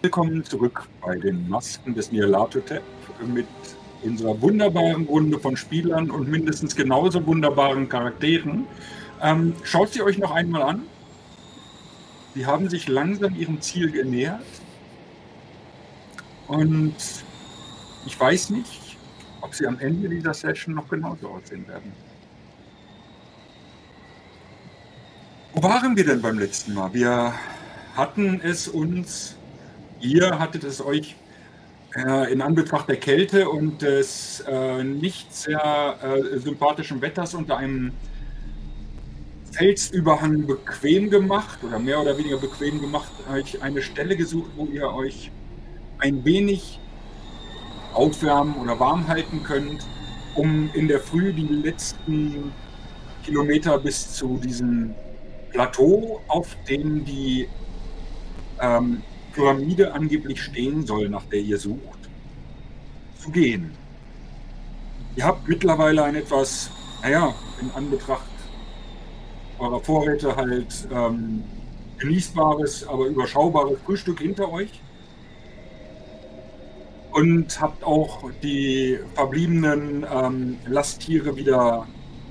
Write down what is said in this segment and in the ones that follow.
Willkommen zurück bei den Masken des Nyarlathotep mit unserer wunderbaren Runde von Spielern und mindestens genauso wunderbaren Charakteren. Ähm, schaut sie euch noch einmal an. Sie haben sich langsam ihrem Ziel genähert. Und ich weiß nicht, ob sie am Ende dieser Session noch genauso aussehen werden. Wo waren wir denn beim letzten Mal? Wir hatten es uns, ihr hattet es euch äh, in Anbetracht der Kälte und des äh, nicht sehr äh, sympathischen Wetters unter einem Felsüberhang bequem gemacht oder mehr oder weniger bequem gemacht, euch eine Stelle gesucht, wo ihr euch ein wenig aufwärmen oder warm halten könnt, um in der Früh die letzten Kilometer bis zu diesem Plateau, auf dem die ähm, Pyramide angeblich stehen soll, nach der ihr sucht, zu gehen. Ihr habt mittlerweile ein etwas, naja, in Anbetracht eurer Vorräte halt ähm, genießbares, aber überschaubares Frühstück hinter euch. Und habt auch die verbliebenen ähm, Lasttiere wieder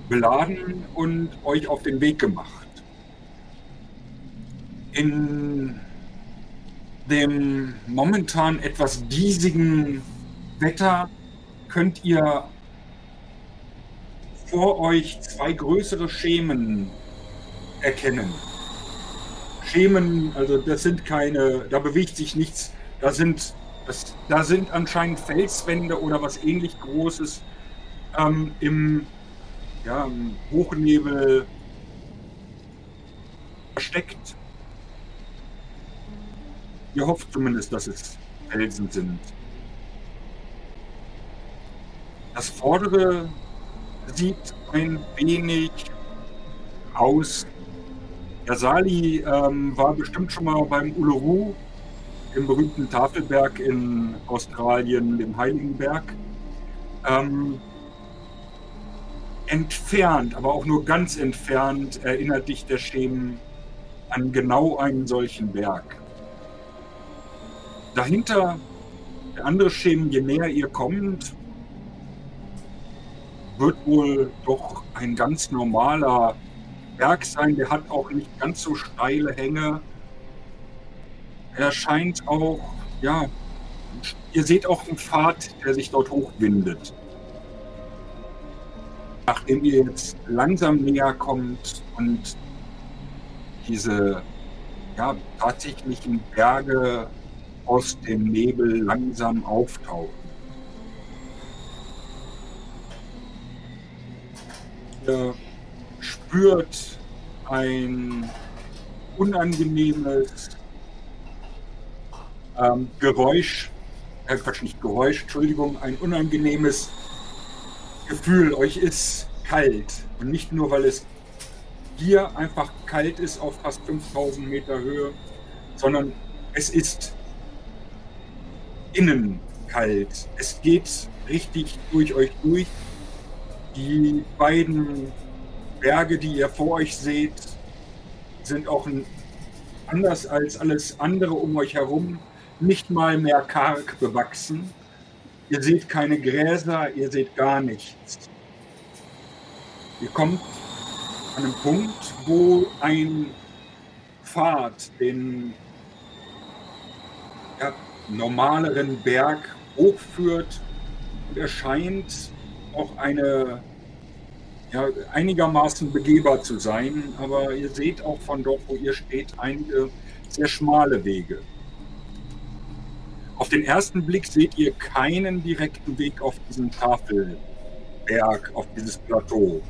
beladen und euch auf den Weg gemacht. In dem momentan etwas diesigen Wetter könnt ihr vor euch zwei größere Schemen erkennen. Schemen, also das sind keine, da bewegt sich nichts, da sind, das, da sind anscheinend Felswände oder was ähnlich Großes ähm, im, ja, im Hochnebel versteckt. Ihr hofft zumindest, dass es Felsen sind. Das vordere sieht ein wenig aus ja, Sali ähm, war bestimmt schon mal beim Uluru, im berühmten Tafelberg in Australien, dem Heiligen Berg. Ähm, entfernt, aber auch nur ganz entfernt, erinnert dich der Schemen an genau einen solchen Berg. Dahinter, der andere Schemen, je näher ihr kommt, wird wohl doch ein ganz normaler Berg sein. Der hat auch nicht ganz so steile Hänge. Er scheint auch, ja, ihr seht auch einen Pfad, der sich dort hochwindet. Nachdem ihr jetzt langsam näher kommt und diese ja, tatsächlichen Berge aus dem Nebel langsam auftauchen. Ihr spürt ein unangenehmes ähm, Geräusch, äh, Quatsch, nicht Geräusch, Entschuldigung, ein unangenehmes Gefühl. Euch ist kalt. Und nicht nur, weil es hier einfach kalt ist auf fast 5000 Meter Höhe, sondern es ist innen kalt. Es geht richtig durch euch durch. Die beiden Berge, die ihr vor euch seht, sind auch anders als alles andere um euch herum nicht mal mehr karg bewachsen. Ihr seht keine Gräser, ihr seht gar nichts. Ihr kommt an einem Punkt, wo ein Pfad den normaleren Berg hochführt und erscheint auch eine ja, einigermaßen begehbar zu sein, aber ihr seht auch von dort, wo ihr steht, einige sehr schmale Wege. Auf den ersten Blick seht ihr keinen direkten Weg auf diesen Tafelberg, auf dieses Plateau.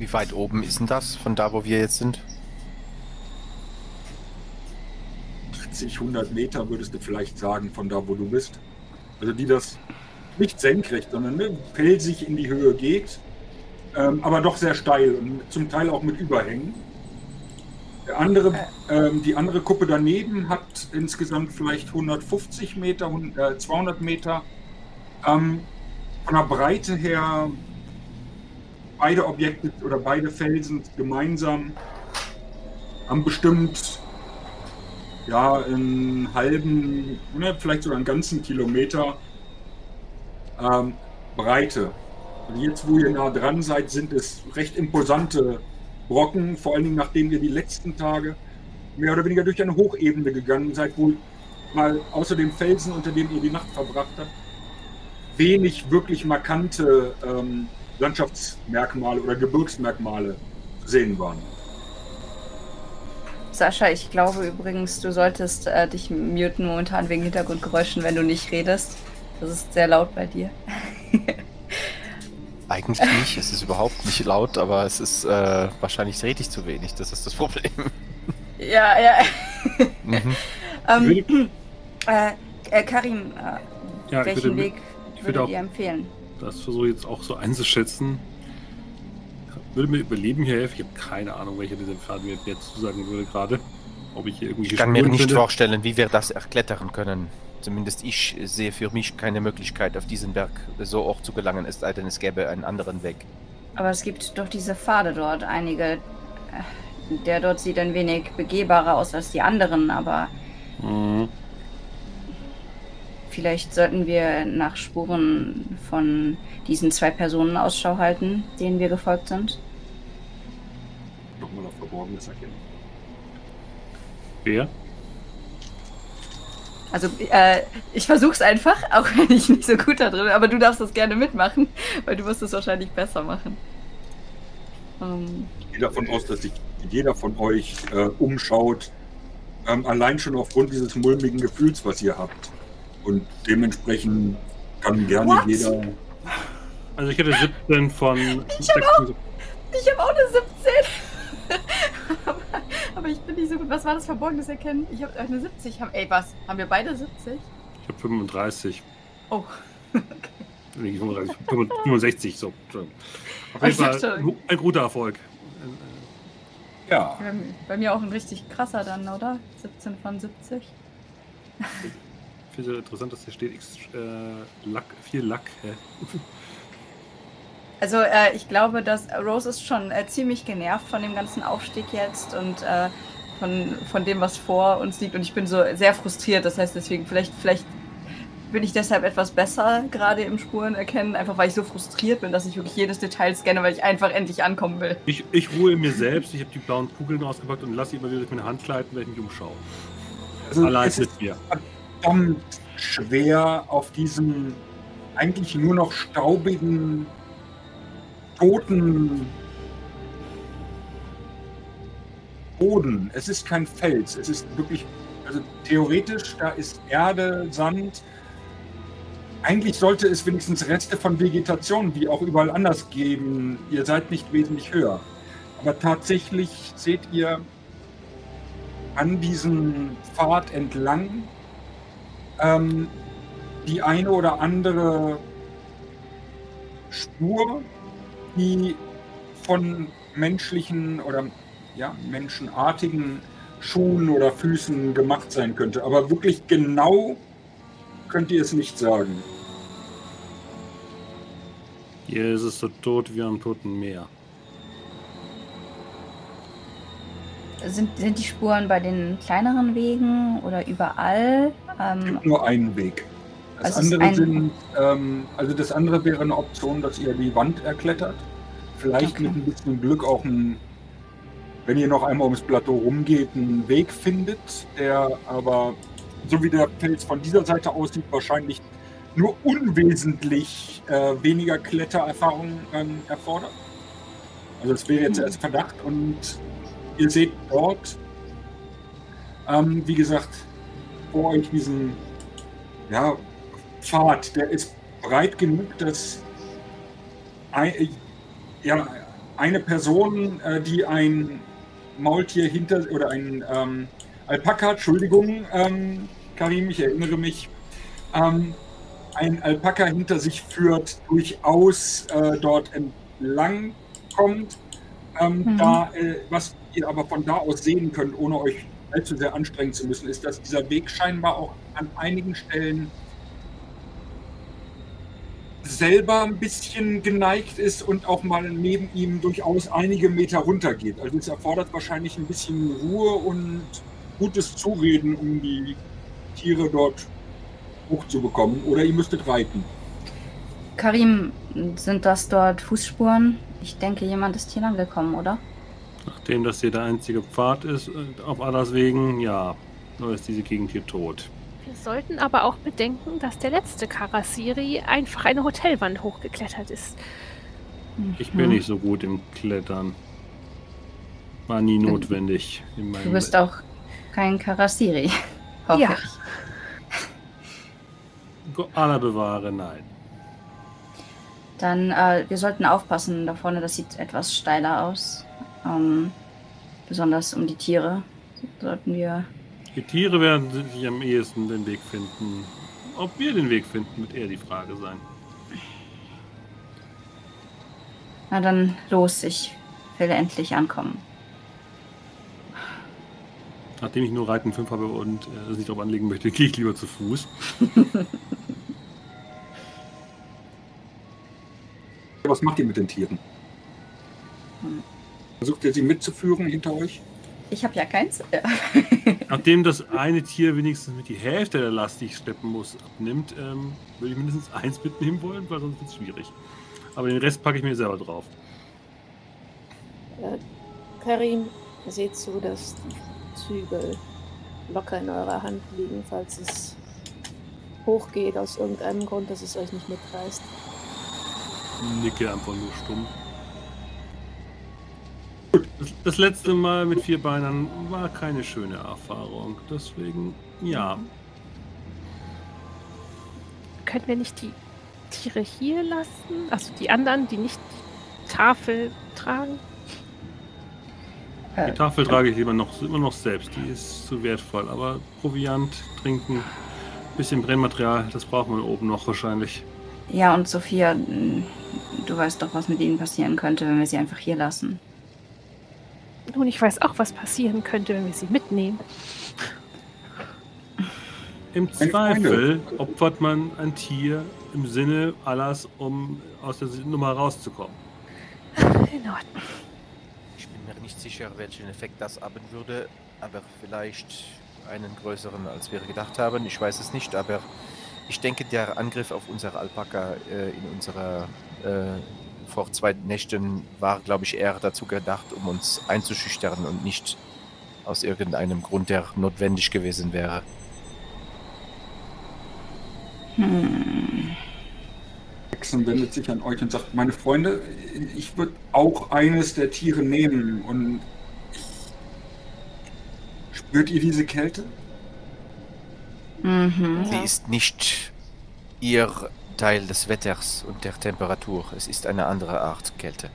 Wie weit oben ist denn das von da, wo wir jetzt sind? 80, 100 Meter würdest du vielleicht sagen, von da, wo du bist. Also die das nicht senkrecht, sondern ne, felsig in die Höhe geht, ähm, aber doch sehr steil und zum Teil auch mit Überhängen. Der andere, ähm, die andere Kuppe daneben hat insgesamt vielleicht 150 Meter, äh, 200 Meter. Ähm, von der Breite her beide Objekte oder beide Felsen gemeinsam haben bestimmt ja einen halben, ne, vielleicht sogar einen ganzen Kilometer ähm, Breite. Und jetzt, wo ihr nah dran seid, sind es recht imposante Brocken, vor allen Dingen nachdem ihr die letzten Tage mehr oder weniger durch eine Hochebene gegangen seid, wo mal außer dem Felsen, unter dem ihr die Nacht verbracht habt, wenig wirklich markante ähm, Landschaftsmerkmale oder Gebirgsmerkmale zu sehen waren. Sascha, ich glaube übrigens, du solltest äh, dich muten momentan wegen Hintergrundgeräuschen, wenn du nicht redest. Das ist sehr laut bei dir. Eigentlich nicht, es ist überhaupt nicht laut, aber es ist äh, wahrscheinlich rede ich zu wenig, das ist das Problem. Ja, ja. mhm. ähm, äh, äh, Karim, äh, ja, welchen würde, Weg würdet ihr empfehlen? Das versuche ich jetzt auch so einzuschätzen. Würde mir Überleben hier helfen? Ich habe keine Ahnung, welcher dieser Pfad mir jetzt zusagen würde gerade. Ob ich hier irgendwie Ich kann mir nicht finde. vorstellen, wie wir das erklettern können. Zumindest ich sehe für mich keine Möglichkeit, auf diesen Berg so hoch zu gelangen, es sei denn, es gäbe einen anderen Weg. Aber es gibt doch diese Pfade dort, einige. Der dort sieht ein wenig begehbarer aus als die anderen, aber. Mhm. Vielleicht sollten wir nach Spuren von diesen zwei Personen Ausschau halten, denen wir gefolgt sind. Nochmal auf Verborgenes erkennen. Wer? Also äh, ich versuch's einfach, auch wenn ich nicht so gut da drin bin, aber du darfst das gerne mitmachen, weil du wirst es wahrscheinlich besser machen. Ähm, ich gehe davon aus, dass sich jeder von euch äh, umschaut, ähm, allein schon aufgrund dieses mulmigen Gefühls, was ihr habt. Und dementsprechend kann gerne What? jeder. Also ich hätte 17 von. Ich habe auch, hab auch eine 17. Aber ich bin nicht so gut. Was war das Verborgenes erkennen? Ich habe eine 70. Ey, was? Haben wir beide 70? Ich habe 35. Oh. Okay. 35, 65, so. Auf jeden Fall ein guter Erfolg. Ja. Bei mir auch ein richtig krasser dann, oder? 17 von 70. Ich finde es interessant, dass hier steht äh, Lack, viel Lack. Also äh, ich glaube, dass Rose ist schon äh, ziemlich genervt von dem ganzen Aufstieg jetzt und äh, von, von dem, was vor uns liegt. Und ich bin so sehr frustriert. Das heißt deswegen, vielleicht, vielleicht bin ich deshalb etwas besser gerade im Spuren erkennen, einfach weil ich so frustriert bin, dass ich wirklich jedes Detail scanne, weil ich einfach endlich ankommen will. Ich, ich ruhe in mir selbst, ich habe die blauen Kugeln ausgepackt und lasse immer wieder durch meine Hand gleiten, wenn ich mich umschaue. Also Allein mit mir. Verdammt schwer auf diesem eigentlich nur noch staubigen toten Boden. Es ist kein Fels. Es ist wirklich, also theoretisch, da ist Erde, Sand. Eigentlich sollte es wenigstens Reste von Vegetation, wie auch überall anders, geben. Ihr seid nicht wesentlich höher. Aber tatsächlich seht ihr an diesem Pfad entlang ähm, die eine oder andere Spur die von menschlichen oder ja, menschenartigen Schuhen oder Füßen gemacht sein könnte. Aber wirklich genau könnt ihr es nicht sagen. Hier ist es so tot wie am Toten Meer. Sind, sind die Spuren bei den kleineren Wegen oder überall? Ähm, es gibt nur einen Weg. Das also andere sind, ähm, also das andere wäre eine Option, dass ihr die Wand erklettert. Vielleicht okay. mit ein bisschen Glück auch ein, wenn ihr noch einmal ums Plateau rumgeht, einen Weg findet, der aber, so wie der Fels von dieser Seite aussieht, wahrscheinlich nur unwesentlich äh, weniger Klettererfahrung ähm, erfordert. Also es wäre jetzt mhm. erst Verdacht und ihr seht dort, ähm, wie gesagt, vor euch diesen ja, Pfad, der ist breit genug, dass ein, ja, eine Person, äh, die ein Maultier hinter oder ein ähm, Alpaka, Entschuldigung, ähm, Karim, ich erinnere mich, ähm, ein Alpaka hinter sich führt, durchaus äh, dort entlang kommt. Ähm, mhm. da, äh, was ihr aber von da aus sehen könnt, ohne euch allzu sehr anstrengen zu müssen, ist, dass dieser Weg scheinbar auch an einigen Stellen selber ein bisschen geneigt ist und auch mal neben ihm durchaus einige Meter runtergeht. Also es erfordert wahrscheinlich ein bisschen Ruhe und gutes Zureden, um die Tiere dort hochzubekommen. Oder ihr müsstet reiten. Karim, sind das dort Fußspuren? Ich denke, jemand ist hier lang gekommen, oder? Nachdem das hier der einzige Pfad ist, äh, auf Allahs Wegen, ja, nur ist diese Gegend hier tot. Wir sollten aber auch bedenken, dass der letzte Karasiri einfach eine Hotelwand hochgeklettert ist. Ich bin Mhm. nicht so gut im Klettern. War nie notwendig. In Du bist auch kein Karasiri. Hoffe Ja. ich. Go- Allah bewahre, nein. Dann, äh, wir sollten aufpassen da vorne, das sieht etwas steiler aus. Ähm, besonders um die Tiere sollten wir. Die Tiere werden sich am ehesten den Weg finden. Ob wir den Weg finden, wird eher die Frage sein. Na dann los, ich will endlich ankommen. Nachdem ich nur Reiten 5 habe und äh, es nicht darauf anlegen möchte, gehe ich lieber zu Fuß. Was macht ihr mit den Tieren? Versucht ihr sie mitzuführen hinter euch? Ich habe ja keins. Nachdem das eine Tier wenigstens mit die Hälfte der Last, die ich schleppen muss, abnimmt, ähm, würde ich mindestens eins mitnehmen wollen, weil sonst wird es schwierig. Aber den Rest packe ich mir selber drauf. Äh, Karim, seht zu, dass die Zügel locker in eurer Hand liegen, falls es hochgeht aus irgendeinem Grund, dass es euch nicht mitreißt. Nicke einfach nur stumm. Das, letzte Mal mit vier Beinern war keine schöne Erfahrung. Deswegen, ja. Können wir nicht die Tiere hier lassen? Also die anderen, die nicht die Tafel tragen? Die Tafel trage ich lieber noch, immer noch selbst. Die ist zu wertvoll. Aber Proviant, Trinken, bisschen Brennmaterial, das braucht man oben noch wahrscheinlich. ja, und Sophia, du weißt doch, was mit ihnen passieren könnte, wenn wir sie einfach hier lassen. Nun, ich weiß auch, was passieren könnte, wenn wir sie mitnehmen. Im Zweifel opfert man ein Tier im Sinne Allahs, um aus der Nummer rauszukommen. In Ordnung. Ich bin mir nicht sicher, welchen Effekt das haben würde, aber vielleicht einen größeren, als wir gedacht haben. Ich weiß es nicht, aber ich denke, der Angriff auf unsere Alpaka äh, in unserer äh, vor zwei Nächten war, glaube ich, eher dazu gedacht, um uns einzuschüchtern und nicht aus irgendeinem Grund, der notwendig gewesen wäre. Hm. Jackson wendet sich an euch und sagt, meine Freunde, ich würde auch eines der Tiere nehmen und spürt ihr diese Kälte? Mhm. Sie ist nicht ihr Teil des Wetters und der Temperatur. Es ist eine andere Art Kälte.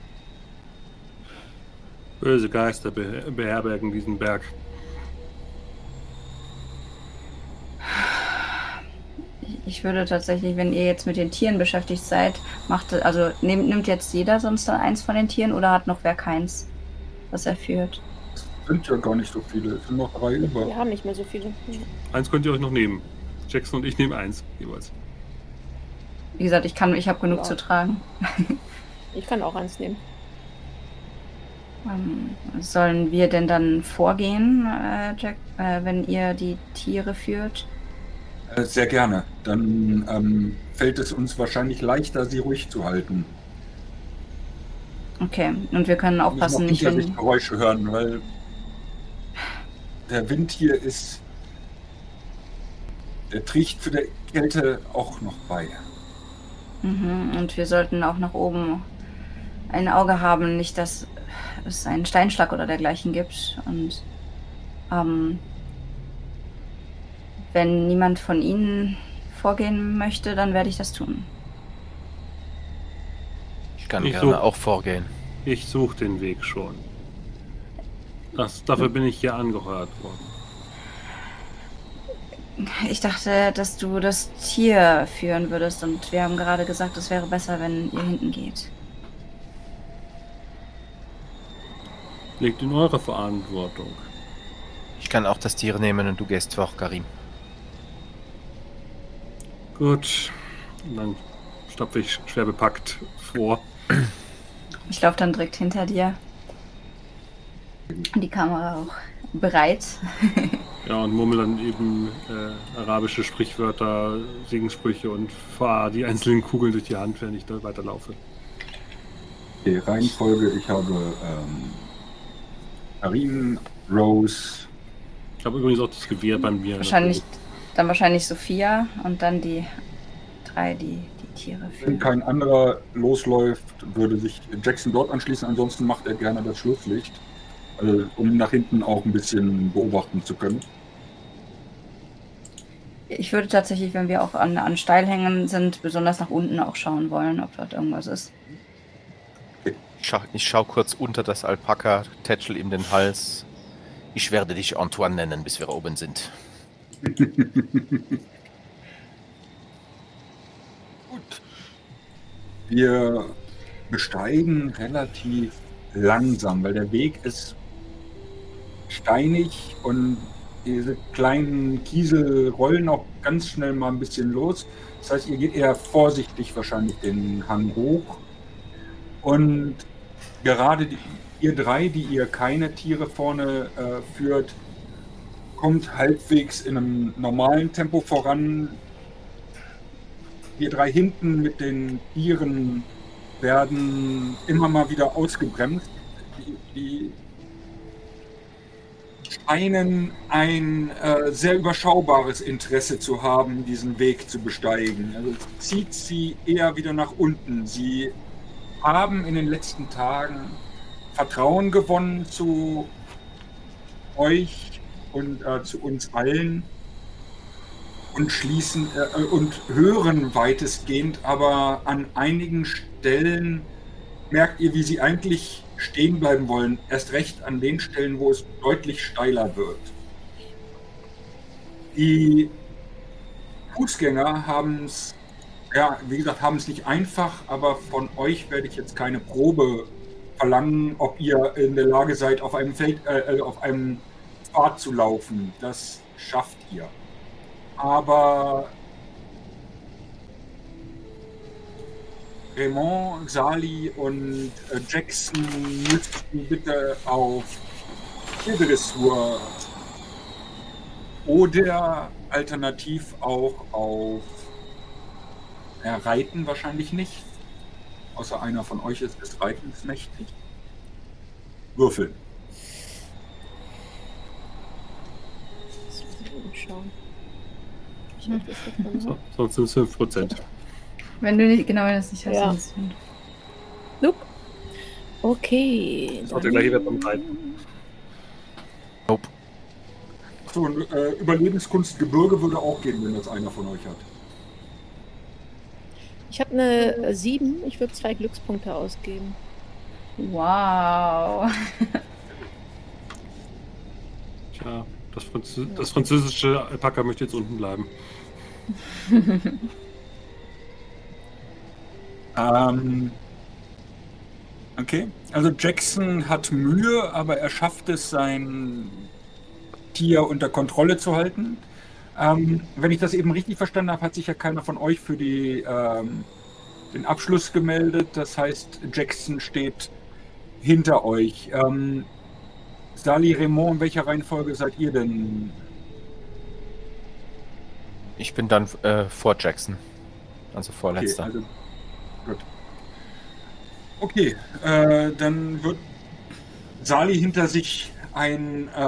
Böse Geister be beherbergen diesen Berg. Ich würde tatsächlich, wenn ihr jetzt mit den Tieren beschäftigt seid, macht also nimmt, nimmt jetzt jeder sonst dann eins von den Tieren oder hat noch wer keins, was er führt? Sind ja gar nicht so viele, es sind noch drei über. Wir haben nicht mehr so viele. Eins könnt ihr euch noch nehmen. Jackson und ich nehmen eins jeweils. Wie gesagt, ich kann, ich habe genug Ja. zu tragen. Ich kann auch eins nehmen. Ähm, sollen wir denn dann vorgehen, äh, Jack, äh, wenn ihr die Tiere führt? Äh, Sehr gerne. Dann ähm, fällt es uns wahrscheinlich leichter, sie ruhig zu halten. Okay, und wir können aufpassen, nicht wenn. Geräusche hören, weil der Wind hier ist. Der trägt für die Kälte auch noch bei. Mhm, und wir sollten auch nach oben ein Auge haben, nicht dass es einen Steinschlag oder dergleichen gibt. Und ähm, wenn niemand von Ihnen vorgehen möchte, dann werde ich das tun. Ich kann Ich gerne such- auch vorgehen. Ich suche den Weg schon. Das, dafür bin ich hier angeheuert worden. Ich dachte, dass du das Tier führen würdest und wir haben gerade gesagt, es wäre besser, wenn ihr hinten geht. Liegt in eurer Verantwortung. Ich kann auch das Tier nehmen und du gehst vor, Karim. Gut. Und dann stapfe ich schwer bepackt vor. Ich laufe dann direkt hinter dir. Und die Kamera auch bereit. Ja, und murmel dann eben äh, arabische Sprichwörter, Segensprüche und fahre die einzelnen Kugeln durch die Hand, während ich da weiterlaufe. Die Reihenfolge, ich habe ähm, Karin, Rose, Ich habe übrigens auch das Gewehr bei mir. Wahrscheinlich, dann wahrscheinlich Sophia und dann die drei, die die Tiere Wenn führen. kein anderer losläuft, würde sich Jackson dort anschließen. Ansonsten macht er gerne das Schlusslicht, äh, um nach hinten auch ein bisschen beobachten zu können. Ich würde tatsächlich, wenn wir auch an, an Steilhängen sind, besonders nach unten auch schauen wollen, ob dort irgendwas ist. Ich schau, ich schau kurz unter das Alpaka, tätschel ihm den Hals. Ich werde dich Antoine nennen, bis wir oben sind. Gut. Wir besteigen relativ langsam, weil der Weg ist steinig und diese kleinen Kiesel rollen auch ganz schnell mal ein bisschen los. Das heißt, ihr geht eher vorsichtig wahrscheinlich den Hang hoch. Und gerade die, ihr drei, die ihr keine Tiere vorne äh, führt, kommt halbwegs in einem normalen Tempo voran. Wir drei hinten mit den Tieren werden immer mal wieder ausgebremst. Die, die scheinen ein äh, sehr überschaubares Interesse zu haben, diesen Weg zu besteigen. Also zieht sie eher wieder nach unten. Sie haben in den letzten Tagen Vertrauen gewonnen zu euch und äh, zu uns allen und schließen äh, und hören weitestgehend, aber an einigen Stellen merkt ihr, wie sie eigentlich stehen bleiben wollen. Erst recht an den Stellen, wo es deutlich steiler wird. Die Fußgänger haben es, ja, wie gesagt, haben es nicht einfach, aber von euch werde ich jetzt keine Probe verlangen, ob ihr in der Lage seid, auf einem Feld, äh, auf einem Pfad zu laufen. Das schafft ihr. Aber Raymond, Sali und äh, Jackson müssten bitte auf Tierdrassur oder alternativ auch auf ja, Reiten wahrscheinlich nicht. Außer einer von euch ist des Reitens mächtig. Würfeln. Schauen. Ich hab das So, sonst sind es 5 Prozent. Wenn du nicht, genau, wenn das nicht hast. Ja. ist. Okay. Das hat der gleiche Wert beim Reiten. Nope. So, und, äh, Überlebenskunst Gebirge würde auch gehen, wenn das einer von euch hat. Ich habe eine 7. Ich würde zwei Glückspunkte ausgeben. Wow. Tja, das, Franzö das französische Alpaka möchte jetzt unten bleiben. Ähm, okay, also Jackson hat Mühe, aber er schafft es, sein Tier unter Kontrolle zu halten. Ähm, wenn ich das eben richtig verstanden habe, hat sich ja keiner von euch für die, ähm, den Abschluss gemeldet. Das heißt, Jackson steht hinter euch. Ähm, Sali, Raymond, in welcher Reihenfolge seid ihr denn? Ich bin dann äh, vor Jackson. Also Okay, vorletzter. also, gut. Okay, äh, dann wird Sali hinter sich ein, äh,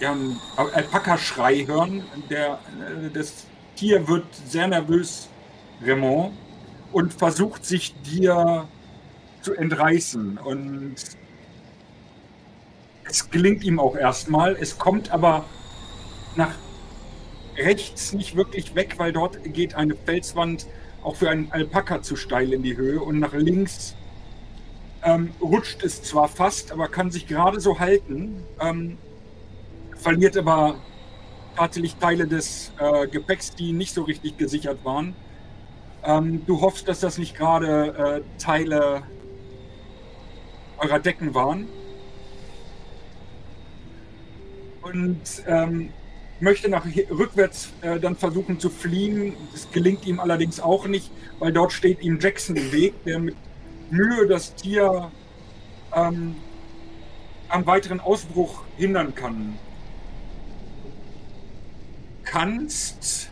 ja, Alpaka-Schrei hören. Der, äh, das Tier wird sehr nervös, Raymond, und versucht sich dir zu entreißen. Und es gelingt ihm auch erstmal. Es kommt aber nach rechts nicht wirklich weg, weil dort geht eine Felswand auch für einen Alpaka zu steil in die Höhe und nach links ähm, rutscht es zwar fast, aber kann sich gerade so halten, ähm, verliert aber tatsächlich Teile des äh, Gepäcks, die nicht so richtig gesichert waren. Ähm, du hoffst, dass das nicht gerade äh, Teile eurer Decken waren. Und ähm, möchte nach rückwärts äh, dann versuchen zu fliehen. Das gelingt ihm allerdings auch nicht, weil dort steht ihm Jackson im Weg, der mit Mühe das Tier ähm, am weiteren Ausbruch hindern kann. Kannst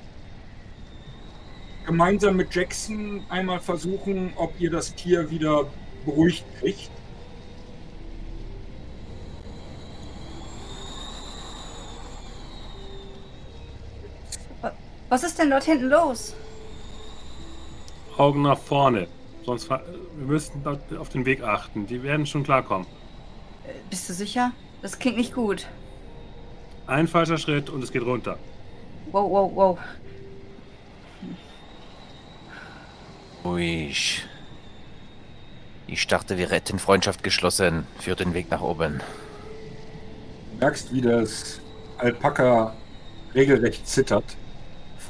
gemeinsam mit Jackson einmal versuchen, ob ihr das Tier wieder beruhigt kriegt. Was ist denn dort hinten los? Augen nach vorne. Sonst wir müssen dort auf den Weg achten. Die werden schon klarkommen. Äh, Bist du sicher? Das klingt nicht gut. Ein falscher Schritt und es geht runter. Wow, wow, wow. Ruhig. Ich dachte, wir hätten Freundschaft geschlossen für den Weg nach oben. Du merkst, wie das Alpaka regelrecht zittert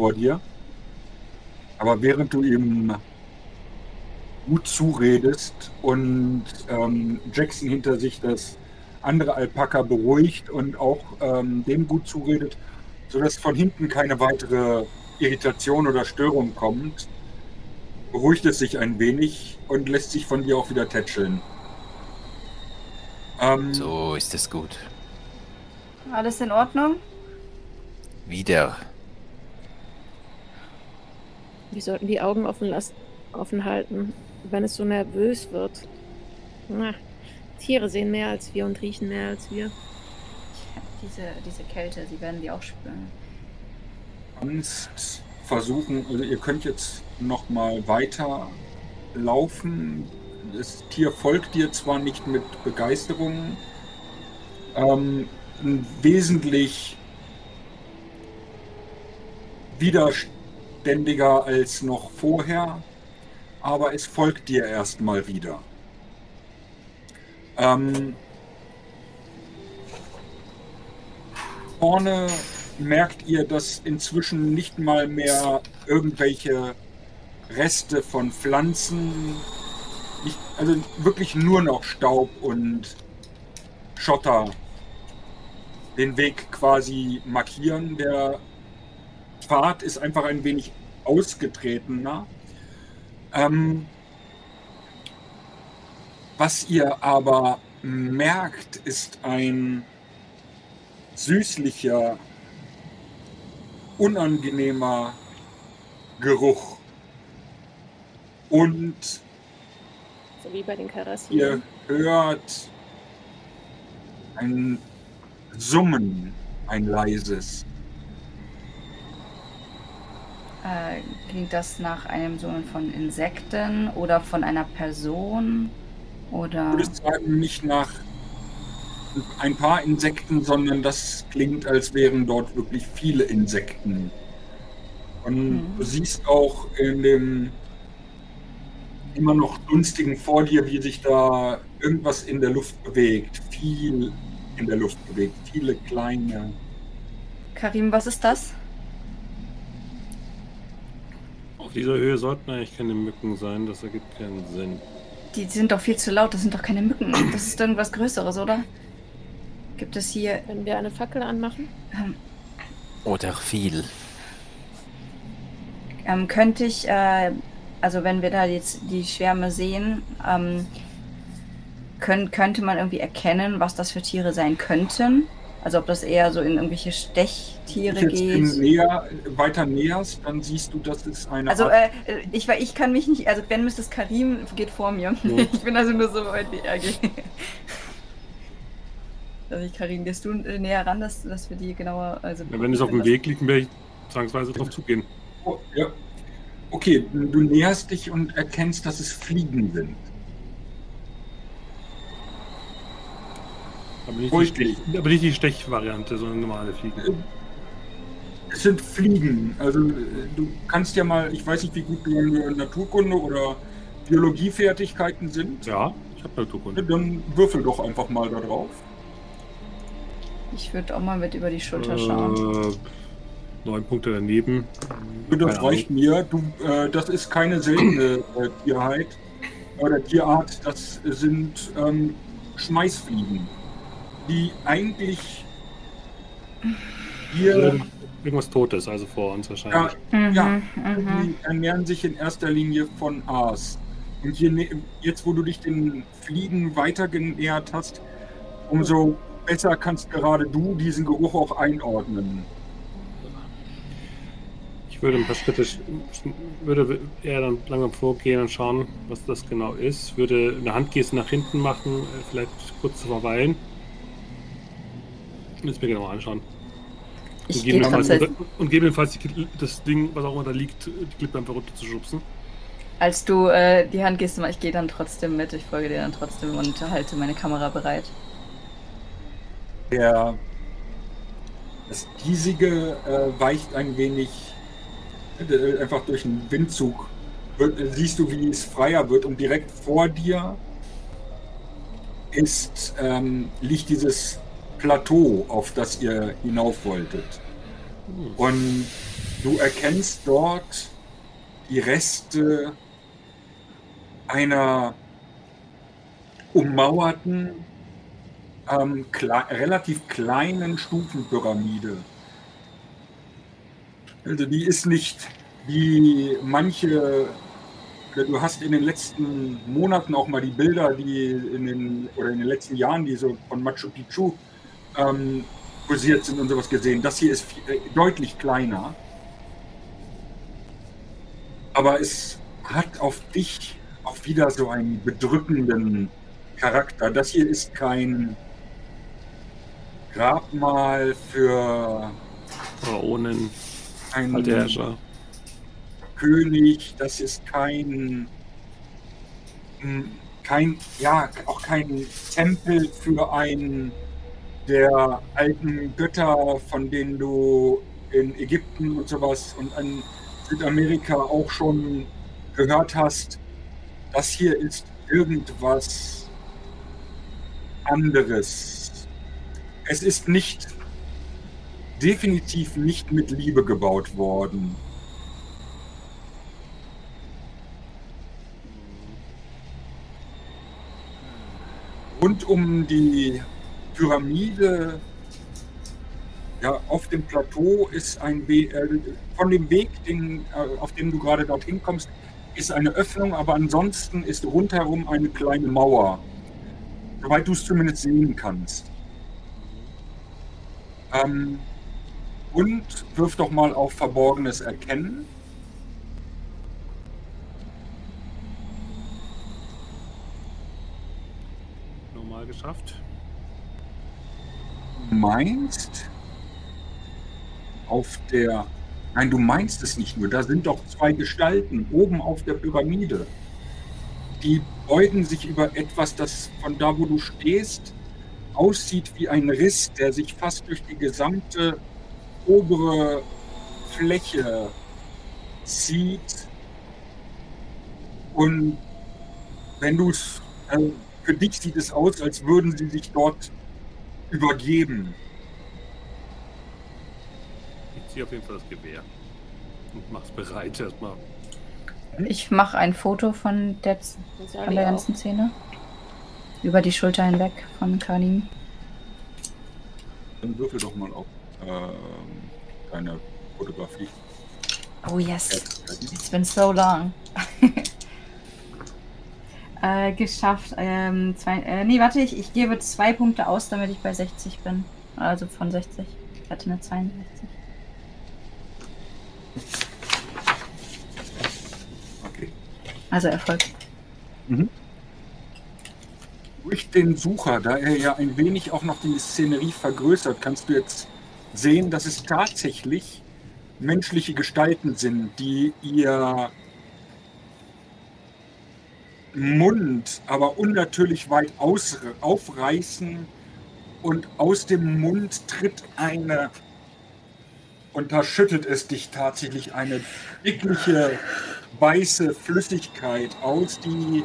vor dir. Aber während du ihm gut zuredest und ähm, Jackson hinter sich das andere Alpaka beruhigt und auch ähm, dem gut zuredet, sodass von hinten keine weitere Irritation oder Störung kommt, beruhigt es sich ein wenig und lässt sich von dir auch wieder tätscheln. Ähm, So ist es gut. Alles in Ordnung? Wieder. Wir sollten die Augen offen, lassen, offen halten, wenn es so nervös wird. Na, Tiere sehen mehr als wir und riechen mehr als wir. Diese, diese Kälte, sie werden die auch spüren. kannst versuchen, also ihr könnt jetzt noch mal weiter laufen. Das Tier folgt dir zwar nicht mit Begeisterung, ähm, wesentlich widerständiger als noch vorher, aber es folgt dir erstmal wieder. Ähm, vorne merkt ihr, dass inzwischen nicht mal mehr irgendwelche Reste von Pflanzen, nicht, also wirklich nur noch Staub und Schotter den Weg quasi markieren. Der Pfad ist einfach ein wenig ausgetretener. Ähm, was ihr aber merkt, ist ein süßlicher, unangenehmer Geruch. Und So wie bei den ihr Karassinen. hört ein Summen, ein leises. Äh, klingt das nach einem Summen von Insekten oder von einer Person? Ich Oder. würde sagen, nicht nach ein paar Insekten, sondern das klingt, als wären dort wirklich viele Insekten. Und Mhm. du siehst auch in dem immer noch dunstigen vor dir, wie sich da irgendwas in der Luft bewegt. Viel in der Luft bewegt. Viele kleine. Karim, was ist das? Auf dieser Höhe sollten eigentlich keine Mücken sein. Das ergibt keinen Sinn. Die sind doch viel zu laut, das sind doch keine Mücken. Das ist irgendwas Größeres, oder? Gibt es hier. Können wir eine Fackel anmachen? Ähm, Oder viel. ähm, könnte ich, äh, also wenn wir da jetzt die Schwärme sehen, ähm, können, könnte man irgendwie erkennen, was das für Tiere sein könnten? Also ob das eher so in irgendwelche Stechtiere Wenn du jetzt geht. näher, weiter näherst, dann siehst du, dass es eine Also Art äh, ich, weil ich kann mich nicht, also wenn müsste es Karim geht vor mir. Ja. Ich bin also nur so weit wie er geht. Also ich, Karim, gehst du äh, näher ran, dass, dass wir die genauer, also Ja, wenn es auf dem Weg liegt, werde ich zwangsweise drauf zugehen. Oh, ja. Okay, du näherst dich und erkennst, dass es Fliegen sind. Aber nicht, die Ruhig. Stech, aber nicht die Stechvariante, sondern normale Fliegen. Es sind Fliegen. Also äh, du kannst ja mal, ich weiß nicht, wie gut du in Naturkunde oder Biologiefertigkeiten sind. Ja, ich habe Naturkunde. Dann würfel doch einfach mal da drauf. Ich würde auch mal mit über die Schulter schauen. Äh, neun Punkte daneben. Das reicht mir. Du, äh, das ist keine seltene äh, Tierheit oder Tierart. Das sind ähm, Schmeißfliegen, die eigentlich Hier, Irgendwas Totes, also vor uns wahrscheinlich. ja, Mhm, Ja, mhm. die ernähren sich in erster Linie von Aas. Und je, jetzt, wo du dich den Fliegen weiter genähert hast, umso besser kannst gerade du diesen Geruch auch einordnen. Ich würde ein paar Schritte, sch- sch- würde eher dann langsam vorgehen und schauen, was das genau ist. Würde eine Handgeste nach hinten machen, äh, vielleicht kurz verweilen. Jetzt mir genau anschauen. Ich und gegebenenfalls, und gegebenenfalls das Ding, was auch immer da liegt, die Klippe einfach runter zu schubsen. Als du äh, die Hand gehst, ich gehe dann trotzdem mit. Ich folge dir dann trotzdem und halte meine Kamera bereit. Der, das Diesige äh, weicht ein wenig äh, einfach durch den Windzug. Wird, äh, siehst du, wie es freier wird und direkt vor dir ist, ähm, liegt dieses Plateau, auf das ihr hinauf wolltet. Und du erkennst dort die Reste einer ummauerten, ähm, kle relativ kleinen Stufenpyramide. Also die ist nicht wie manche, du hast in den letzten Monaten auch mal die Bilder, die in den, oder in den letzten Jahren, die so von Machu Picchu ähm, kursiert sind und sowas gesehen. Das hier ist viel, äh, deutlich kleiner. Aber es hat auf dich auch wieder so einen bedrückenden Charakter. Das hier ist kein Grabmal für Pharaonen, einen Herrscher. König. Das ist kein, mh, kein, ja, auch kein Tempel für einen der alten Götter, von denen du in Ägypten und sowas und in Südamerika auch schon gehört hast. Das hier ist irgendwas anderes. Es ist nicht, definitiv nicht mit Liebe gebaut worden. Rund um die Pyramide, ja, auf dem Plateau ist ein We äh, von dem Weg, den, äh, auf dem du gerade dorthin kommst, ist eine Öffnung, aber ansonsten ist rundherum eine kleine Mauer, soweit du es zumindest sehen kannst. Ähm, und wirf doch mal auf Verborgenes Erkennen. Normal geschafft. Meinst auf der. Nein, du meinst es nicht nur. Da sind doch zwei Gestalten oben auf der Pyramide. Die beugen sich über etwas, das von da, wo du stehst, aussieht wie ein Riss, der sich fast durch die gesamte obere Fläche zieht. Und wenn du es. Äh, für dich sieht es aus, als würden sie sich dort übergeben. Ich ziehe auf jeden Fall das Gewehr. Und mach's bereit erstmal. Ich mache ein Foto von der, von der ich auch. ganzen Szene. Über die Schulter hinweg von Karim. Dann würfel doch mal auf ähm, deine Fotografie. Oh yes. It's been so long. Äh, geschafft. Ähm, zwei, äh, nee, warte, ich, ich gebe zwei Punkte aus, damit ich bei 60 bin. Also von 60. Ich hatte eine 62. Okay. Also Erfolg. Durch den Sucher, da er ja ein wenig auch noch die Szenerie vergrößert, kannst du jetzt sehen, dass es tatsächlich menschliche Gestalten sind, die ihr Mund aber unnatürlich weit aus, aufreißen und aus dem Mund tritt eine und da schüttelt es dich tatsächlich eine dickliche weiße Flüssigkeit aus, die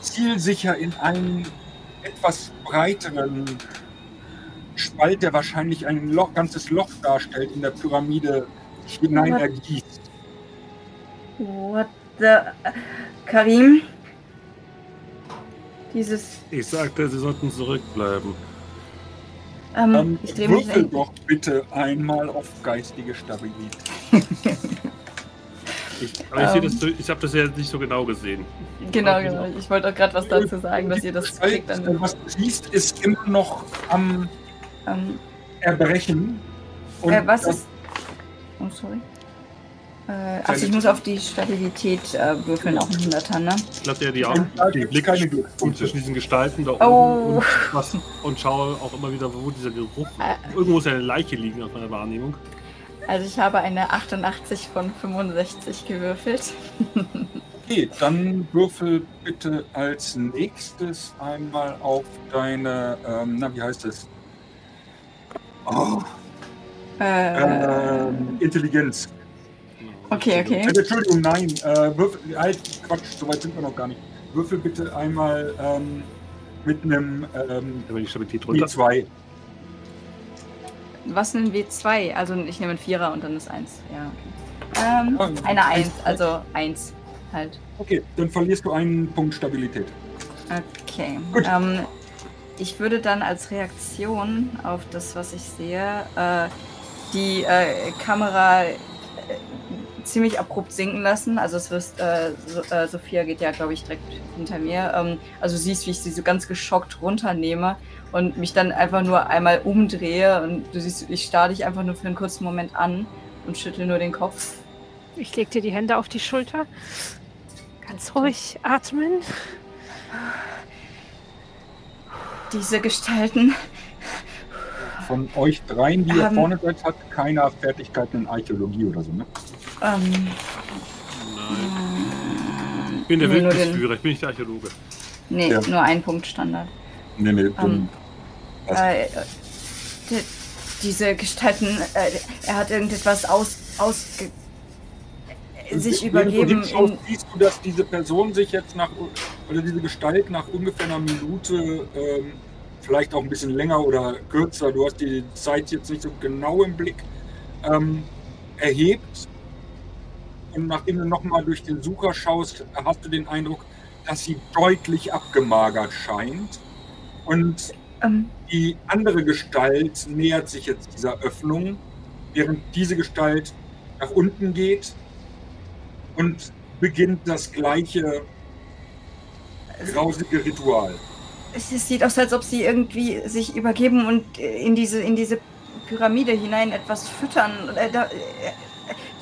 zielsicher in einen etwas breiteren Spalt, der wahrscheinlich ein Loch, ganzes Loch darstellt, in der Pyramide hinein ergießt. What the... Karim? Dieses... Ich sagte, sie sollten zurückbleiben. Ähm, Ähm, ich drehe mich würfel weg. doch bitte einmal auf geistige Stabilität. Ich, aber ich, Ähm. ich habe das ja nicht so genau gesehen. Genau, genau. Ich wollte auch gerade was dazu sagen, dass ihr das kriegt dann. Was du siehst, ist immer noch am Ähm, Erbrechen. Und äh, was ist. Oh, sorry. Äh, also ich muss auf die Stabilität äh, würfeln, auch ein Hunderter, ne? Ich lasse ja die Ja, Augen, da den gibt's Blick keine um zwischen diesen Gestalten da Oh. oben und, und schaue auch immer wieder, wo dieser Geruch. Äh. Irgendwo muss ja eine Leiche liegen aus meiner Wahrnehmung. Also ich habe eine 88 von 65 gewürfelt. Okay, dann würfel bitte als nächstes einmal auf deine, ähm, na, wie heißt es? Oh, Äh, ähm, Intelligenz. Okay, okay. Äh, Entschuldigung, nein. Äh, würfel, halt, Quatsch, so weit sind wir noch gar nicht. Würfel bitte einmal ähm, mit einem ähm, Aber die Stabilität runter. W2. Was ein W2? Also ich nehme einen Vierer und dann ist 1. Ja, okay. Ähm, eine eins. 1, also 1 halt. Okay, dann verlierst du einen Punkt Stabilität. Okay. Gut. Ähm, ich würde dann als Reaktion auf das, was ich sehe, äh, die äh, Kamera äh, ziemlich abrupt sinken lassen. Also es wirst, äh, so, äh, Sophia geht ja, glaube ich, direkt hinter mir. Ähm, also du siehst, wie ich sie so ganz geschockt runternehme und mich dann einfach nur einmal umdrehe und du siehst, ich starre dich einfach nur für einen kurzen Moment an und schüttel nur den Kopf. Ich leg dir die Hände auf die Schulter. Ganz ruhig atmen. Diese Gestalten Von euch dreien, die ihr Ähm. vorne seid, hat keiner Fertigkeiten in Archäologie oder so, ne? Ähm, Ich bin der Nee, Wildnisführer, ich bin nicht der Archäologe. nee, Ja. nur ein Punkt Standard. Nee, nee, Ähm, Was? Äh, die, diese Gestalten, äh, er hat irgendetwas aus, ausge, äh, sich übergeben. In, siehst du, dass diese Person sich jetzt nach, oder diese Gestalt nach ungefähr einer Minute, ähm, vielleicht auch ein bisschen länger oder kürzer, du hast die Zeit jetzt nicht so genau im Blick, ähm, erhebt. Und nachdem du nochmal durch den Sucher schaust, hast du den Eindruck, dass sie deutlich abgemagert scheint. Und ähm, die andere Gestalt nähert sich jetzt dieser Öffnung, während diese Gestalt nach unten geht und beginnt das gleiche grausige Ritual. es sieht aus, als ob sie irgendwie sich übergeben und in diese, in diese Pyramide hinein etwas füttern. Äh, äh, äh,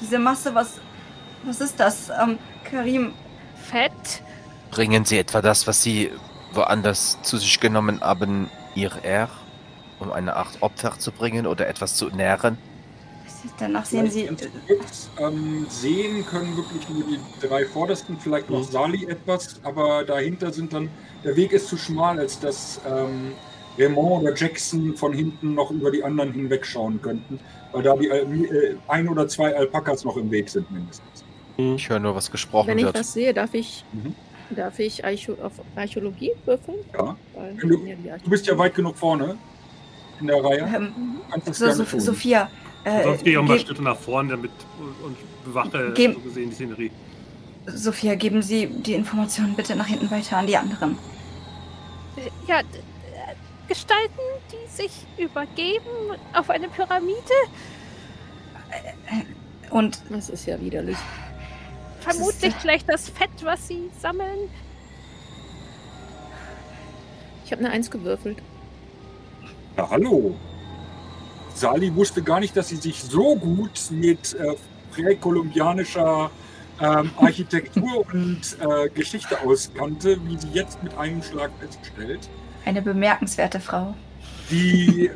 diese Masse, was, was ist das? Ähm, Karim, Fett. Bringen Sie etwa das, was Sie woanders zu sich genommen haben, ihr er, um eine Art Opfer zu bringen oder etwas zu nähren? danach sehen sie. Kurz, ähm, sehen können wirklich nur die drei vordersten, vielleicht noch Mhm. Sali etwas, aber dahinter sind dann, der Weg ist zu schmal, als dass ähm, Raymond oder Jackson von hinten noch über die anderen hinwegschauen könnten, weil da die äh, ein oder zwei Alpakas noch im Weg sind mindestens. Ich höre nur, was gesprochen Wenn ich wird. was sehe, darf ich, Mhm. darf ich Archä auf Archäologie würfeln? Ja. Du- Du bist ja weit genug vorne in der Reihe. Ähm, so, so, tun. Sophia. Äh, Sonst gehe ich auch mal ge- Schritte nach vorne damit und bewache Geh- so gesehen die Szenerie. Sophia, geben Sie die Informationen bitte nach hinten weiter an die anderen. Äh, Ja, äh, Gestalten, die sich übergeben auf eine Pyramide. Und Das ist ja widerlich. Vermutlich äh, vielleicht das Fett, was sie sammeln. Ich habe eine Eins gewürfelt. Ja, hallo. Sali wusste gar nicht, dass sie sich so gut mit äh, präkolumbianischer ähm, Architektur und äh, Geschichte auskannte, wie sie jetzt mit einem Schlag feststellt. eine bemerkenswerte Frau. Die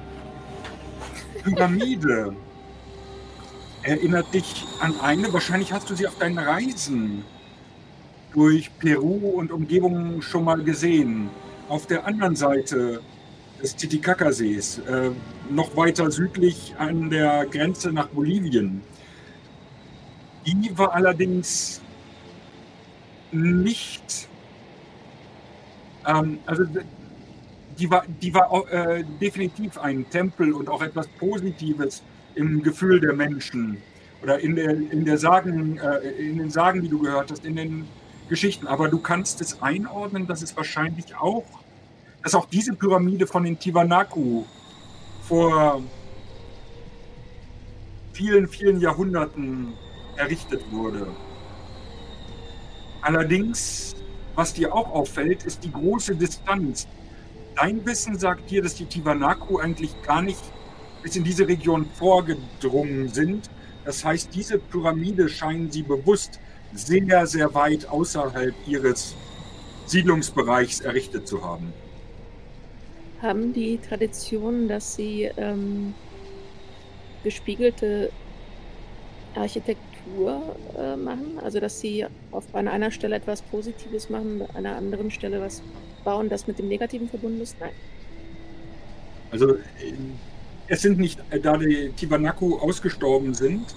Pyramide erinnert dich an eine, wahrscheinlich hast du sie auf deinen Reisen durch Peru und Umgebung schon mal gesehen. Auf der anderen Seite des Titicacasees, äh, noch weiter südlich an der Grenze nach Bolivien. Die war allerdings nicht, ähm, also die war, die war äh, definitiv ein Tempel und auch etwas Positives im Gefühl der Menschen oder in, der, in, der Sagen, äh, in den Sagen, die du gehört hast, in den Geschichten. Aber du kannst es einordnen, dass es wahrscheinlich auch, dass auch diese Pyramide von den Tiwanaku vor vielen, vielen Jahrhunderten errichtet wurde. Allerdings, was dir auch auffällt, ist die große Distanz. Dein Wissen sagt dir, dass die Tiwanaku eigentlich gar nicht bis in diese Region vorgedrungen sind. Das heißt, diese Pyramide scheinen sie bewusst sehr, sehr weit außerhalb ihres Siedlungsbereichs errichtet zu haben. Haben die Tradition, dass sie ähm, gespiegelte Architektur äh, machen? Also, dass sie auf an einer Stelle etwas Positives machen, an einer anderen Stelle was bauen, das mit dem Negativen verbunden ist? Nein. Also, es sind nicht, da die Tiwanaku ausgestorben sind,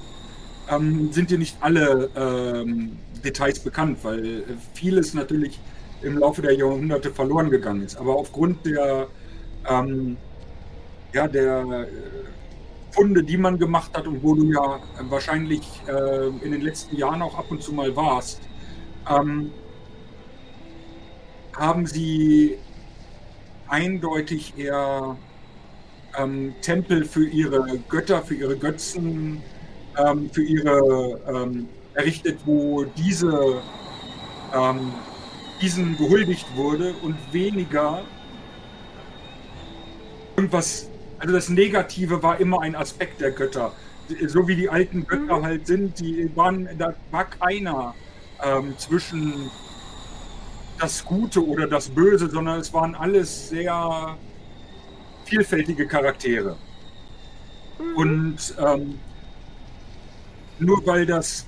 ähm, sind dir nicht alle ähm, Details bekannt, weil vieles natürlich im Laufe der Jahrhunderte verloren gegangen ist. Aber aufgrund der, ähm, ja, der Funde, die man gemacht hat und wo du ja wahrscheinlich äh, in den letzten Jahren auch ab und zu mal warst, ähm, haben sie eindeutig eher ähm, Tempel für ihre Götter, für ihre Götzen, ähm, für ihre ähm, errichtet, wo diese ähm, diesen gehuldigt wurde und weniger irgendwas, also das Negative war immer ein Aspekt der Götter. So wie die alten Götter mhm. halt sind, die waren, da war keiner ähm, zwischen das Gute oder das Böse, sondern es waren alles sehr vielfältige Charaktere. Mhm. Und ähm, nur weil das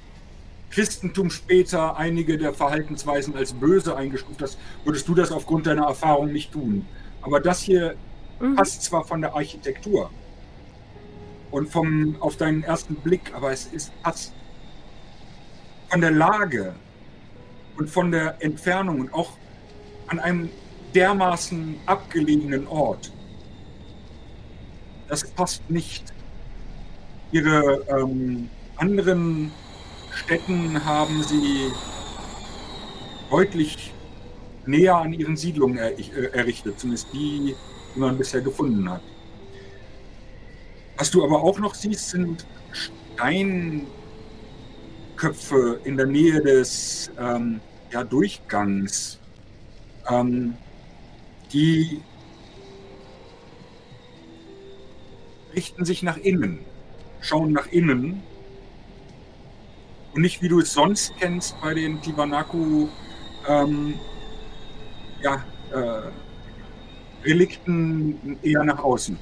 Christentum später einige der Verhaltensweisen als böse eingestuft hast, würdest du das aufgrund deiner Erfahrung nicht tun. Aber das hier mhm. passt zwar von der Architektur und vom, auf deinen ersten Blick, aber es ist passt von der Lage und von der Entfernung und auch an einem dermaßen abgelegenen Ort. Das passt nicht. Ihre ähm, anderen Städten haben sie deutlich näher an ihren Siedlungen er, äh, errichtet, zumindest die, die man bisher gefunden hat. Was du aber auch noch siehst, sind Steinköpfe in der Nähe des ähm, ja, Durchgangs, ähm, die richten sich nach innen, schauen nach innen und nicht wie du es sonst kennst bei den Tiwanaku ähm, ja, äh, Relikten eher nach außen.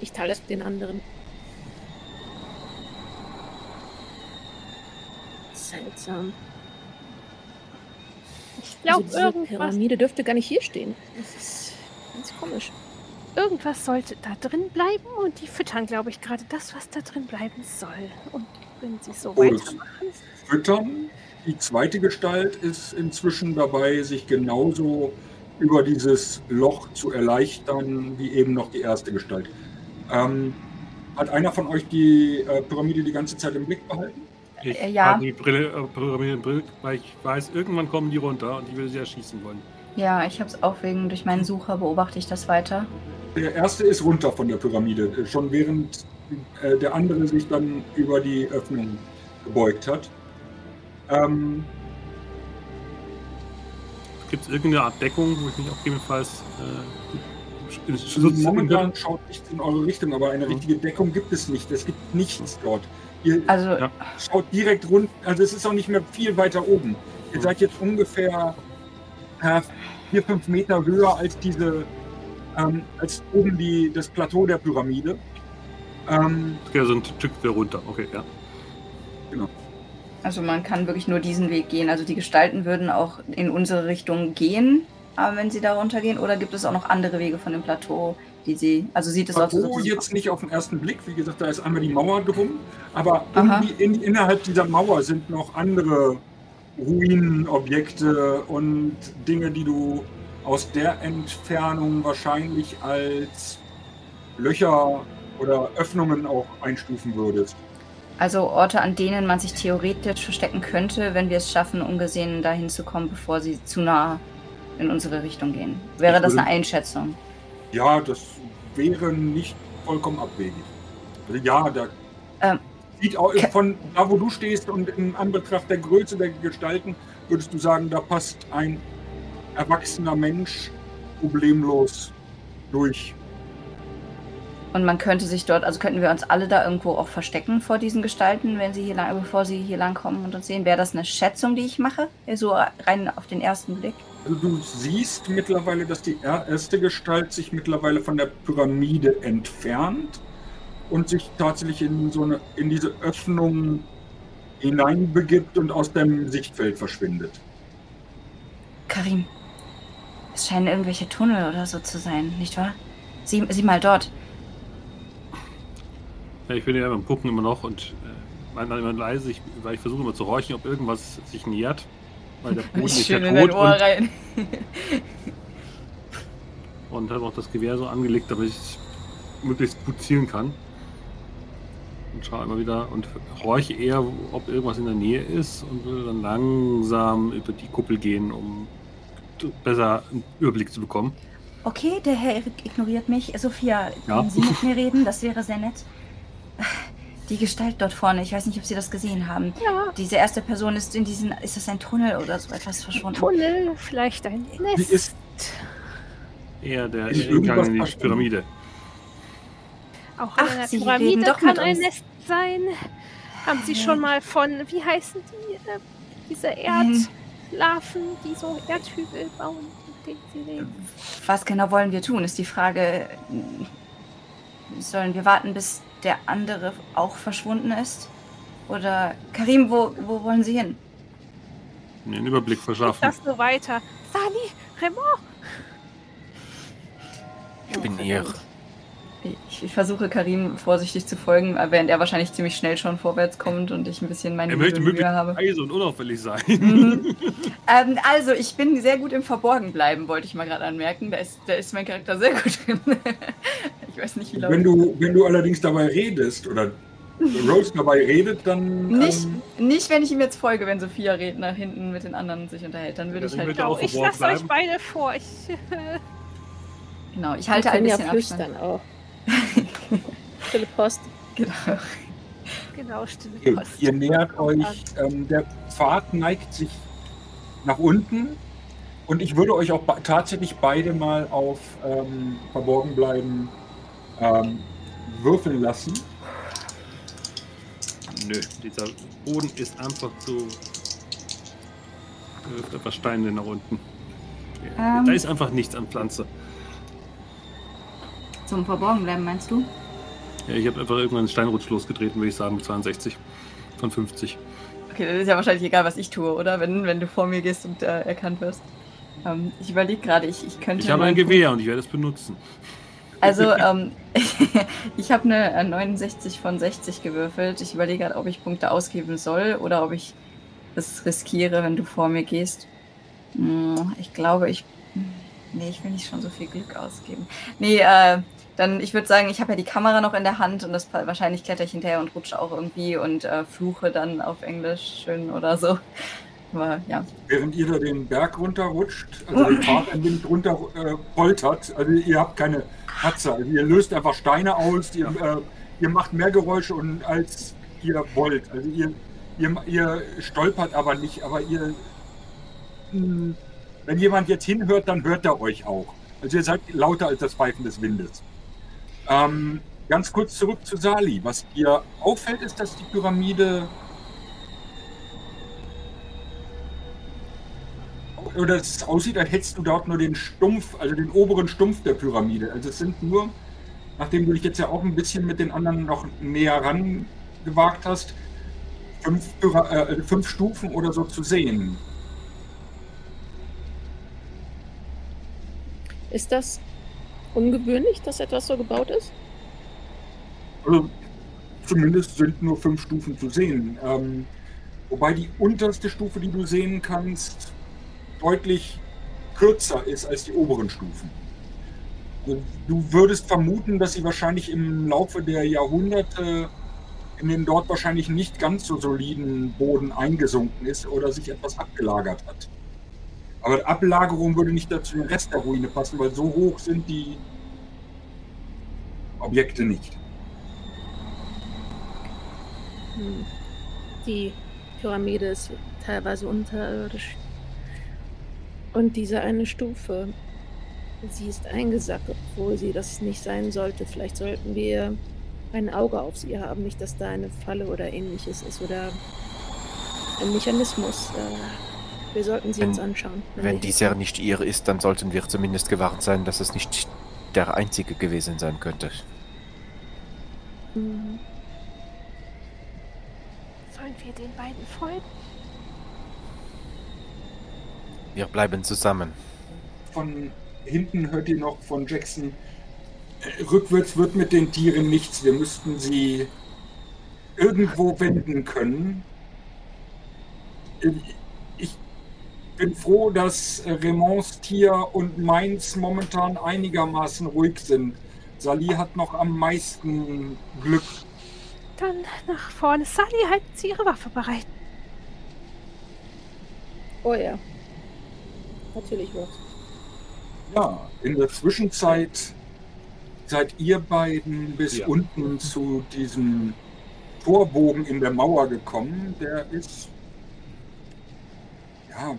Ich teile es mit den anderen. Seltsam. Ich glaube, also irgendwas... Pyramide dürfte gar nicht hier stehen. Das ist ganz komisch. Irgendwas sollte da drin bleiben und die füttern, glaube ich, gerade das, was da drin bleiben soll. Und wenn sie so oh, weitermachen. Füttern. Die zweite Gestalt ist inzwischen dabei, sich genauso über dieses Loch zu erleichtern, wie eben noch die erste Gestalt. Ähm, hat einer von euch die äh, Pyramide die ganze Zeit im Blick behalten? Ich äh, ja. habe die Brille, äh, Pyramide im Blick, weil ich weiß, irgendwann kommen die runter und ich will sie erschießen wollen. Ja, ich habe es auch wegen, durch meinen Sucher beobachte ich das weiter. Der erste ist runter von der Pyramide, äh, schon während äh, der andere sich dann über die Öffnung gebeugt hat. Ähm, Gibt es irgendeine Art Deckung, wo ich mich auch gegebenenfalls äh, Schutz Momentan schaut nichts in eure Richtung, aber eine richtige Deckung gibt es nicht. Es gibt nichts dort. Ihr also, ja. schaut direkt rund, also es ist auch nicht mehr viel weiter oben. Ihr seid jetzt ungefähr äh, vier, fünf Meter höher als diese ähm, als oben die, das Plateau der Pyramide. Ähm, okay, so ein Stück runter, okay, ja. Genau. Also man kann wirklich nur diesen Weg gehen. Also die Gestalten würden auch in unsere Richtung gehen, aber wenn sie da runtergehen, oder gibt es auch noch andere Wege von dem Plateau, die sie, also sieht es Plateau aus? jetzt nicht auf den ersten Blick, wie gesagt, da ist einmal die Mauer drum, aber die, in, innerhalb dieser Mauer sind noch andere Ruinen, Objekte und Dinge, die du aus der Entfernung wahrscheinlich als Löcher oder Öffnungen auch einstufen würdest. Also Orte, an denen man sich theoretisch verstecken könnte, wenn wir es schaffen, ungesehen dahin zu kommen, bevor sie zu nah in unsere Richtung gehen. Wäre Ich das würde- eine Einschätzung? Ja, das wäre nicht vollkommen abwegig. Also ja, da Ähm, sieht auch von da, wo du stehst und in Anbetracht der Größe der Gestalten, würdest du sagen, da passt ein erwachsener Mensch problemlos durch. Und man könnte sich dort, also könnten wir uns alle da irgendwo auch verstecken vor diesen Gestalten, wenn sie hier lang, bevor sie hier lang kommen und uns sehen. Wäre das eine Schätzung, die ich mache? So rein auf den ersten Blick. Also du siehst mittlerweile, dass die er- erste Gestalt sich mittlerweile von der Pyramide entfernt und sich tatsächlich in so eine in diese Öffnung hineinbegibt und aus dem Sichtfeld verschwindet. Karim, es scheinen irgendwelche Tunnel oder so zu sein, nicht wahr? Sieh, sieh mal dort. Ja, ich bin ja beim Gucken immer noch und äh, meine dann immer leise, ich, weil ich versuche immer zu horchen, ob irgendwas sich nähert. Weil der Boden ist ja Schön in dein tot Ohr und, rein. und habe auch das Gewehr so angelegt, damit ich möglichst gut zielen kann. Und schaue immer wieder und horche eher, ob irgendwas in der Nähe ist und würde dann langsam über die Kuppel gehen, um besser einen Überblick zu bekommen. Okay, der Herr ignoriert mich. Sophia, Ja. können Sie mit mir reden? Das wäre sehr nett. Die Gestalt dort vorne, ich weiß nicht, ob Sie das gesehen haben. Ja, Diese erste Person ist in diesen, ist das ein Tunnel oder so etwas verschwunden? Tunnel, vielleicht ein Sie Nest. ist Eher der Ist Eingang in die? Pyramide. Auch Ach, in einer Sie reden Pyramide doch kann mit ein uns. Nest sein. Haben Sie schon mal von, wie heißen die, äh, diese. Erdlarven, die so Erdhügel bauen, mit denen Sie reden? Was genau wollen wir tun, ist die Frage. Sollen wir warten, bis der andere auch verschwunden ist? Oder Karim, wo, wo wollen Sie hin? Mir einen Überblick Ich verschaffen. das so weiter. Sali, Raymond, Ich bin ihr. Ich, ich versuche Karim vorsichtig zu folgen, während er wahrscheinlich ziemlich schnell schon vorwärts kommt und ich ein bisschen meine Er möchte Mühe möglichst habe. leise und unauffällig sein. Mhm. ähm, also, ich bin sehr gut im Verborgenbleiben, wollte ich mal gerade anmerken. Da ist, da ist mein Charakter sehr gut drin. ich weiß nicht, wie laut. Wenn du, wenn du allerdings dabei redest oder Rose dabei redet, dann Nicht, ähm, nicht, wenn ich ihm jetzt folge, wenn Sophia redet nach hinten mit den anderen sich unterhält. Dann würde Ja, ich halt. genau, auch ich verborgen lasse euch bleiben. beide vor. Ich, Genau, ich halte ein können ja bisschen Abstand. flüstern auch. Stille Post. Genau. genau, stille Okay, Post. Ihr nähert euch, ähm, der Pfad neigt sich nach unten und ich würde euch auch tatsächlich beide mal auf ähm, Verborgen bleiben ähm, würfeln lassen. Nö, dieser Boden ist einfach zu. Da wirft etwas Steine nach unten. Ähm. Da ist einfach nichts an Pflanze. Zum Verborgenbleiben, meinst du? Ja, ich habe einfach irgendwann einen Steinrutsch losgetreten, würde ich sagen, mit 62 von 50. Okay, dann ist ja wahrscheinlich egal, was ich tue, oder? Wenn, wenn du vor mir gehst und äh, erkannt wirst. Ähm, ich überlege gerade, ich, ich könnte. Ich habe ein. Gewehr und ich werde es benutzen. Also, ähm, ich habe eine äh, 69 von 60 gewürfelt. Ich überlege gerade, ob ich Punkte ausgeben soll oder ob ich es riskiere, wenn du vor mir gehst. Hm, Ich glaube, ich. Nee, ich will nicht schon so viel Glück ausgeben. Nee, äh, dann, ich würde sagen, ich habe ja die Kamera noch in der Hand und das wahrscheinlich kletter ich hinterher und rutsche auch irgendwie und äh, fluche dann auf Englisch schön oder so. Aber ja. Während ihr da den Berg runterrutscht, also den Pfad ein wenig runter äh, poltert, also ihr habt keine Hatze, also ihr löst einfach Steine aus, ihr, äh, ihr macht mehr Geräusche und, als ihr wollt. Also ihr, ihr, ihr stolpert aber nicht, aber ihr, mh, wenn jemand jetzt hinhört, dann hört er euch auch. Also ihr seid lauter als das Pfeifen des Windes. Ähm, ganz kurz zurück zu Sali. Was ihr auffällt, ist, dass die Pyramide oder es aussieht, als hättest du dort nur den Stumpf, also den oberen Stumpf der Pyramide. Also es sind nur, nachdem du dich jetzt ja auch ein bisschen mit den anderen noch näher ran gewagt hast, fünf, äh, fünf Stufen oder so zu sehen. Ist das ungewöhnlich, dass etwas so gebaut ist? Also zumindest sind nur fünf Stufen zu sehen. Ähm, wobei die unterste Stufe, die du sehen kannst, deutlich kürzer ist als die oberen Stufen. Also, du würdest vermuten, dass sie wahrscheinlich im Laufe der Jahrhunderte in den dort wahrscheinlich nicht ganz so soliden Boden eingesunken ist oder sich etwas abgelagert hat. Aber Ablagerung würde nicht dazu den Rest der Ruine passen, weil so hoch sind die Objekte nicht. Hm. Die Pyramide ist teilweise unterirdisch. Und diese eine Stufe, sie ist eingesackt, obwohl sie das nicht sein sollte. Vielleicht sollten wir ein Auge auf sie haben, nicht, dass da eine Falle oder ähnliches ist oder ein Mechanismus. Äh, wir sollten sie Wenn- uns anschauen. Wenn dieser hinkommen. nicht ihr ist, dann sollten wir zumindest gewarnt sein, dass es nicht der einzige gewesen sein könnte. Mhm. Sollen wir den beiden folgen? Wir bleiben zusammen. Von hinten hört ihr noch von Jackson, äh, rückwärts wird mit den Tieren nichts. Wir müssten sie irgendwo wenden können. Ich bin froh, dass äh, Raymonds Tier und meins momentan einigermaßen ruhig sind. Sally hat noch am meisten Glück. Dann nach vorne. Sally, halten Sie Ihre Waffe bereit. Oh ja. Natürlich wird. Ja, in der Zwischenzeit seid ihr beiden bis Ja. unten zu diesem Torbogen in der Mauer gekommen. Der ist ja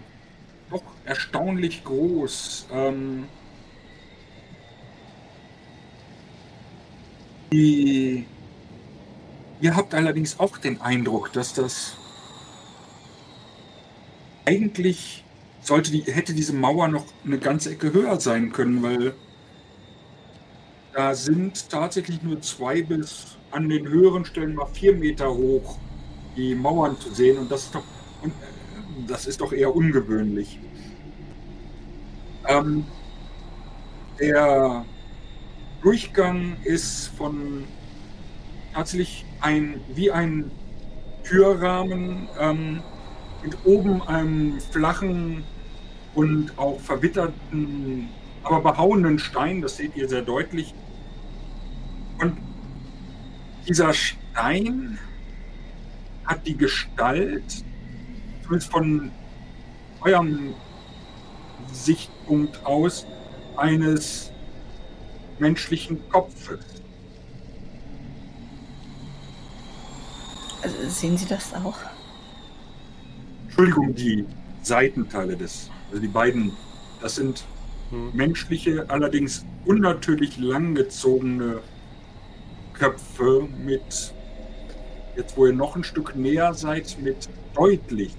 erstaunlich groß. Ähm, die, ihr habt allerdings auch den Eindruck, dass das eigentlich sollte die, hätte diese Mauer noch eine ganze Ecke höher sein können, weil da sind tatsächlich nur zwei bis an den höheren Stellen mal vier Meter hoch die Mauern zu sehen und das ist doch, und, äh, das ist doch eher ungewöhnlich. Ähm, der Durchgang ist von tatsächlich ein wie ein Türrahmen ähm, mit oben einem flachen und auch verwitterten, aber behauenen Stein, das seht ihr sehr deutlich. Und dieser Stein hat die Gestalt, zumindest von eurem Sichtpunkt aus, eines menschlichen Kopfes. Also, sehen Sie das auch? Entschuldigung, die Seitenteile des, also die beiden, das sind Hm. menschliche, allerdings unnatürlich langgezogene Köpfe mit, jetzt wo ihr noch ein Stück näher seid, mit deutlich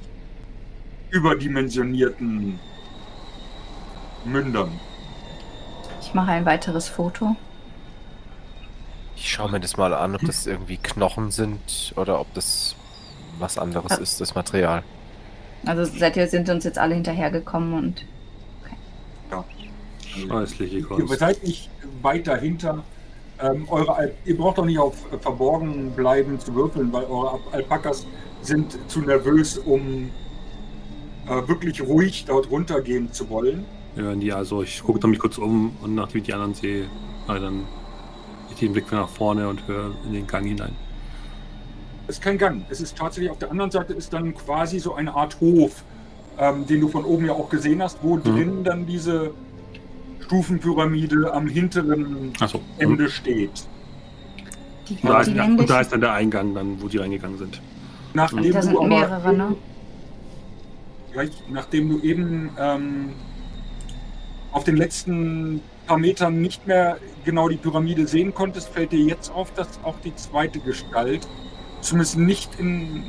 überdimensionierten Mündern. Ich mache ein weiteres Foto. Ich schaue mir das mal an, ob das irgendwie Knochen sind oder ob das was anderes Ja. ist, das Material. Also seid ihr, sind uns jetzt alle hinterhergekommen und Scheußliche Ihr Kunst. seid nicht weit dahinter. Ähm, eure Al ihr braucht doch nicht auf äh, verborgen bleiben zu würfeln, weil eure Al- Alpakas sind zu nervös, um äh, wirklich ruhig dort runtergehen zu wollen. Ja, die, also ich gucke dann mich kurz um und nachdem ich die anderen sehe, dann ich den Blick nach vorne und höre in den Gang hinein. Es ist kein Gang. Es ist tatsächlich auf der anderen Seite ist dann quasi so eine Art Hof, ähm, den du von oben ja auch gesehen hast, wo drin dann diese Stufenpyramide am hinteren. Und, Ende steht. die, da ist, die und da ist dann der Eingang, dann, wo die reingegangen sind. Nachdem Da du sind aber mehrere, eben- ne? Nachdem du eben ähm, auf den letzten paar Metern nicht mehr genau die Pyramide sehen konntest, fällt dir jetzt auf, dass auch die zweite Gestalt zumindest nicht in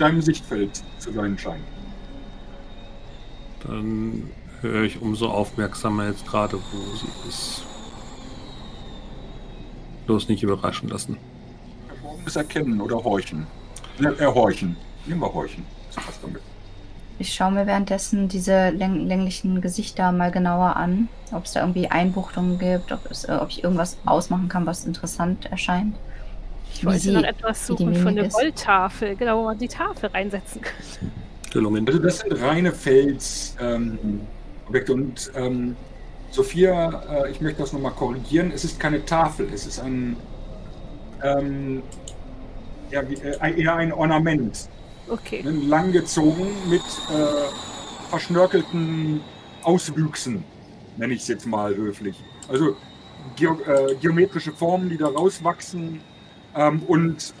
deinem Sichtfeld zu sein scheint. Dann höre ich umso aufmerksamer jetzt gerade, wo sie ist. Bloß nicht überraschen lassen. Erkennen oder Horchen. Ne, äh. Nehmen wir Horchen. Das passt damit. Ich schaue mir währenddessen diese läng länglichen Gesichter mal genauer an, ob es da irgendwie Einbuchtungen gibt, ob, es, äh, ob ich irgendwas ausmachen kann, was interessant erscheint. Ich wollte sie- noch etwas suchen von der. Goldtafel, genau, wo man die Tafel reinsetzen kann. Gelungen. Also das sind reine Felsobjekte ähm, und ähm, Sophia, äh, ich möchte das nochmal korrigieren. Es ist keine Tafel, es ist ein ähm, ja, wie, äh, eher ein Ornament. Okay. Langgezogen mit äh, verschnörkelten Auswüchsen, nenne ich es jetzt mal höflich. Also geo äh, geometrische Formen, die da rauswachsen. Ähm, und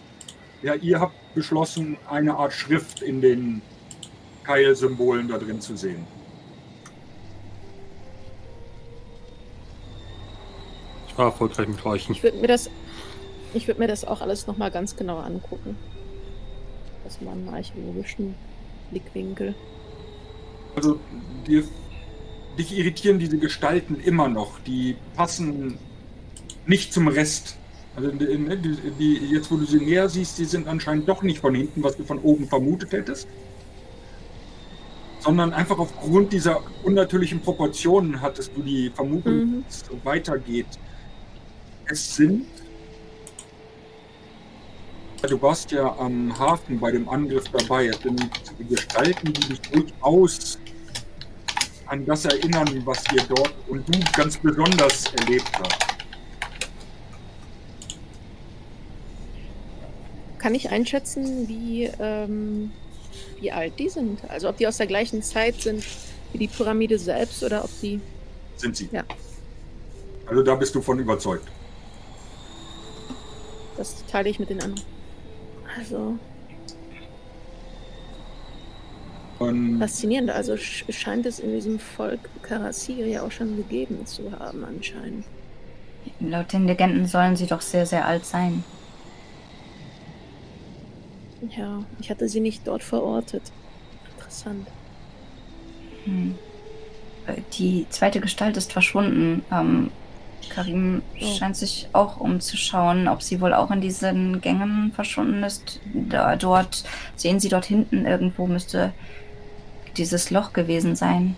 ja, ihr habt beschlossen, eine Art Schrift in den Keilsymbolen da drin zu sehen. Ich war erfolgreich mit Räuchen. Ich würde mir das, ich würde mir das auch alles noch mal ganz genau angucken. Aus meinem archäologischen Blickwinkel. Also dir, dich irritieren diese Gestalten immer noch. Die passen nicht zum Rest. Also die, ne, die, die, jetzt, wo du sie näher siehst, die sind anscheinend doch nicht von hinten, was du von oben vermutet hättest. Sondern einfach aufgrund dieser unnatürlichen Proportionen hattest du die Vermutung, Mhm. dass es so weitergeht. Es sind. Du warst ja am Hafen bei dem Angriff dabei. Es sind Gestalten, die dich durchaus an das erinnern, was ihr dort und du ganz besonders erlebt hast. Kann ich einschätzen, wie, ähm, wie alt die sind? Also ob die aus der gleichen Zeit sind wie die Pyramide selbst oder ob die. Sind sie. Ja. Also da bist du von überzeugt. Das teile ich mit den anderen. Also Und faszinierend. Also sch- scheint es in diesem Volk Karasir ja auch schon gegeben zu haben anscheinend. Laut den Legenden sollen sie doch sehr, sehr alt sein. Ja, ich hatte sie nicht dort verortet. Interessant. Hm. Äh, Die zweite Gestalt ist verschwunden. Ähm, Karim Oh. scheint sich auch umzuschauen, ob sie wohl auch in diesen Gängen verschwunden ist. Da, dort sehen Sie dort hinten irgendwo müsste dieses Loch gewesen sein.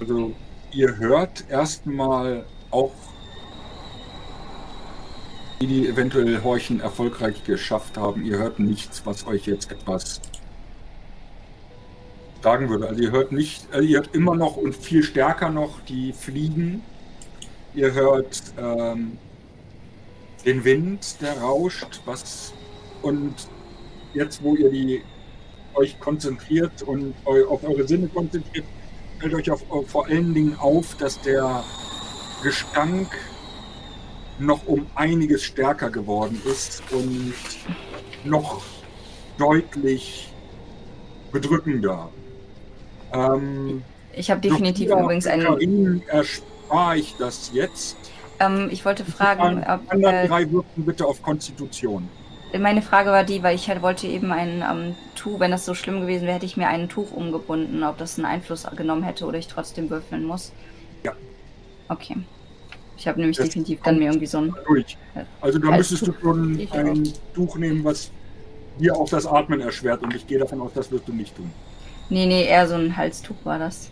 also ihr hört erstmal auch, die die eventuell Horchen erfolgreich geschafft haben. Ihr hört nichts, was euch jetzt etwas sagen würde. Also ihr hört nicht, also ihr hört immer noch und viel stärker noch die Fliegen. Ihr hört ähm, den Wind, der rauscht, was und jetzt, wo ihr die euch konzentriert und eu, auf eure Sinne konzentriert, fällt euch auf, auf, vor allen Dingen auf, dass der Gestank noch um einiges stärker geworden ist und noch deutlich bedrückender. Ähm, Ich habe definitiv Sophia übrigens einen. Karin erspare ich das jetzt. Ähm, ich wollte fragen, Die ob, anderen äh, drei Würfen bitte auf Konstitution. meine Frage war die, weil ich halt wollte eben ein ähm, Tuch, wenn das so schlimm gewesen wäre, hätte ich mir ein Tuch umgebunden, ob das einen Einfluss genommen hätte oder ich trotzdem würfeln muss. Ja. Okay. Ich habe nämlich Das definitiv dann mir irgendwie so ein. Durch. Also da müsstest du schon ein Tuch nehmen, was dir auch das Atmen erschwert. Und ich gehe davon aus, das wirst du nicht tun. Nee, nee, eher so ein Halstuch war das.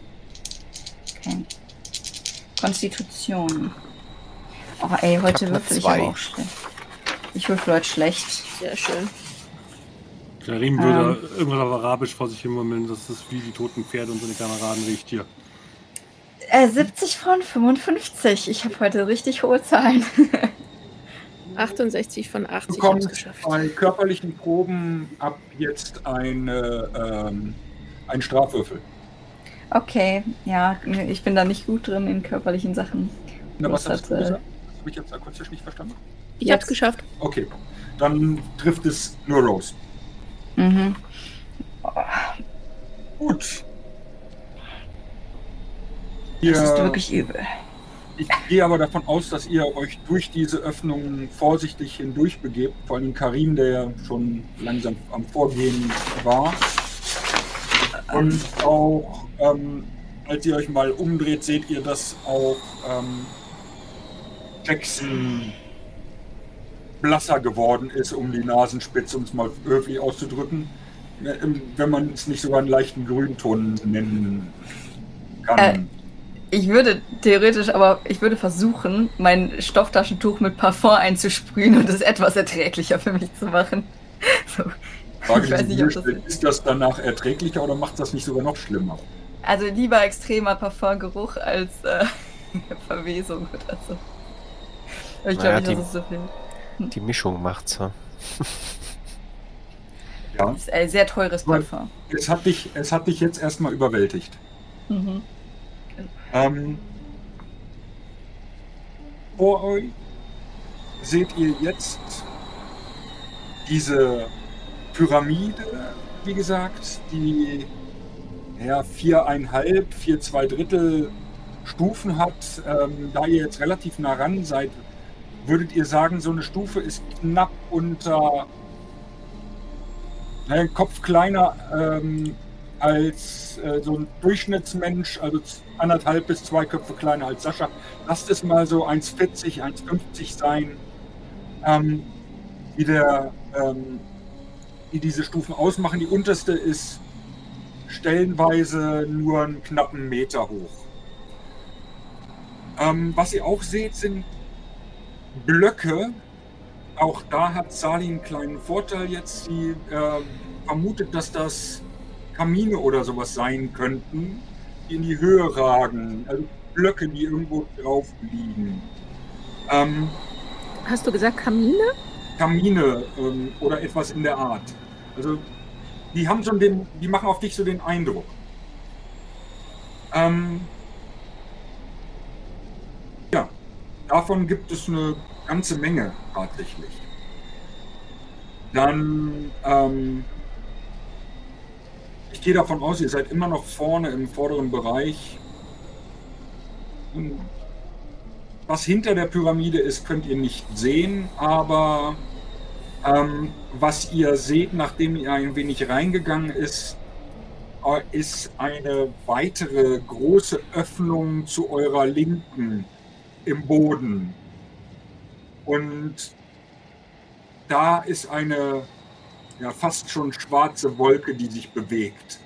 Okay. Konstitution. Oh, ey, heute würfel ich aber auch schlecht. Ich würfel heute schlecht. Sehr schön. Karim würde irgendwas auf Arabisch vor sich hin murmeln, das ist wie die toten Pferde und seine Kameraden riecht hier. Äh, 70 von 55. Ich habe heute richtig hohe Zahlen. 68 von 80 Du bekommst geschafft. bei körperlichen Proben ab jetzt eine, ähm, einen Strafwürfel. Okay, ja, ich bin da nicht gut drin in körperlichen Sachen. Na, was hast hat, du gesagt? Das habe ich jetzt akustisch nicht verstanden. Ich hab's Jetzt- geschafft. Okay, dann trifft es nur Rose. Mhm. Gut. Das ist Ihr- wirklich übel. Ich gehe aber davon aus, dass ihr euch durch diese Öffnungen vorsichtig hindurch begebt. Vor allem Karim, der ja schon langsam am Vorgehen war. Und auch, ähm, als ihr euch mal umdreht, seht ihr, dass auch ähm, Jackson blasser geworden ist um die Nasenspitze, um es mal höflich auszudrücken. Ähm, Wenn man es nicht sogar einen leichten Grünton nennen kann. Äh, Ich würde theoretisch, aber ich würde versuchen, mein Stofftaschentuch mit Parfum einzusprühen und es etwas erträglicher für mich zu machen. So. Frage Ich weiß nicht, ob das gestellt, ist das danach erträglicher oder macht das nicht sogar noch schlimmer? Also lieber extremer Parfumgeruch als äh, Verwesung oder so. Aber ich Naja, glaube nicht, die- dass es so viel. Die Mischung macht's. Ja. Ja, Das ist ein sehr teures Parfum. es hat dich, es hat dich jetzt erstmal überwältigt. Mhm. Ähm, vor euch seht ihr jetzt diese Pyramide, wie gesagt, die ja, viereinhalb, vier, zwei Drittel Stufen hat. Ähm, da ihr jetzt relativ nah ran seid, würdet ihr sagen, so eine Stufe ist knapp unter naja, Kopf kleiner ähm, als äh, so ein Durchschnittsmensch, also anderthalb bis zwei Köpfe kleiner als Sascha. Lasst es mal so 1,40, 1,50 sein, ähm, wie, der, ähm, wie diese Stufen ausmachen. Die unterste ist stellenweise nur einen knappen Meter hoch. Ähm, was ihr auch seht, sind Blöcke. Auch da hat Sali einen kleinen Vorteil jetzt. Sie äh, vermutet, dass das Kamine oder sowas sein könnten, die in die Höhe ragen. Also Blöcke, die irgendwo drauf liegen. Ähm, Hast du gesagt Kamine? Kamine ähm, oder etwas in der Art. Also die haben schon den, die machen auf dich so den Eindruck. Ähm, ja, davon gibt es eine ganze Menge tatsächlich. Dann, ähm, ich gehe davon aus, ihr seid immer noch vorne im vorderen Bereich. Was hinter der Pyramide ist, könnt ihr nicht sehen, aber ähm, was ihr seht, nachdem ihr ein wenig reingegangen ist, äh, ist eine weitere große Öffnung zu eurer Linken im Boden. Und da ist eine ja, fast schon schwarze Wolke, die sich bewegt.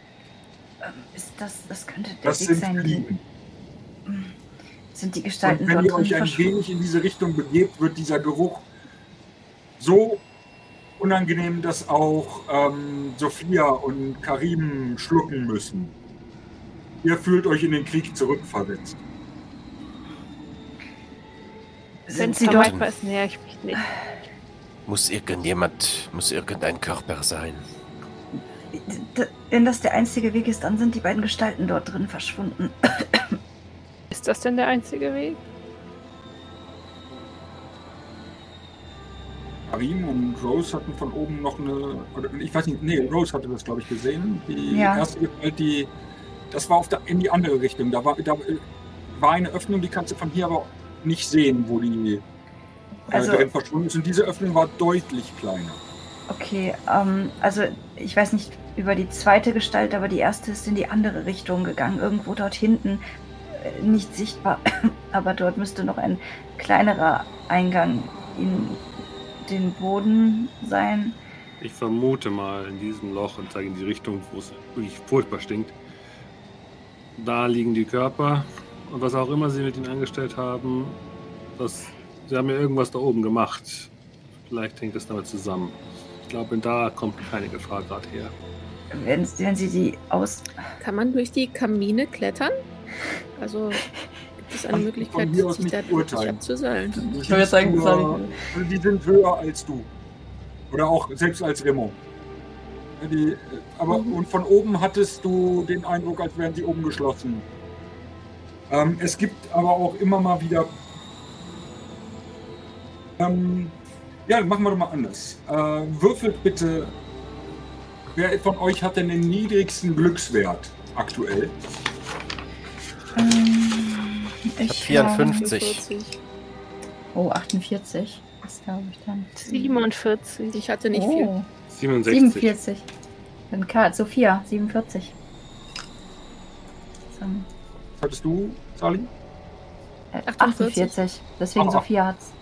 Ähm, Ist das, das könnte der Das Weg sind sein. Fliegen. Sind die Gestalten Und wenn ihr euch ein wenig in diese Richtung begebt, wird dieser Geruch so unangenehm, dass auch ähm, Sophia und Karim schlucken müssen. Ihr fühlt euch in den Krieg zurückversetzt. Sind sie dort? näher ich mich nicht. Muss irgendjemand, muss irgendein Körper sein. Wenn das der einzige Weg ist, dann sind die beiden Gestalten dort drin verschwunden. Ist das denn der einzige Weg? Karim und Rose hatten von oben noch eine, oder ich weiß nicht, nee, Rose hatte das, glaube ich, gesehen. Die Ja. erste Gestalt, die, das war auf der, in die andere Richtung. Da war, da war eine Öffnung, die kannst du von hier aber nicht sehen, wo die äh, Also- drin verschwunden ist. Und diese Öffnung war deutlich kleiner. Okay, ähm, also ich weiß nicht über die zweite Gestalt, aber die erste ist in die andere Richtung gegangen, irgendwo dort hinten, äh, nicht sichtbar, aber dort müsste noch ein kleinerer Eingang in den Boden sein. Ich vermute mal in diesem Loch und zeige in die Richtung, wo es wirklich furchtbar stinkt. Da liegen die Körper und was auch immer sie mit ihnen angestellt haben, das, sie haben ja irgendwas da oben gemacht. Vielleicht hängt es damit zusammen. Ich glaube, da kommt keine Gefahr gerade her. Wenn, wenn sie die aus. Kann man durch die Kamine klettern? Also gibt es eine Möglichkeit, von hier aus sich nicht da wirklich beurteilen. abzuseilen? Ich wollte siehst sagen, nur- sorry. also die sind höher als du. Oder auch selbst als Remo. Die, aber Mhm. und von oben hattest du den Eindruck, als wären sie oben geschlossen. Ähm, es gibt aber auch immer mal wieder. Ähm, ja, machen wir doch mal anders. Äh, würfelt bitte. Wer von euch hat denn den niedrigsten Glückswert aktuell? Ähm, hab 54. 44. Oh, 48. Was glaube ich dann? 47. Ich hatte nicht viel. oh, 67. 47. Dann Karl, Sophia, 47. So, Was hattest du, Sali? äh, 48. 48. Deswegen Ah. Sophia hat's.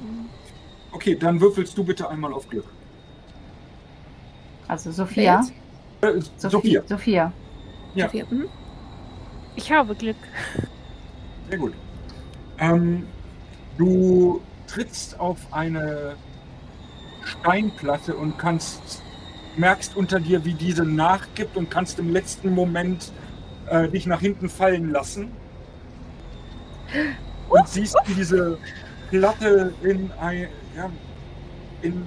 Okay, dann würfelst du bitte einmal auf Glück. Also Sophia. Äh, Sophia. Sophia. Ja. Sophia. Mhm. Ich habe Glück. Sehr gut. Ähm, du trittst auf eine Steinplatte und kannst merkst unter dir, wie diese nachgibt und kannst im letzten Moment äh, dich nach hinten fallen lassen. Und siehst, wie diese Platte in, ein, ja, in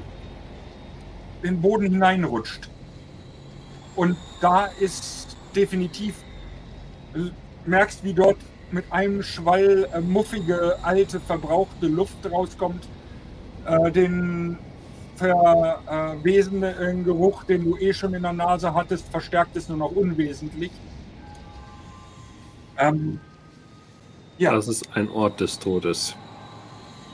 den Boden hineinrutscht. Und da ist definitiv, merkst, wie dort mit einem Schwall äh, muffige, alte, verbrauchte Luft rauskommt. Äh, den verwesenden Geruch, den du eh schon in der Nase hattest, verstärkt es nur noch unwesentlich. Ähm, ja. Das ist ein Ort des Todes.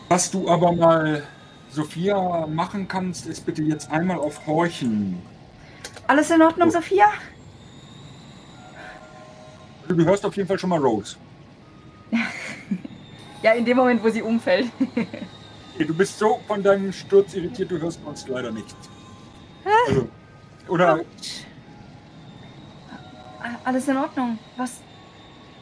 Was du aber mal, Sophia, machen kannst, ist bitte jetzt einmal auf Horchen. Alles in Ordnung, So. Sophia? Du hörst auf jeden Fall schon mal Rose. Ja, in dem Moment, wo sie umfällt. Du bist so von deinem Sturz irritiert, du hörst uns leider nicht. Also, oder Ah, Alles in Ordnung. Was?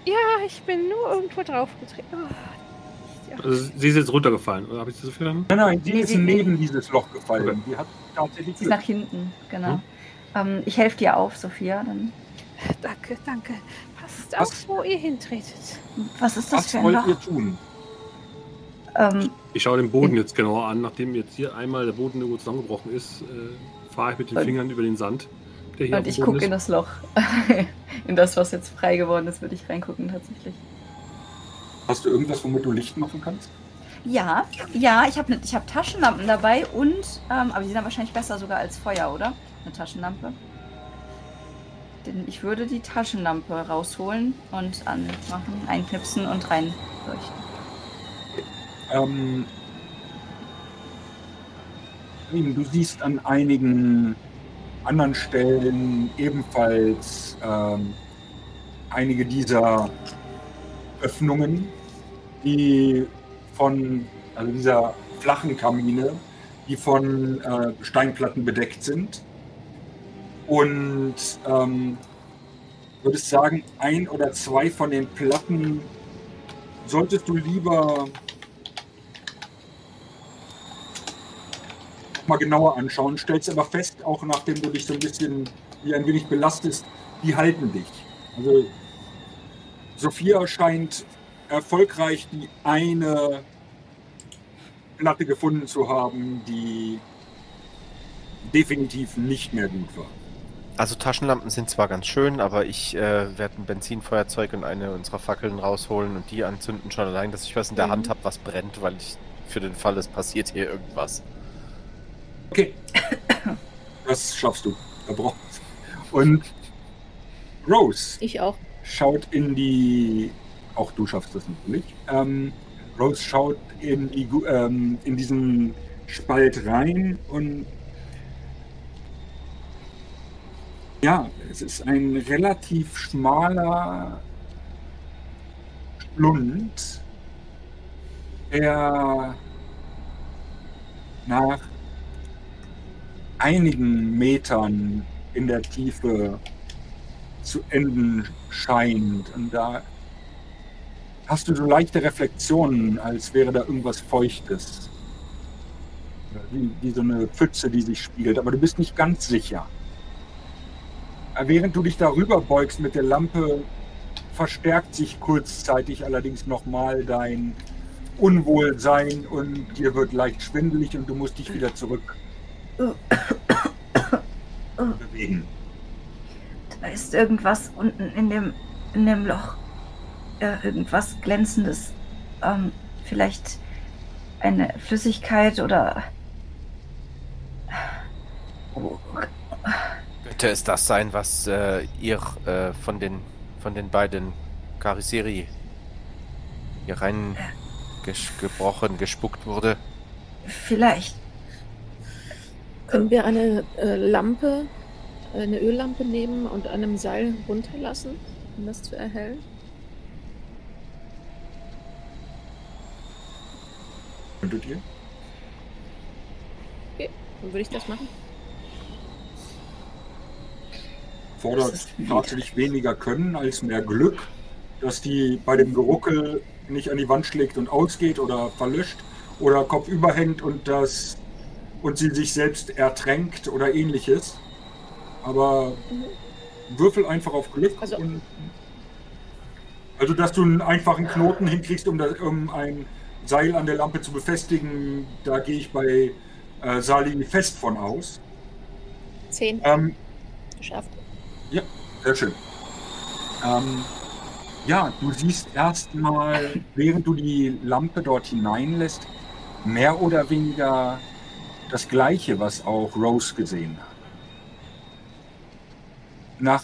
Ja, ich bin nur irgendwo draufgetreten. Oh, Also sie ist jetzt runtergefallen, oder habe ich das so verstanden? nein, nein, die Nee, ist sie- neben dieses Loch gefallen. Okay. Die hat tatsächlich Sie ist nach hinten, genau. Hm? Ähm, ich helfe dir auf, Sophia. Dann. danke, danke. Passt Was? auf, wo ihr hintretet. Was ist das Was für ein wollt Loch? ihr tun? Ähm, Ich schaue den Boden jetzt genauer an. Nachdem jetzt hier einmal der Boden irgendwo zusammengebrochen ist, äh, fahre ich mit den Und- Fingern über den Sand, der hier und ich gucke in ist. das Loch. in das, was jetzt frei geworden ist, würde ich reingucken tatsächlich. Hast du irgendwas, womit du Licht machen kannst? Ja, ja, ich habe ne, ich hab Taschenlampen dabei und, ähm, aber die sind dann wahrscheinlich besser sogar als Feuer, oder? Eine Taschenlampe. Denn ich würde die Taschenlampe rausholen und anmachen, einknipsen und reinleuchten. Ähm, du siehst an einigen anderen Stellen ebenfalls ähm, einige dieser Öffnungen, die von, also dieser flachen Kamine, die von äh, Steinplatten bedeckt sind. Und ähm, würdest sagen, ein oder zwei von den Platten solltest du lieber mal genauer anschauen, stellst aber fest, auch nachdem du dich so ein bisschen wie ein wenig belastest, die halten dich. Also Sophia scheint erfolgreich die eine Platte gefunden zu haben, die definitiv nicht mehr gut war. Also Taschenlampen sind zwar ganz schön, aber ich äh, werde ein Benzinfeuerzeug und eine unserer Fackeln rausholen und die anzünden schon allein, dass ich was in der Mhm. Hand habe, was brennt, weil ich für den Fall, es passiert hier irgendwas. Okay. Das schaffst du. Da brauchst Und Rose Ich auch. schaut in die. Auch du schaffst das natürlich. Ähm, Rose schaut in, die, ähm, in diesen Spalt rein und. Ja, es ist ein relativ schmaler Schlund, der nach einigen Metern in der Tiefe zu enden scheint. Und da hast du so leichte Reflexionen, als wäre da irgendwas Feuchtes. Wie, wie so eine Pfütze, die sich spiegelt, aber du bist nicht ganz sicher. Äh, Während du dich darüber beugst mit der Lampe, verstärkt sich kurzzeitig allerdings nochmal dein Unwohlsein und dir wird leicht schwindelig und du musst dich wieder zurück bewegen. Da ist irgendwas unten in dem, in dem Loch. Äh, irgendwas Glänzendes. Ähm, vielleicht eine Flüssigkeit oder. Oh, Könnte es das sein, was äh, ihr äh, von den von den beiden Kariseri hier rein ges gebrochen, gespuckt wurde? vielleicht. Können wir eine äh, Lampe, eine Öllampe nehmen und an einem Seil runterlassen, um das zu erhellen? Könntet ihr? Dann würde ich das machen. Fordert Das ist wieder- tatsächlich weniger Können als mehr Glück, dass die bei dem Geruckel nicht an die Wand schlägt und ausgeht oder verlöscht oder kopfüber hängt und das und sie sich selbst ertränkt oder ähnliches. Aber würfel einfach auf Glück Also- und also dass du einen einfachen Knoten hinkriegst, um, das, um ein Seil an der Lampe zu befestigen, da gehe ich bei äh, Sali fest von aus. Zehn. Ähm, Geschafft. Sehr schön. Ähm, ja, du siehst erstmal, während du die Lampe dort hineinlässt, mehr oder weniger das Gleiche, was auch Rose gesehen hat. Nach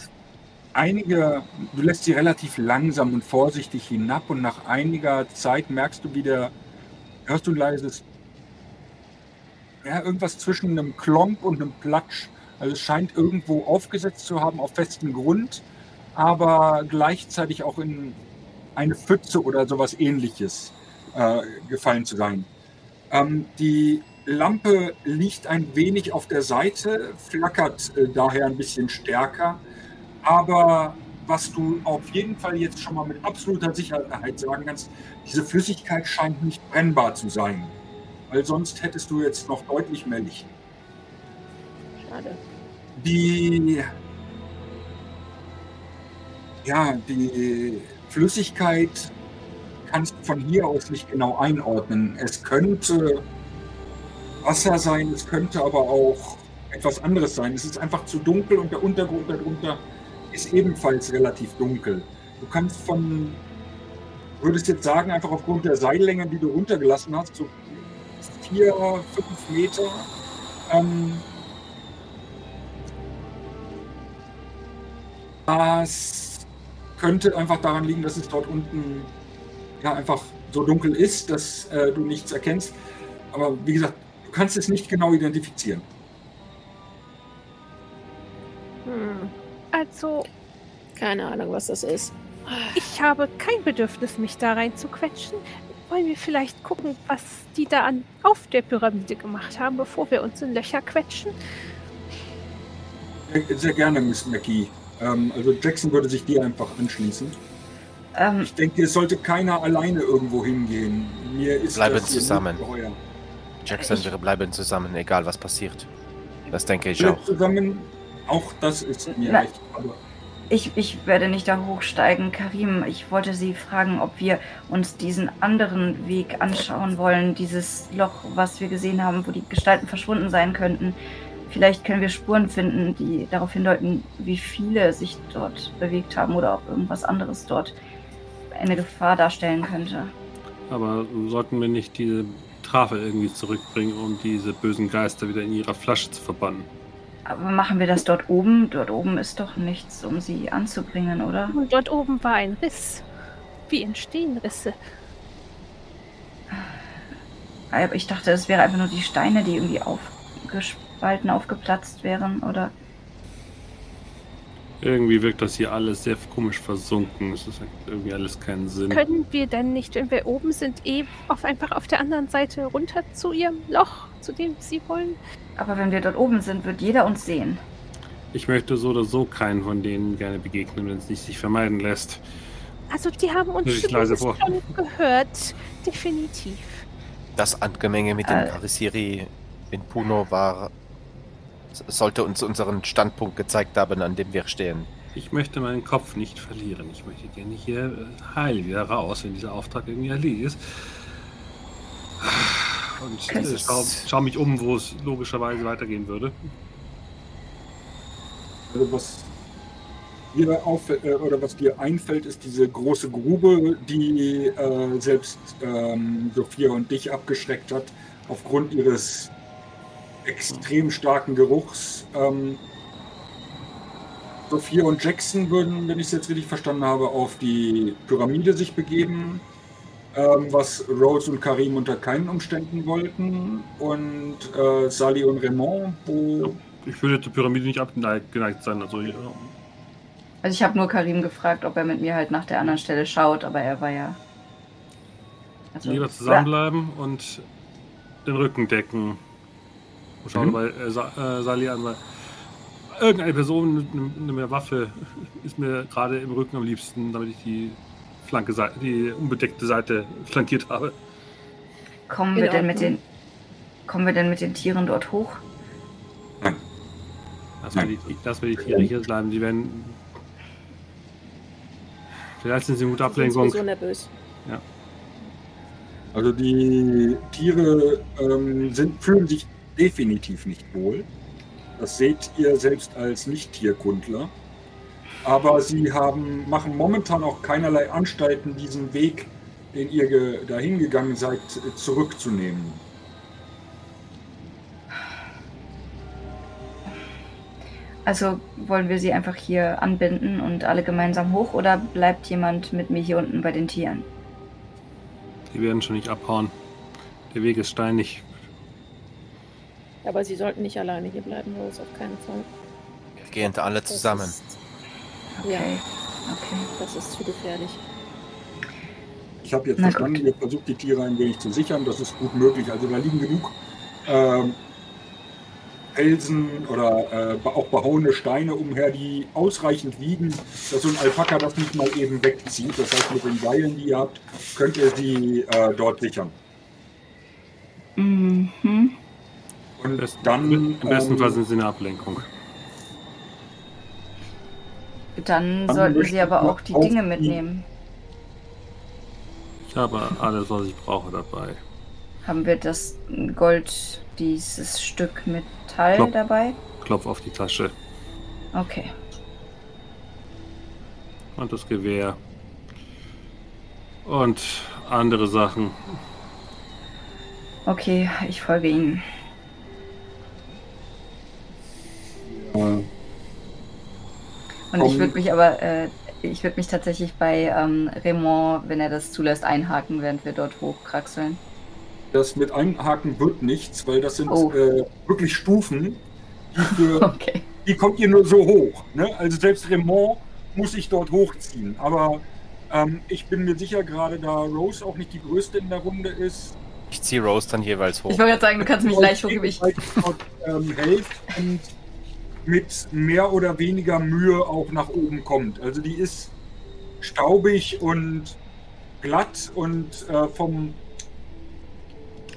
einiger, du lässt sie relativ langsam und vorsichtig hinab und nach einiger Zeit merkst du wieder, hörst du ein leises, ja, irgendwas zwischen einem Klomp und einem Platsch. Also es scheint irgendwo aufgesetzt zu haben auf festem Grund, aber gleichzeitig auch in eine Pfütze oder sowas ähnliches äh, gefallen zu sein. Ähm, die Lampe liegt ein wenig auf der Seite, flackert äh, daher ein bisschen stärker. Aber was du auf jeden Fall jetzt schon mal mit absoluter Sicherheit sagen kannst, diese Flüssigkeit scheint nicht brennbar zu sein. Weil sonst hättest du jetzt noch deutlich mehr Licht. Schade. Die, ja, die Flüssigkeit kannst du von hier aus nicht genau einordnen. Es könnte Wasser sein, es könnte aber auch etwas anderes sein. Es ist einfach zu dunkel und der Untergrund darunter ist ebenfalls relativ dunkel. Du kannst von, würdest jetzt sagen, einfach aufgrund der Seillänge, die du runtergelassen hast, so vier, fünf Meter, ähm, das könnte einfach daran liegen, dass es dort unten ja einfach so dunkel ist, dass äh, du nichts erkennst. Aber wie gesagt, du kannst es nicht genau identifizieren. Hm. Also, Keine Ahnung, was das ist. ich habe kein Bedürfnis, mich da rein zu quetschen. Wollen wir vielleicht gucken, was die da an, auf der Pyramide gemacht haben, bevor wir uns in Löcher quetschen? Sehr, sehr gerne, Miss McGee. Ähm, also Jackson würde sich dir einfach anschließen. Ähm, Ich denke, es sollte keiner alleine irgendwo hingehen. Mir ist Bleiben das zusammen. Jackson, Ich- wir bleiben zusammen, egal was passiert. Das denke ich auch. Zusammen, auch das ist mir Na- recht. Aber ich, ich werde nicht da hochsteigen. Karim, ich wollte Sie fragen, ob wir uns diesen anderen Weg anschauen wollen. Dieses Loch, was wir gesehen haben, wo die Gestalten verschwunden sein könnten. Vielleicht können wir Spuren finden, die darauf hindeuten, wie viele sich dort bewegt haben oder ob irgendwas anderes dort eine Gefahr darstellen könnte. Aber sollten wir nicht diese Trafel irgendwie zurückbringen, um diese bösen Geister wieder in ihrer Flasche zu verbannen? Aber machen wir das dort oben? Dort oben ist doch nichts, um sie anzubringen, oder? Und dort oben war ein Riss. Wie entstehen Risse? Aber ich dachte, es wäre einfach nur die Steine, die irgendwie aufgespalten, aufgeplatzt wären, oder? Irgendwie wirkt das hier alles sehr komisch versunken. Es ist irgendwie alles keinen Sinn. Können wir denn nicht, wenn wir oben sind, eh auf einfach auf der anderen Seite runter zu ihrem Loch, zu dem sie wollen? Aber wenn wir dort oben sind, wird jeder uns sehen. Ich möchte so oder so keinen von denen gerne begegnen, wenn es nicht sich vermeiden lässt. Also die haben uns schon gehört. Definitiv. Das Angemenge mit den Äh. Karisiri in Puno war, sollte uns unseren Standpunkt gezeigt haben, an dem wir stehen. Ich möchte meinen Kopf nicht verlieren. Ich möchte gerne hier äh, heil wieder raus, wenn dieser Auftrag irgendwie erledigt ist. Und äh, schau, schau mich um, wo es logischerweise weitergehen würde. Also was dir auffällt, äh, oder was dir einfällt, ist diese große Grube, die äh, selbst ähm, Sophia und dich abgeschreckt hat, aufgrund ihres extrem starken Geruchs. Ähm, Sophia und Jackson würden, wenn ich es jetzt richtig verstanden habe, auf die Pyramide sich begeben, ähm, was Rose und Karim unter keinen Umständen wollten. Und äh, Sally und Raymond, wo Ich würde der Pyramide nicht abgeneigt geneigt sein. Also, ja, Also ich habe nur Karim gefragt, ob er mit mir halt nach der anderen Stelle schaut, aber er war ja. Also, lieber zusammenbleiben und den Rücken decken. Schau Mhm. bei äh, Sa äh, Sally an, weil irgendeine Person mit einem- mit einer Waffe ist mir gerade im Rücken am liebsten, damit ich die flanke Seite, die unbedeckte Seite flankiert habe. Kommen wir denn mit den. Kommen wir denn mit den Tieren dort hoch? Lass mir, die, lass die Tiere hier bleiben, die werden. Vielleicht sind sie eine gute Die sind Ablenkung. sowieso nervös. Also die Tiere ähm, sind, fühlen sich definitiv nicht wohl. Das seht ihr selbst als Nicht-Tierkundler. Aber sie haben, machen momentan auch keinerlei Anstalten, diesen Weg, den ihr ge- dahin gegangen seid, zurückzunehmen. Also wollen wir sie einfach hier anbinden und alle gemeinsam hoch oder bleibt jemand mit mir hier unten bei den Tieren? Die werden schon nicht abhauen. Der Weg ist steinig. Aber sie sollten nicht alleine hier bleiben, Rose, auf keinen Fall. Wir gehen alle Das zusammen. Ist, Okay. Ja. Okay. das ist zu gefährlich. Ich habe jetzt Na verstanden, gut. ihr versucht die Tiere ein wenig zu sichern. Das ist gut möglich. Also da liegen genug ähm, Felsen oder äh, auch behauene Steine umher, die ausreichend wiegen, dass so ein Alpaka das nicht mal eben wegzieht. Das heißt, mit den Seilen, die ihr habt, könnt ihr sie äh, dort sichern. Mhm. Und Besten, dann Im besten ähm, Fall sind sie eine Ablenkung. Dann Dann sollten sie aber auch die Dinge mitnehmen. Ich habe alles, was ich brauche dabei. Haben wir das Gold, dieses Stück Metall Klopp. dabei? Klopf auf die Tasche Okay. und das Gewehr. Und andere Sachen. Okay, ich folge Ihnen. Und ich würde mich aber, äh, ich würde mich tatsächlich bei ähm, Raymond, wenn er das zulässt, einhaken, während wir dort hochkraxeln. das mit Einhaken wird nichts, weil das sind Oh. äh, wirklich Stufen, die für Okay. die kommt ihr nur so hoch. Ne? Also selbst Raymond muss sich dort hochziehen. Aber ähm, ich bin mir sicher, gerade da Rose auch nicht die größte in der Runde ist, Ich ziehe Rose dann jeweils hoch. Ich wollte gerade sagen, du kannst mich leicht hochgewicht. gegenseitig dort, ähm, helft und mit mehr oder weniger Mühe auch nach oben kommt. Also die ist staubig und glatt und äh, vom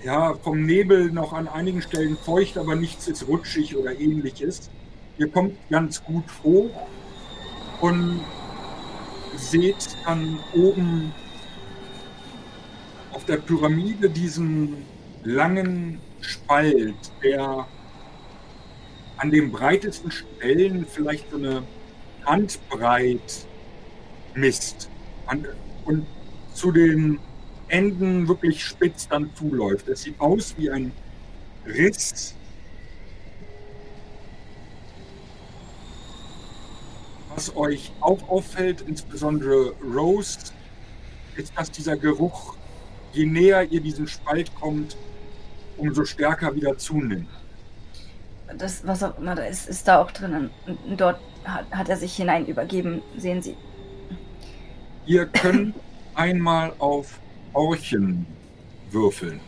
ja, vom Nebel noch an einigen Stellen feucht, aber nichts ist rutschig oder ähnliches. Ihr kommt ganz gut hoch und seht dann oben auf der Pyramide diesen langen Spalt, der an den breitesten Stellen vielleicht so eine Handbreit misst an, und zu den Enden wirklich spitz dann zuläuft. Es sieht aus wie ein Riss. Was euch auch auffällt, insbesondere Rose, ist, dass dieser Geruch, je näher ihr diesen Spalt kommt, umso stärker wieder zunimmt. Das, was auch immer da ist, ist da auch drinnen. Und dort hat, hat er sich hinein übergeben. Sehen Sie. Ihr könnt einmal auf Orchen würfeln.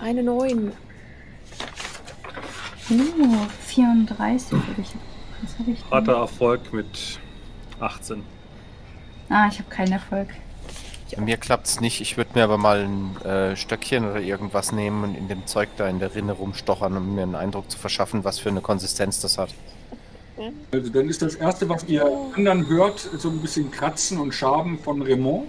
Eine neun. Uh, 34 würde ich. Was habe ich? Harter Erfolg mit 18. Ah, ich habe keinen Erfolg. Bei mir klappt's nicht. Ich würde mir aber mal ein äh, Stöckchen oder irgendwas nehmen und in dem Zeug da in der Rinne rumstochern, um mir einen Eindruck zu verschaffen, was für eine Konsistenz das hat. Also dann ist das erste, was ihr anderen hört, so ein bisschen Kratzen und Schaben von Raymond.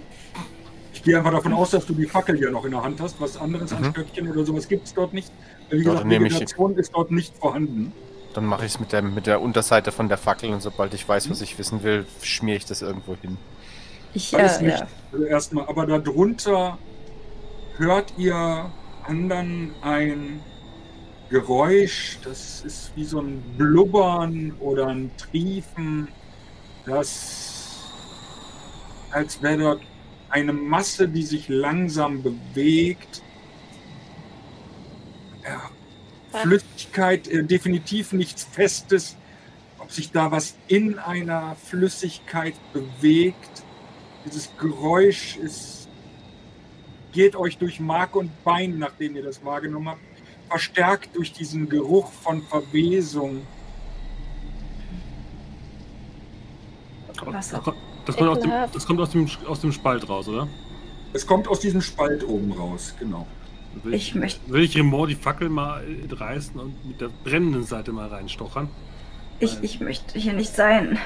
Ich gehe einfach davon aus, dass du die Fackel ja noch in der Hand hast. Was anderes an Mhm. Stöckchen oder sowas gibt es dort nicht. Weil, Wie Ja, gesagt, dann nehme ich- Vegetation ist dort nicht vorhanden. Dann mache ich es mit der, mit der Unterseite von der Fackel und sobald ich weiß, was ich wissen will, schmiere ich das irgendwo hin. Ich, Weiß äh, nicht. ja. Also erstmal, aber darunter hört ihr anderen ein Geräusch, das ist wie so ein Blubbern oder ein Triefen, das als wäre dort eine Masse, die sich langsam bewegt. Ja, Flüssigkeit, äh, definitiv nichts Festes. Ob sich da was in einer Flüssigkeit bewegt, dieses Geräusch ist, geht euch durch Mark und Bein, nachdem ihr das wahrgenommen habt, verstärkt durch diesen Geruch von Verwesung. Wasser. Das kommt, aus dem, das kommt aus, dem, aus dem Spalt raus, oder? Es kommt aus diesem Spalt oben raus, genau. Will Ich möchte- Will ich Remor die Fackel mal äh, reißen und mit der brennenden Seite mal reinstochern? Ich, ich möchte hier nicht sein.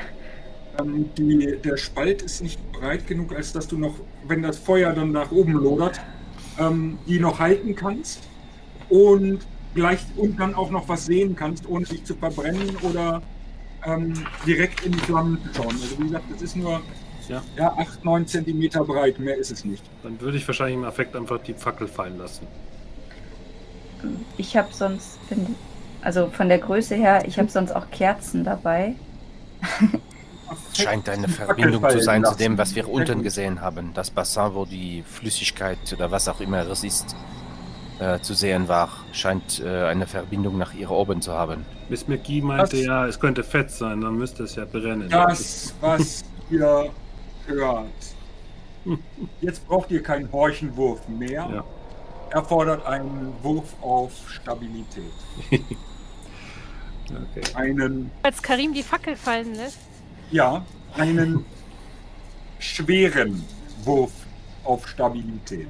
Ähm, die, der Spalt ist nicht breit genug, als dass du noch, wenn das Feuer dann nach oben lodert, ähm, die noch halten kannst und gleich und dann auch noch was sehen kannst, ohne dich zu verbrennen oder ähm, direkt in die Flammen zu schauen. Also wie gesagt, das ist nur Ja. ja, 8, 9 Zentimeter breit, mehr ist es nicht. Dann würde ich wahrscheinlich im Affekt einfach die Fackel fallen lassen. Ich habe sonst, also von der Größe her, ich habe sonst auch Kerzen dabei. Scheint eine Verbindung zu sein zu dem, was wir unten gesehen haben. Das Bassin, wo die Flüssigkeit oder was auch immer es ist, äh, zu sehen war, scheint äh, eine Verbindung nach hier oben zu haben. Miss McGee meinte Das- ja, es könnte Fett sein, dann müsste es ja brennen. Das, was ihr hört. Jetzt braucht ihr keinen Horchenwurf mehr. Ja. Erfordert einen Wurf auf Stabilität. Okay. Einen, Als Karim die Fackel fallen lässt. Ja, einen schweren Wurf auf Stabilität.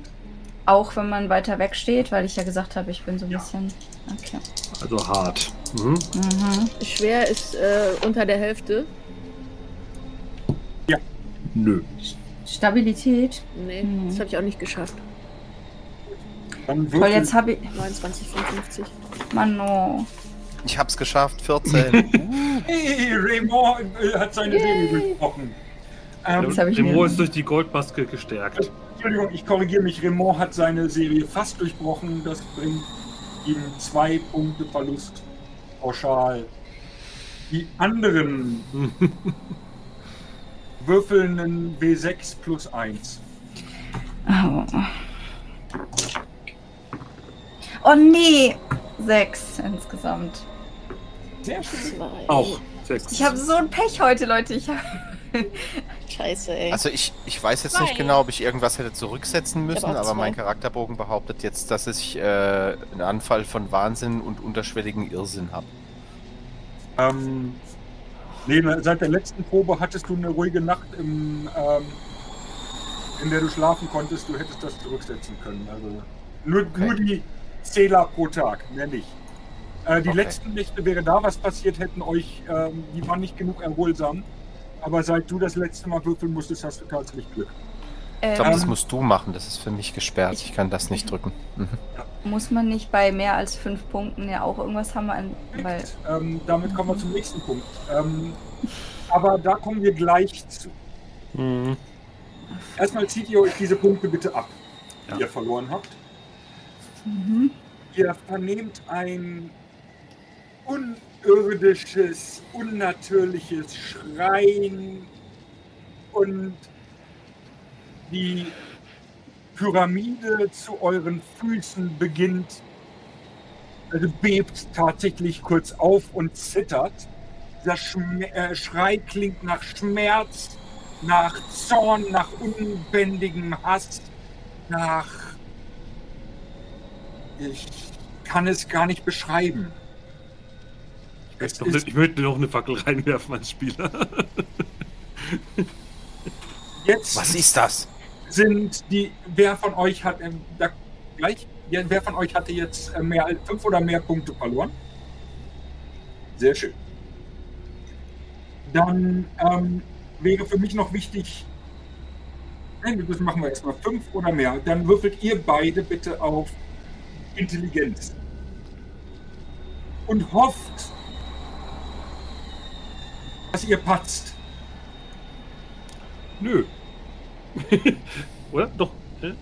Auch wenn man weiter weg steht, weil ich ja gesagt habe, ich bin so ein bisschen. Okay. Also hart. Mhm. Mhm. Schwer ist äh, unter der Hälfte. Nö. Stabilität. Nee, Mhm. das habe ich auch nicht geschafft. Dann Toll, jetzt habe ich. 29, 55. Mano. Ich hab's geschafft, 14. Hey, Raymond hat seine Serie durchbrochen. Ähm, Remo ist durch die Goldmaske gestärkt. Entschuldigung, ich korrigiere mich. Raymond hat seine Serie fast durchbrochen. Das bringt ihm zwei Punkte Verlust pauschal. Die anderen würfeln einen W6 plus 1. Oh. oh nee. Sechs insgesamt. Sehr schön. Auch. Sechs. Ich habe so ein Pech heute, Leute. Ich hab... Scheiße, ey. Also ich, ich weiß jetzt Zwei. nicht genau, ob ich irgendwas hätte zurücksetzen müssen, aber mein. Charakterbogen behauptet jetzt, dass ich äh, einen Anfall von Wahnsinn und unterschwelligen Irrsinn habe. Ähm, nee, seit der letzten Probe hattest du eine ruhige Nacht, im, ähm, in der du schlafen konntest. Du hättest das zurücksetzen können. Also nur, Okay. nur die Zähler pro Tag, mehr nicht. Äh, die Okay. letzten Nächte wäre da was passiert, hätten euch, ähm, die waren nicht genug erholsam. Aber seit du das letzte Mal würfeln musstest, hast du tatsächlich Glück. Ich glaube, das Ähm, musst du machen, das ist für mich gesperrt. Ich kann das nicht drücken. Mhm. Muss man nicht bei mehr als fünf Punkten ja auch irgendwas haben? An, weil Ähm, damit kommen wir zum nächsten Punkt. Ähm, aber da kommen wir gleich zu. Mhm. Erstmal zieht ihr euch diese Punkte bitte ab, die Ja. ihr verloren habt. Mhm. Ihr vernehmt ein unirdisches, unnatürliches Schreien und die Pyramide zu euren Füßen beginnt, also bebt tatsächlich kurz auf und zittert. Der Schm äh, Schrei klingt nach Schmerz, nach Zorn, nach unbändigem Hass, nach ich kann es gar nicht beschreiben. Ist Ich möchte noch eine Fackel reinwerfen als Spieler. jetzt Was ist das? sind die, wer von euch hat, ähm, da, gleich, wer von euch hatte jetzt äh, mehr als fünf oder mehr Punkte verloren? Sehr schön. Dann ähm, wäre für mich noch wichtig, nein, das machen wir erstmal fünf oder mehr. Dann würfelt ihr beide bitte auf Intelligenz. Und hofft, dass ihr patzt. Nö. Oder? Doch. Äh?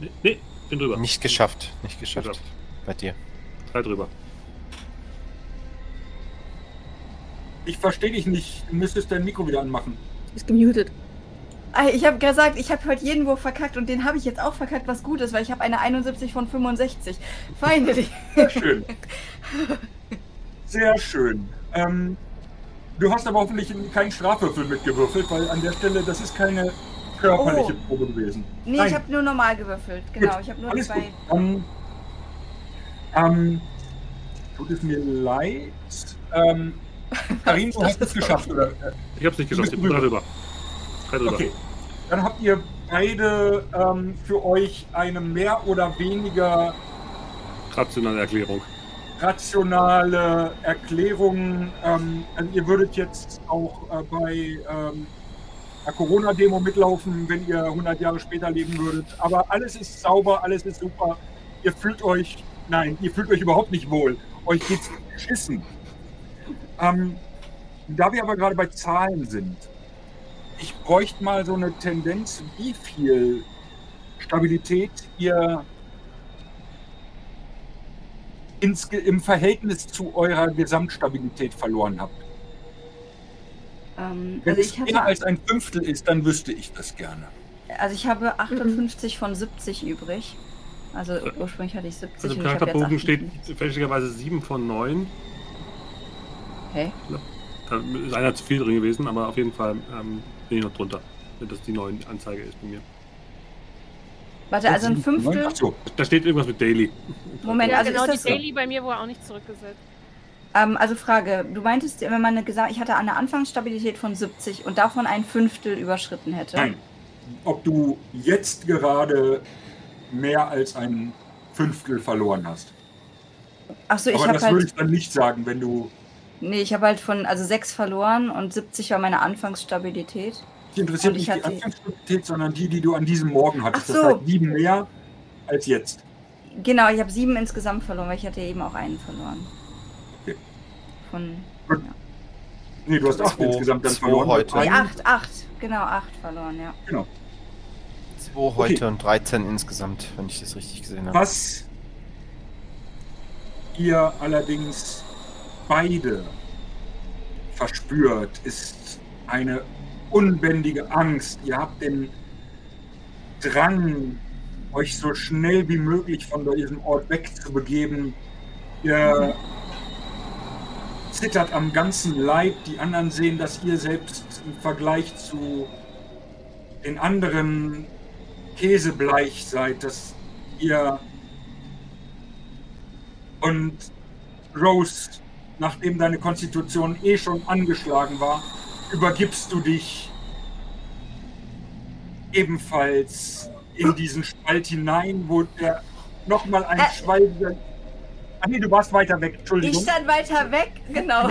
Nee, nee, bin drüber. Nicht geschafft. Nicht geschafft. Geschafft. Bei dir. Drei drüber. Ich verstehe dich nicht. Du müsstest dein Mikro wieder anmachen. Ist gemutet. Ich habe gesagt, ich habe heute jeden Wurf verkackt und den habe ich jetzt auch verkackt, was gut ist, weil ich habe eine 71 von 65. Feinde. Sehr schön. Sehr schön. Ähm, du hast aber hoffentlich keinen Strafwürfel mitgewürfelt, weil an der Stelle, das ist keine körperliche Oh. Probe gewesen. Nee, Nein. ich habe nur normal gewürfelt. Genau, Gut, ich habe nur Alles zwei. gut. Dann ähm, tut es mir leid. Ähm, Karin, du hast es geschafft, oder? Ich hab's nicht geschafft. Ich bin drei drüber. Drei drüber. Okay. Dann habt ihr beide ähm, für euch eine mehr oder weniger Rationale Erklärung. Rationale Erklärung. Ähm, also ihr würdet jetzt auch äh, bei ähm, einer Corona-Demo mitlaufen, wenn ihr 100 Jahre später leben würdet. Aber alles ist sauber, alles ist super. Ihr fühlt euch, nein, ihr fühlt euch überhaupt nicht wohl. Euch geht's beschissen. Ähm, da wir aber gerade bei Zahlen sind, ich bräuchte mal so eine Tendenz, wie viel Stabilität ihr ins, im Verhältnis zu eurer Gesamtstabilität verloren habt. Ähm, Wenn also, es mehr als ein Fünftel ist, dann wüsste ich das gerne. also ich habe 58 von 70 übrig. Also ursprünglich hatte ich 70 Also im Charakterbogen steht 58. fälschlicherweise 7 von 9. Okay. Da ist einer zu viel drin gewesen, aber auf jeden Fall ähm, bin ich noch drunter. Wenn das die neue Anzeige ist bei mir. Warte, also ein Fünftel. Ach so, Da steht irgendwas mit Daily. Moment, Ja, also genau, ist die das so? Daily bei mir wurde auch nicht zurückgesetzt. Ähm, also Frage, du meintest, wenn man gesagt, ich hatte eine Anfangsstabilität von 70 und davon ein Fünftel überschritten hätte. nein. Ob du jetzt gerade mehr als ein Fünftel verloren hast. Achso, ich Aber habe das würde halt. ich dann nicht sagen, wenn du. Nee, ich habe halt von, also 6 verloren und 70 war meine Anfangsstabilität. Die interessiert ich nicht die Anfangsstabilität, sondern die, die du an diesem Morgen hattest. Ach Das so. heißt sieben mehr als jetzt. Genau, ich habe sieben insgesamt verloren, weil ich hatte eben auch einen verloren. Okay. Von. Nee, du hast acht Zwei- insgesamt dann zwei verloren. heute. Nee, acht, acht. Genau, acht verloren, ja. Genau. 2 heute und 13 insgesamt, wenn ich das richtig gesehen habe. Was ihr allerdings beide verspürt, ist eine unbändige Angst. Ihr habt den Drang, euch so schnell wie möglich von diesem Ort wegzubegeben. Ihr zittert am ganzen Leib. Die anderen sehen, dass ihr selbst im Vergleich zu den anderen käsebleich seid, dass ihr und Rose, nachdem deine Konstitution eh schon angeschlagen war, übergibst du dich ebenfalls in diesen Spalt hinein, wo der nochmal ein Äh. Schwall. Ah nee, du warst weiter weg, Ich Entschuldigung. stand weiter weg, genau.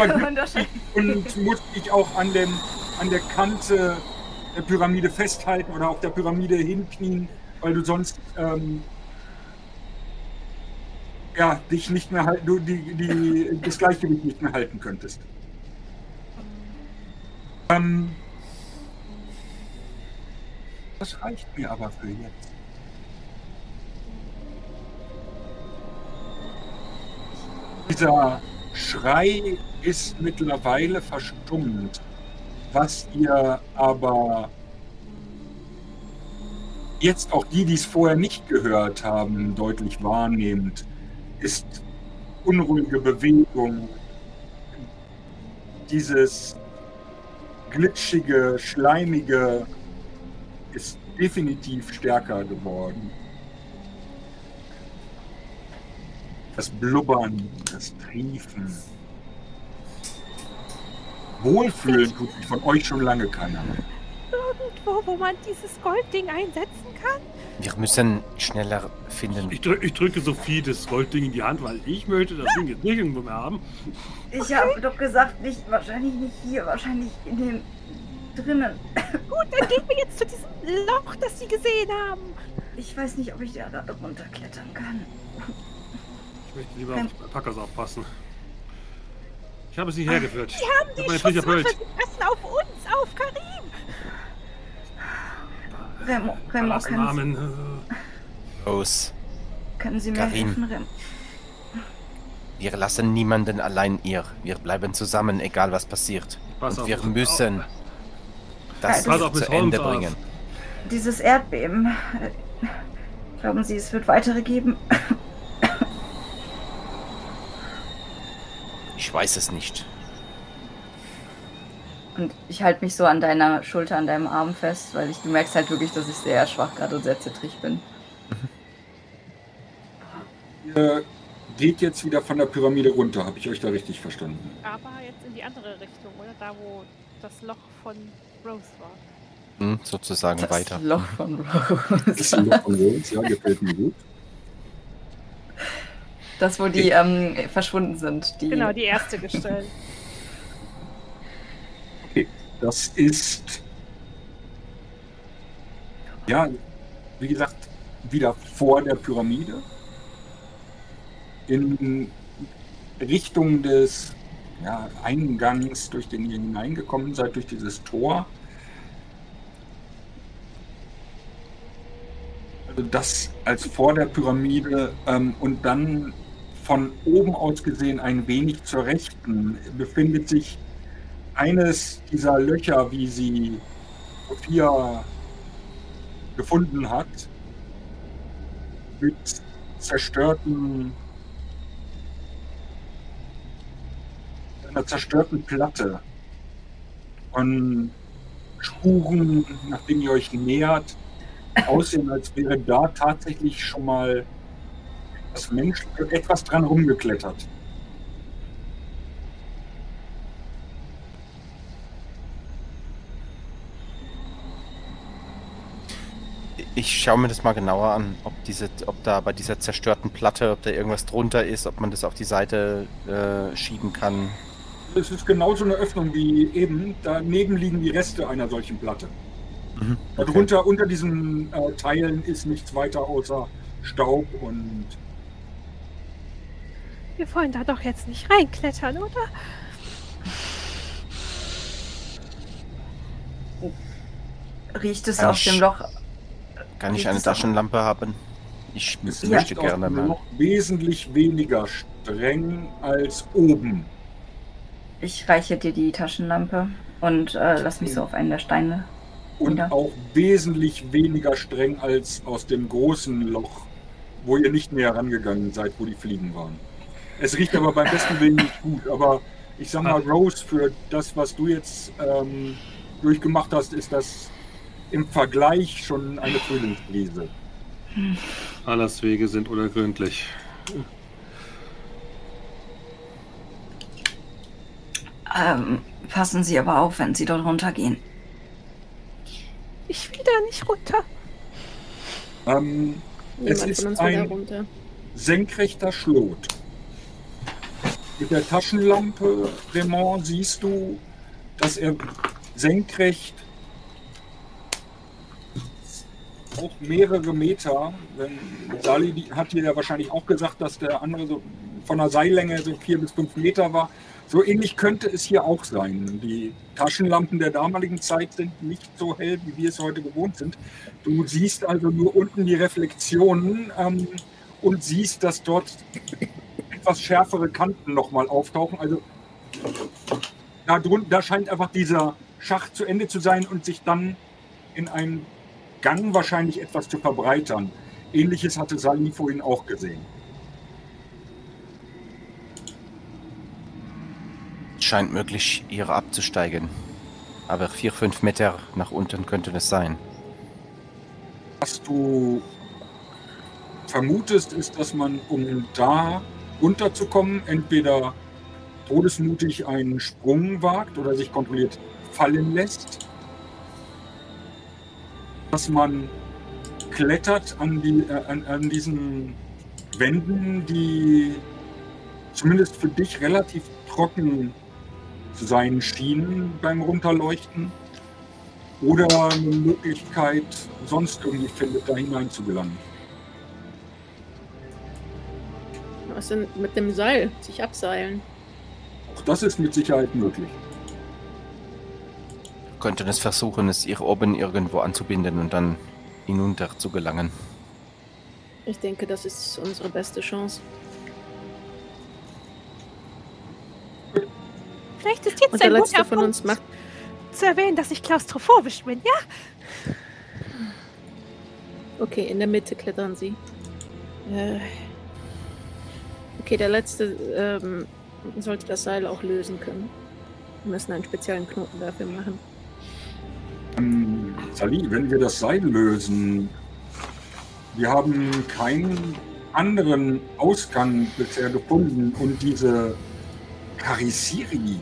Und musste dich auch an, dem, an der Kante der Pyramide festhalten oder auf der Pyramide hinknien, weil du sonst ähm, ja, dich nicht mehr halten, du die, die, das Gleichgewicht nicht mehr halten könntest. Ähm, das reicht mir aber für jetzt. Dieser Schrei ist mittlerweile verstummt. Was ihr aber jetzt auch die, die es vorher nicht gehört haben, deutlich wahrnehmt, ist unruhige Bewegung, dieses glitschige, schleimige ist definitiv stärker geworden. Das Blubbern, das Triefen. Wohlfühlen tut sich von euch schon lange keiner mehr. Irgendwo, wo man dieses Goldding einsetzen kann? Wir müssen schneller finden. Ich, drück, ich drücke Sophie das Goldding in die Hand, weil ich möchte das Ding jetzt nicht irgendwo mehr haben. Ich habe doch gesagt, nicht, wahrscheinlich nicht hier, wahrscheinlich in den drinnen. Gut, dann gehen wir jetzt zu diesem Loch, das Sie gesehen haben. Ich weiß nicht, ob ich da da runterklettern kann. Ich möchte lieber auf Packers aufpassen. Ich habe sie hergeführt. Sie haben die erfüllt. Sie passen auf uns, auf Karim. Remo, Remo können, äh, Los. können Sie mir Karin. helfen, Remo? Wir lassen niemanden allein ihr. Wir bleiben zusammen, egal was passiert. Pass Und auf, wir müssen Ja, das pass auf, zu Ende auf. bringen. Dieses Erdbeben. äh, Glauben Sie, es wird weitere geben? Ich weiß es nicht. Und ich halte mich so an deiner Schulter, an deinem Arm fest, weil ich, du merkst halt wirklich, dass ich sehr schwach gerade und sehr zittrig bin. Ihr geht jetzt wieder von der Pyramide runter, habe ich euch da richtig verstanden? Aber jetzt in die andere Richtung, oder? Da, wo das Loch von Rose war. Hm, sozusagen Das weiter. Loch von Das ist Rose. ein Loch von Rhodes, ja, gefällt mir gut. Das, wo die ähm, verschwunden sind. Die, Genau, die erste gestellt. Das ist, ja, wie gesagt, wieder vor der Pyramide. In Richtung des ja, Eingangs, durch den ihr hineingekommen seid, durch dieses Tor. Also das als vor der Pyramide ähm, und dann von oben aus gesehen ein wenig zur Rechten befindet sich eines dieser Löcher, wie sie Sophia gefunden hat, mit zerstörten, einer zerstörten Platte von Spuren, nachdem ihr euch nähert, aussehen, als wäre da tatsächlich schon mal das Mensch etwas dran rumgeklettert. Ich schaue mir das mal genauer an, ob, diese, ob da bei dieser zerstörten Platte, ob da irgendwas drunter ist, ob man das auf die Seite äh, schieben kann. Es ist genauso eine Öffnung wie eben. Daneben liegen die Reste einer solchen Platte. Mhm, okay. Darunter, unter diesen äh, Teilen ist nichts weiter außer Staub und. Wir wollen da doch jetzt nicht reinklettern, oder? Riecht es aus dem Loch kann ich eine Taschenlampe haben? Ich es möchte gerne mal. Noch wesentlich weniger streng als oben. Ich reiche dir die Taschenlampe und äh, lass mich so auf einen der Steine. Und wieder. auch wesentlich weniger streng als aus dem großen Loch, wo ihr nicht näher rangegangen seid, wo die Fliegen waren. Es riecht aber beim besten Willen nicht gut. Aber ich sag mal, Rose, für das, was du jetzt ähm, durchgemacht hast, ist das im Vergleich schon eine Frühlingsbrise. Alles Wege sind unergründlich. Ähm, passen Sie aber auf, wenn Sie dort runtergehen. Ich will da nicht runter. Ähm, es ist ein senkrechter Schlot. Mit der Taschenlampe, Raymond, siehst du, dass er senkrecht auch mehrere Meter. Wenn Sali hat dir ja wahrscheinlich auch gesagt, dass der andere so von der Seillänge so vier bis fünf Meter war. So ähnlich könnte es hier auch sein. Die Taschenlampen der damaligen Zeit sind nicht so hell, wie wir es heute gewohnt sind. Du siehst also nur unten die Reflexionen ähm, und siehst, dass dort etwas schärfere Kanten nochmal auftauchen. Also da, drunter, da scheint einfach dieser Schacht zu Ende zu sein und sich dann in einen Gang wahrscheinlich etwas zu verbreitern. Ähnliches hatte Sally vorhin auch gesehen. Scheint möglich, hier abzusteigen. Aber vier, fünf Meter nach unten könnte es sein. Was du vermutest, ist, dass man, um da runterzukommen, entweder todesmutig einen Sprung wagt oder sich kontrolliert fallen lässt dass man klettert an, die, äh, an, an diesen Wänden, die zumindest für dich relativ trocken zu sein schienen beim Runterleuchten. Oder eine Möglichkeit sonst irgendwie findet, da hinein zu gelangen. Was denn mit dem Seil? Sich abseilen? Auch das ist mit Sicherheit möglich könnten es versuchen, es hier oben irgendwo anzubinden und dann hinunter zu gelangen. Ich denke, das ist unsere beste Chance. Vielleicht ist jetzt und der ein letzte von uns macht zu erwähnen, dass ich klaustrophobisch bin, ja? Okay, in der Mitte klettern sie. Äh. Okay, der letzte ähm, sollte das Seil auch lösen können. Wir müssen einen speziellen Knoten dafür machen. Ähm, Sali, wenn wir das Seil lösen, wir haben keinen anderen Ausgang bisher gefunden und diese Karisiri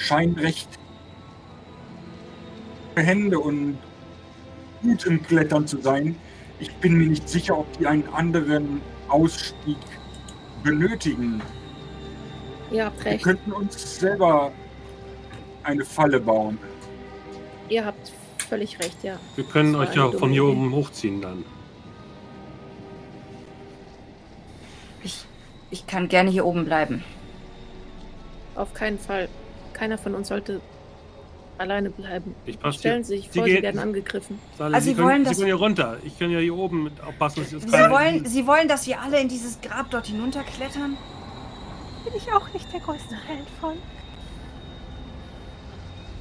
scheint recht Hände und gut im Klettern zu sein. Ich bin mir nicht sicher, ob die einen anderen Ausstieg benötigen. Ihr habt recht. Wir könnten uns selber eine Falle bauen. Ihr habt völlig recht, ja. Wir können euch ja von hier oben hochziehen dann. Ich, ich kann gerne hier oben bleiben. Auf keinen Fall. Keiner von uns sollte alleine bleiben. Ich passe Stellen Sie Sie sich vor, Sie gehen- werden angegriffen. Sali, Also Sie, Sie können, wollen Sie können hier runter. Ich kann ja hier oben aufpassen, dass Sie Sie wollen, Sie wollen, dass wir alle in dieses Grab dort hinunterklettern? Bin ich auch nicht der größte Fan von.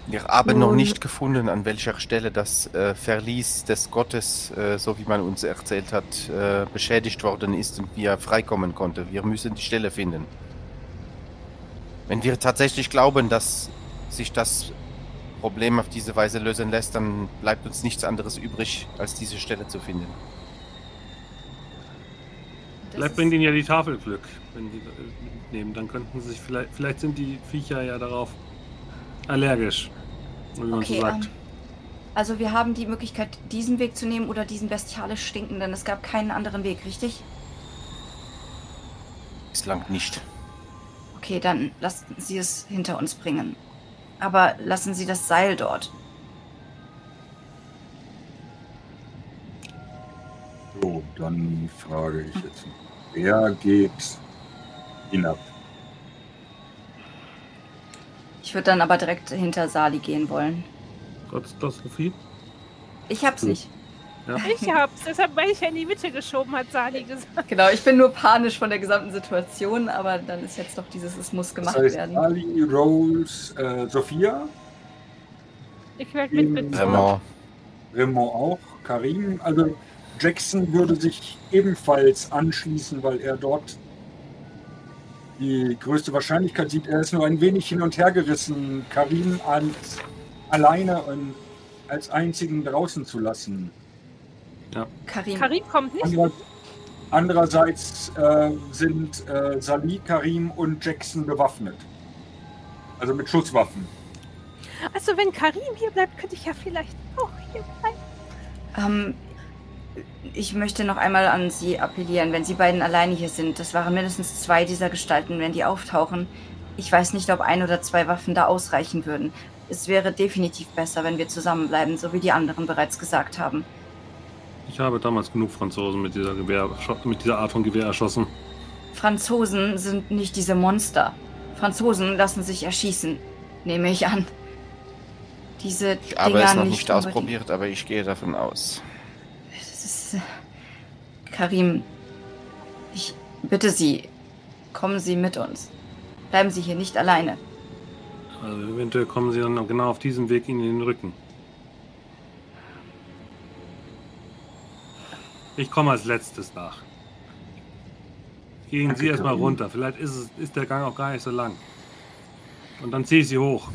Wir haben noch nicht gefunden, an welcher Stelle das äh, Verlies des Gottes, äh, so wie man uns erzählt hat, äh, beschädigt worden ist und wie er freikommen konnte. Wir müssen die Stelle finden. Wenn wir tatsächlich glauben, dass sich das Problem auf diese Weise lösen lässt, dann bleibt uns nichts anderes übrig, als diese Stelle zu finden. Das Vielleicht bringt Ihnen ja die Tafel Glück, wenn Sie das mitnehmen. Dann könnten Sie sich vielleicht, vielleicht sind die Viecher ja darauf allergisch, wie man Okay, so sagt. ähm, also wir haben die Möglichkeit, diesen Weg zu nehmen oder diesen bestialisch stinkenden. Es gab keinen anderen Weg, richtig? Bislang nicht. Okay, dann lassen Sie es hinter uns bringen. Aber lassen Sie das Seil dort. So, dann frage ich jetzt. Wer geht hinab? Ich würde dann aber direkt hinter Sali gehen wollen. Trotz das Sophie. Ich hab's Hm. Nicht. Ich hab's, deshalb weil ich ja in die Mitte geschoben, hat Sali gesagt. Genau, ich bin nur panisch von der gesamten Situation, aber dann ist jetzt doch dieses, es muss Das gemacht heißt, werden. Ali, Rose, äh, Sophia, Ich werde mit Ähm, mit. Raymond, Raymond auch, Karim. Also Jackson würde sich ebenfalls anschließen, weil er dort die größte Wahrscheinlichkeit sieht. Er ist nur ein wenig hin und her gerissen, Karim als alleine und als einzigen draußen zu lassen. Karim. Karim kommt nicht. Anderer, andererseits äh, sind äh, Salih, Karim und Jackson bewaffnet. Also mit Schusswaffen. Also wenn Karim hier bleibt, könnte ich ja vielleicht auch hier bleiben. Ähm, ich möchte noch einmal an Sie appellieren, wenn Sie beiden alleine hier sind. Das waren mindestens zwei dieser Gestalten, wenn die auftauchen. Ich weiß nicht, ob ein oder zwei Waffen da ausreichen würden. Es wäre definitiv besser, wenn wir zusammenbleiben, so wie die anderen bereits gesagt haben. Ich habe damals genug Franzosen mit dieser, Gewehr, mit dieser Art von Gewehr erschossen. Franzosen sind nicht diese Monster. Franzosen lassen sich erschießen, nehme ich an. Diese ich habe Dinger es noch nicht unbedingt. ausprobiert, aber ich gehe davon aus. Es ist, äh, Karim, ich bitte Sie, kommen Sie mit uns. Bleiben Sie hier nicht alleine. Also eventuell kommen sie dann genau auf diesem Weg Ihnen in den Rücken. Ich komme als letztes nach. Gehen Danke, Sie erstmal runter. Vielleicht ist, es, ist der Gang auch gar nicht so lang. Und dann ziehe ich Sie hoch.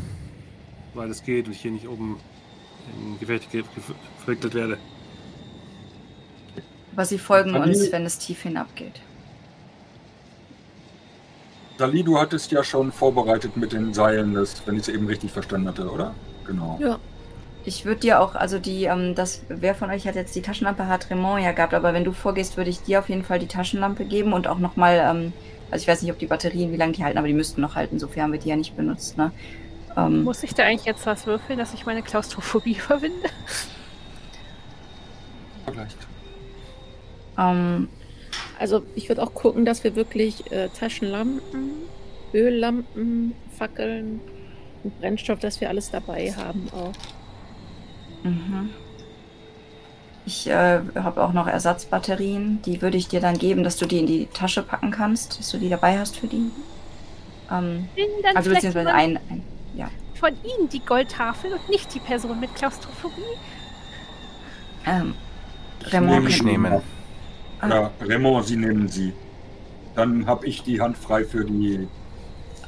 Weil es geht und ich hier nicht oben in Gefecht ge- ge- verwickelt werde. Aber Sie folgen Salih- uns, wenn es tief hinabgeht. Salih, du hattest ja schon vorbereitet mit den Seilen, das, wenn ich es eben richtig verstanden hatte, oder? Genau. Ja, Ich würde dir auch, also die, ähm, das, wer von euch hat jetzt die Taschenlampe, hat Raymond ja gehabt, aber wenn du vorgehst, würde ich dir auf jeden Fall die Taschenlampe geben und auch nochmal, ähm, also ich weiß nicht, ob die Batterien, wie lange die halten, aber die müssten noch halten, sofern haben wir die ja nicht benutzt, ne? Ähm, Muss ich da eigentlich jetzt was würfeln, dass ich meine Klaustrophobie überwinde? Vielleicht. ähm, also ich würde auch gucken, dass wir wirklich äh, Taschenlampen, Öllampen, Fackeln und Brennstoff, dass wir alles dabei haben auch. Mhm. Ich äh, habe auch noch Ersatzbatterien. Die würde ich dir dann geben, dass du die in die Tasche packen kannst, dass du die dabei hast für die. Ähm, also beziehungsweise ein, ein. von Ihnen die Goldtafel und nicht die Person mit Klaustrophobie. Ähm, nehme Ich sie. nehme. Ah. Ja, Raymond, Sie nehmen sie. Dann habe ich die Hand frei für die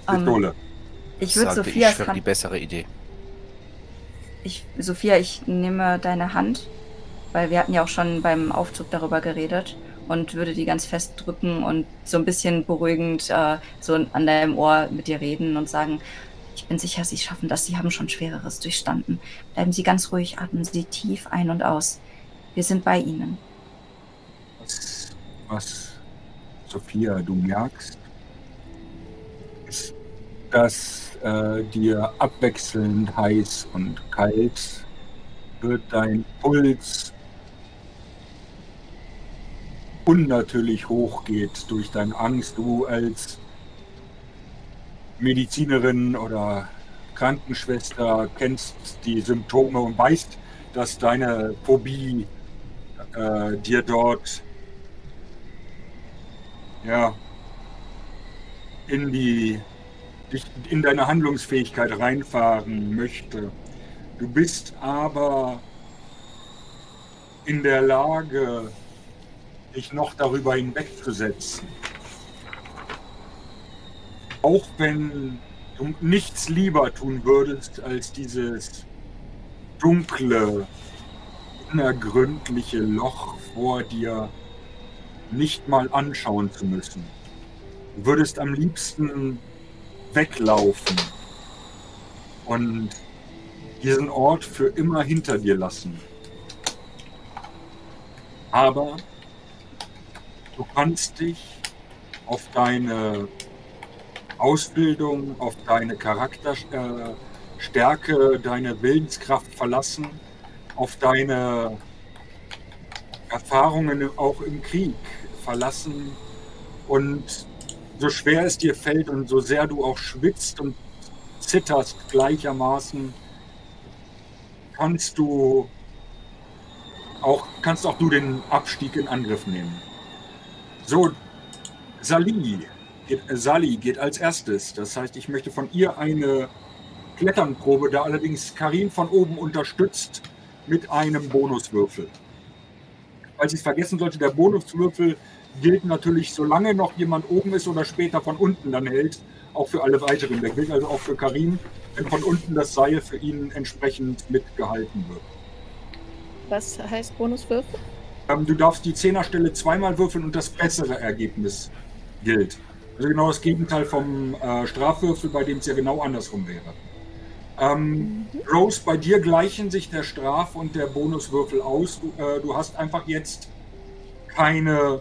ähm, Pistole. ich würde Sophias ich für die Hand. bessere Idee. Ich, Sophia, ich nehme deine Hand, weil wir hatten ja auch schon beim Aufzug darüber geredet und würde die ganz fest drücken und so ein bisschen beruhigend äh, so an deinem Ohr mit dir reden und sagen, ich bin sicher, Sie schaffen das, Sie haben schon Schwereres durchstanden. Bleiben Sie ganz ruhig, atmen Sie tief ein und aus. Wir sind bei Ihnen. Was, was, Sophia, du merkst, ist, dass äh, dir abwechselnd heiß und kalt wird dein Puls unnatürlich hochgeht durch deine Angst. Du als Medizinerin oder Krankenschwester, kennst die Symptome und weißt, dass deine Phobie äh, dir dort ja in die dich in deine Handlungsfähigkeit reinfahren möchte. Du bist aber in der Lage, dich noch darüber hinwegzusetzen. Auch wenn du nichts lieber tun würdest, als dieses dunkle, unergründliche Loch vor dir nicht mal anschauen zu müssen. Du würdest am liebsten weglaufen und diesen Ort für immer hinter dir lassen. Aber du kannst dich auf deine Ausbildung, auf deine Charakterstärke, deine Willenskraft verlassen, auf deine Erfahrungen auch im Krieg verlassen und so schwer es dir fällt und so sehr du auch schwitzt und zitterst gleichermaßen, kannst du auch, kannst auch du den Abstieg in Angriff nehmen. So, Sali geht, äh, Sali geht als erstes. Das heißt, ich möchte von ihr eine Kletternprobe, da allerdings Karin von oben unterstützt mit einem Bonuswürfel. Falls ich es vergessen sollte, der Bonuswürfel gilt natürlich, solange noch jemand oben ist oder später von unten dann hält, auch für alle weiteren. Der gilt also auch für Karim, wenn von unten das Seil für ihn entsprechend mitgehalten wird. Was heißt Bonuswürfel? Ähm, du darfst die Zehnerstelle zweimal würfeln und das bessere Ergebnis gilt. Also genau das Gegenteil vom äh, Strafwürfel, bei dem es ja genau andersrum wäre. Ähm, mhm. Rose, bei dir gleichen sich der Straf- und der Bonuswürfel aus. Du, äh, du hast einfach jetzt keine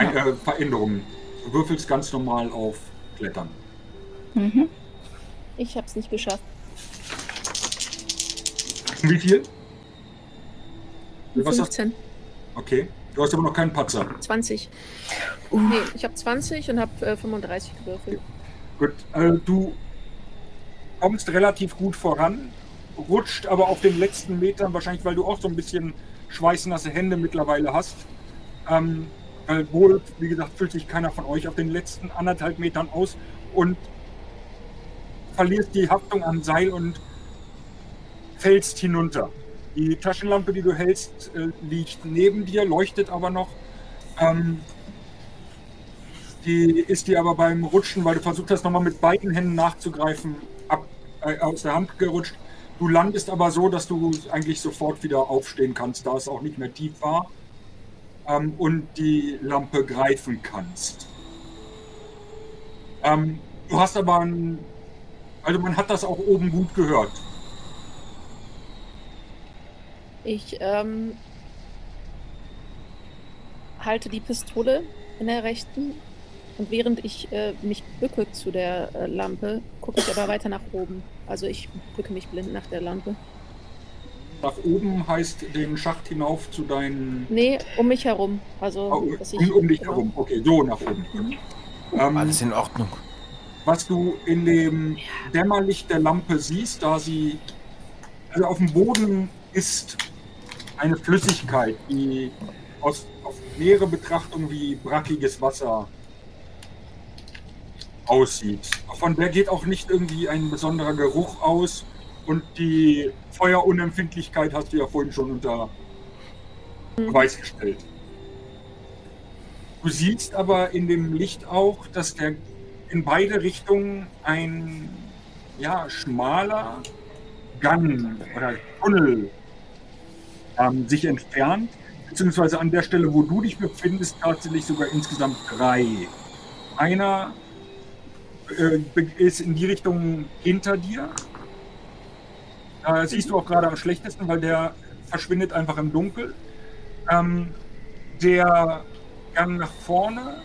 ein, äh, Veränderungen. Du würfelst ganz normal auf Klettern. Mhm. Ich habe es nicht geschafft. Wie viel? Was 15. Okay. Du hast aber noch keinen Patzer. 20. Uh. Nee, ich habe 20 und habe äh, 35 gewürfelt. Gut, äh, du kommst relativ gut voran, rutscht aber auf den letzten Metern, wahrscheinlich weil du auch so ein bisschen schweißnasse Hände mittlerweile hast. Ähm, wohl, wie gesagt, fühlt sich keiner von euch auf den letzten anderthalb Metern aus und verlierst die Haftung am Seil und fällst hinunter. Die Taschenlampe, die du hältst, äh, liegt neben dir, leuchtet aber noch. Ähm, die ist dir aber beim Rutschen, weil du versucht hast, nochmal mit beiden Händen nachzugreifen, ab, äh, aus der Hand gerutscht. Du landest aber so, dass du eigentlich sofort wieder aufstehen kannst, da es auch nicht mehr tief war ähm, und die Lampe greifen kannst. Ähm, du hast aber ein, also man hat das auch oben gut gehört. Ich ähm, halte die Pistole in der rechten und während ich äh, mich bücke zu der äh, Lampe, gucke ich aber weiter nach oben. Also ich bücke mich blind nach der Lampe. Nach oben heißt den Schacht hinauf zu deinen. Nee, um mich herum. Also oh, um, um, dich genau. herum. Okay, so nach oben. Mhm. Ähm, Alles in Ordnung. Was du in dem Dämmerlicht der Lampe siehst, da sie also auf dem Boden ist eine Flüssigkeit, die aus, auf nähere Betrachtung wie brackiges Wasser aussieht. Von der geht auch nicht irgendwie ein besonderer Geruch aus und die Feuerunempfindlichkeit hast du ja vorhin schon unter Beweis gestellt. Du siehst aber in dem Licht auch, dass der in beide Richtungen ein ja, schmaler Gang oder Tunnel ähm, sich entfernt, beziehungsweise an der Stelle, wo du dich befindest, tatsächlich sogar insgesamt drei. Einer äh, ist in die Richtung hinter dir, äh, siehst du auch gerade am schlechtesten, weil der verschwindet einfach im Dunkel. Ähm, der Gang nach vorne,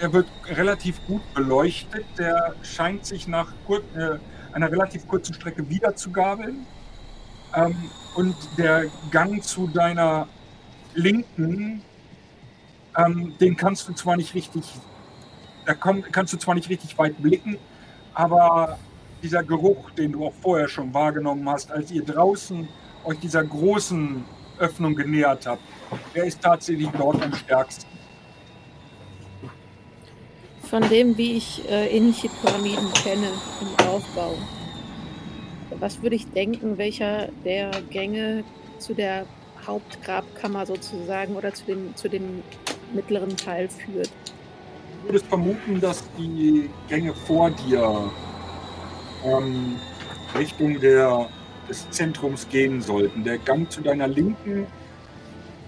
der wird relativ gut beleuchtet. Der scheint sich nach kur äh, einer relativ kurzen Strecke wieder zu gabeln. Ähm, und der Gang zu deiner Linken, ähm, den kannst du zwar nicht richtig da komm, kannst du zwar nicht richtig weit blicken, aber dieser Geruch, den du auch vorher schon wahrgenommen hast, als ihr draußen euch dieser großen Öffnung genähert habt, der ist tatsächlich dort am stärksten. Von dem, wie ich äh, ähnliche Pyramiden kenne im Aufbau. Was würde ich denken, welcher der Gänge zu der Hauptgrabkammer sozusagen oder zu dem, zu dem mittleren Teil führt? Du würdest vermuten, dass die Gänge vor dir ähm, Richtung der, des Zentrums gehen sollten. Der Gang zu deiner Linken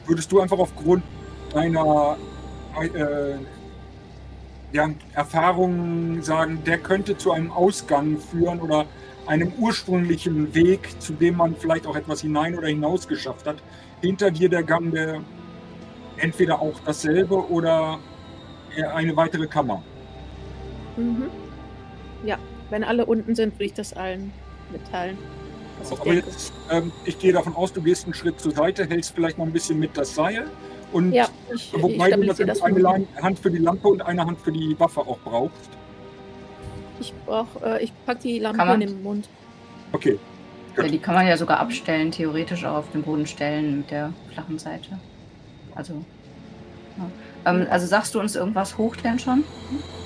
würdest du einfach aufgrund deiner äh, Erfahrungen sagen, der könnte zu einem Ausgang führen oder einem ursprünglichen Weg, zu dem man vielleicht auch etwas hinein oder hinaus geschafft hat. Hinter dir der Gang, der entweder auch dasselbe oder eine weitere Kammer. Mhm. Ja, wenn alle unten sind, würde ich das allen mitteilen. ich jetzt, ähm, ich gehe davon aus, du gehst einen Schritt zur Seite, hältst vielleicht noch ein bisschen mit das Seil und Ja, ich, ich wobei du stabilisiere natürlich das. eine. Lein- Hand für die Lampe und eine Hand für die Waffe auch brauchst. Ich brauche, äh, ich pack die Lampe in den Mund. Okay, Gut. Ja, die kann man ja sogar abstellen, theoretisch auch auf den Boden stellen mit der flachen Seite. Also. Ja. Ähm, also sagst du uns irgendwas hochklären schon?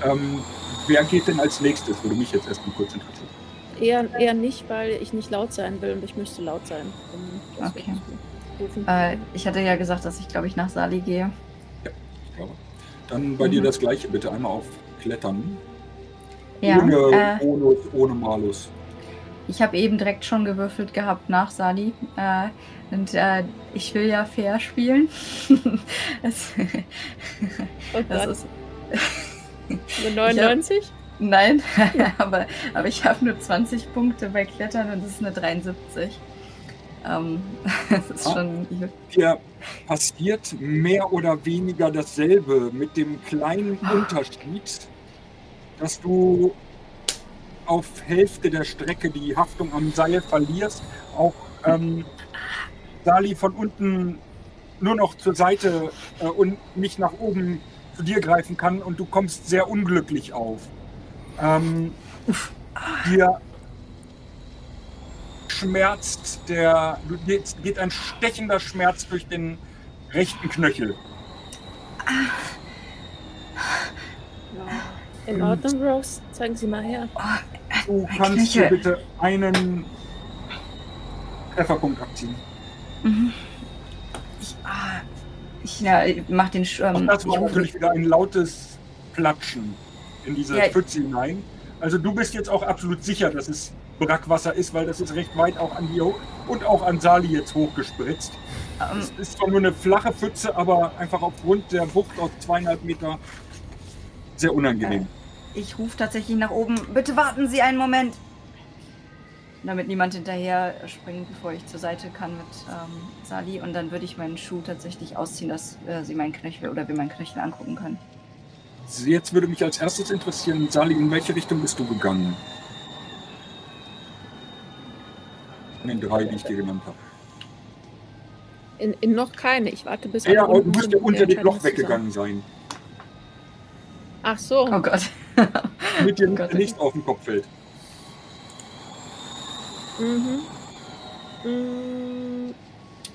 ähm, wer geht denn als nächstes? Würde mich jetzt erstmal kurz interessieren. Eher, eher nicht, weil ich nicht laut sein will und ich möchte laut sein. um Okay. Äh, ich hatte ja gesagt, dass ich, glaube ich, nach Sali gehe. Ich glaube. Dann bei dir Mhm. das gleiche bitte einmal auf Klettern. Ja. ohne äh, Bonus, ohne Malus. ich habe eben direkt schon gewürfelt gehabt nach Sali. Äh, und äh, ich will ja fair spielen. das, oh das ist, eine 99? nein, aber, aber ich habe nur 20 Punkte bei Klettern und das ist eine 73. Ähm, das ist Ah. schon. Dir passiert mehr oder weniger dasselbe mit dem kleinen Ah. Unterschied, dass du auf Hälfte der Strecke die Haftung am Seil verlierst. Auch ähm, Sali von unten nur noch zur Seite äh, und nicht nach oben zu dir greifen kann und du kommst sehr unglücklich auf. Ähm, dir schmerzt der, du- dir geht ein stechender Schmerz durch den rechten Knöchel. In Ordnung, Rose? Zeigen Sie mal her. Du Mein kannst dir Knöchel. bitte einen Trefferpunkt abziehen. Mhm. Ich, ah, ich ja, mach den Sch- Auch ähm, das war ich- natürlich wieder ein lautes Platschen in diese Ja. Pfütze hinein. Also du bist jetzt auch absolut sicher, dass es Brackwasser ist, weil das ist recht weit auch an dir und auch an Sali jetzt hochgespritzt. ähm, Es ist zwar nur eine flache Pfütze, aber einfach aufgrund der Wucht aus zweieinhalb Meter sehr unangenehm. Ich rufe tatsächlich nach oben. Bitte warten Sie einen Moment. Damit niemand hinterher springt, bevor ich zur Seite kann mit ähm, Sali. Und dann würde ich meinen Schuh tatsächlich ausziehen, dass äh, sie meinen Knöchel oder wir meinen Knöchel angucken können. Jetzt würde mich als erstes interessieren, Sali, in welche Richtung bist du gegangen? Von den drei, die ich dir genannt habe. In, in noch keine. Ich warte bis Ja, alle aber du unten musst sind ja und unter wir dem Loch weggegangen sein. Ach so. Oh Gott. damit dir Oh Gott. nichts auf den Kopf fällt. Mhm. Mm,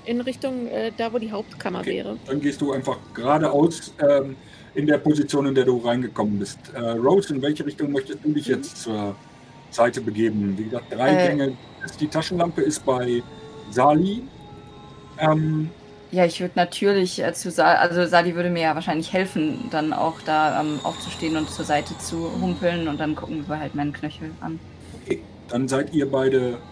In Richtung äh, da, wo die Hauptkammer Okay. wäre. Dann gehst du einfach geradeaus ähm, in der Position, in der du reingekommen bist. Äh, Rose, in welche Richtung möchtest du dich jetzt zur Seite begeben? Wie gesagt, drei Äh. Gänge. Die Taschenlampe ist bei Sali. Ähm, Ja, ich würde natürlich äh, zu Sali, also Sali würde mir ja wahrscheinlich helfen, dann auch da ähm, aufzustehen und zur Seite zu humpeln und dann gucken wir halt meinen Knöchel an. okay, dann seid ihr beide.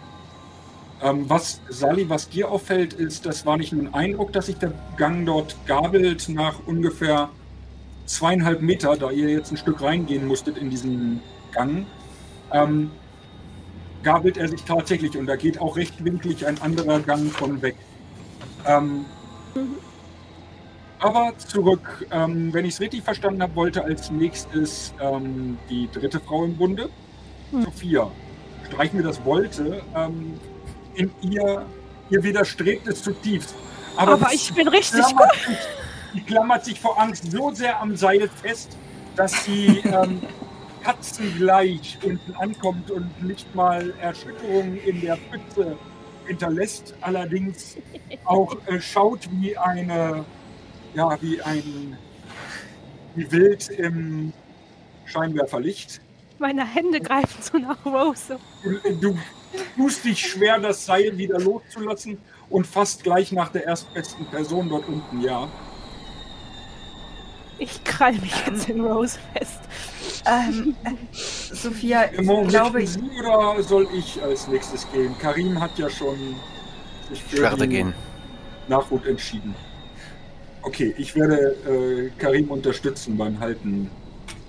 Ähm, was, Sali, was dir auffällt, ist, das war nicht nur ein Eindruck, dass sich der Gang dort gabelt nach ungefähr zweieinhalb Meter, da ihr jetzt ein Stück reingehen musstet in diesen Gang. Ähm, gabelt er sich tatsächlich und da geht auch rechtwinklig ein anderer Gang von weg. Ähm, Mhm. aber zurück, ähm, wenn ich es richtig verstanden habe, wollte als nächstes ähm, die dritte Frau im Bunde, Hm. Sophia. Streichen wir das wollte. In ihr, ihr widerstrebt es zutiefst. Aber, Aber ich bin richtig gut. sich, die klammert sich vor Angst so sehr am Seil fest, dass sie ähm, katzengleich unten ankommt und nicht mal Erschütterungen in der Pfütze hinterlässt, allerdings auch äh, schaut wie eine, ja, wie ein, wie wild im Scheinwerferlicht. Meine Hände greifen so nach Rose. Du, du tust dich schwer, das Seil wieder loszulassen und fast gleich nach der erstbesten Person dort unten, ja. Ich krall mich jetzt in Rose fest. Ähm, äh, Sophia, ich glaube, Sie oder soll ich als nächstes gehen? Karim hat ja schon sich für Ich gehen. Nachhut entschieden. Okay, ich werde äh, Karim unterstützen beim Halten.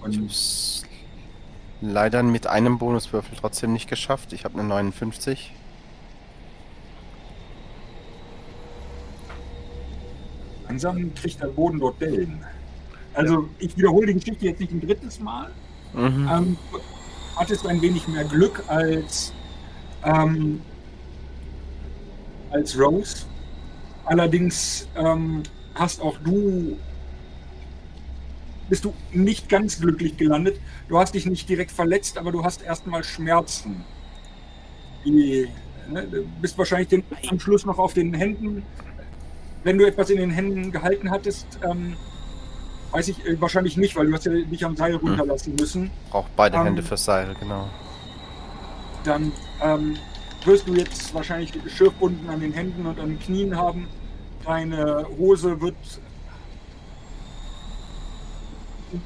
Und Leider mit einem Bonuswürfel trotzdem nicht geschafft. Ich habe eine 59. langsam kriegt der Boden dort Dellen. Also ich wiederhole die Geschichte jetzt nicht ein drittes Mal. Mhm. ähm, hattest ein wenig mehr Glück als, ähm, als Rose. Allerdings ähm, hast auch du bist du nicht ganz glücklich gelandet. Du hast dich nicht direkt verletzt, aber du hast erstmal Schmerzen. Die, ne, du bist wahrscheinlich den, am Schluss noch auf den Händen. Wenn du etwas in den Händen gehalten hattest, ähm, weiß ich äh, wahrscheinlich nicht, weil du hast ja dich am Seil runterlassen müssen. Braucht beide ähm, Hände fürs Seil, genau. dann ähm, wirst du jetzt wahrscheinlich Schürfwunden an den Händen und an den Knien haben. Deine Hose wird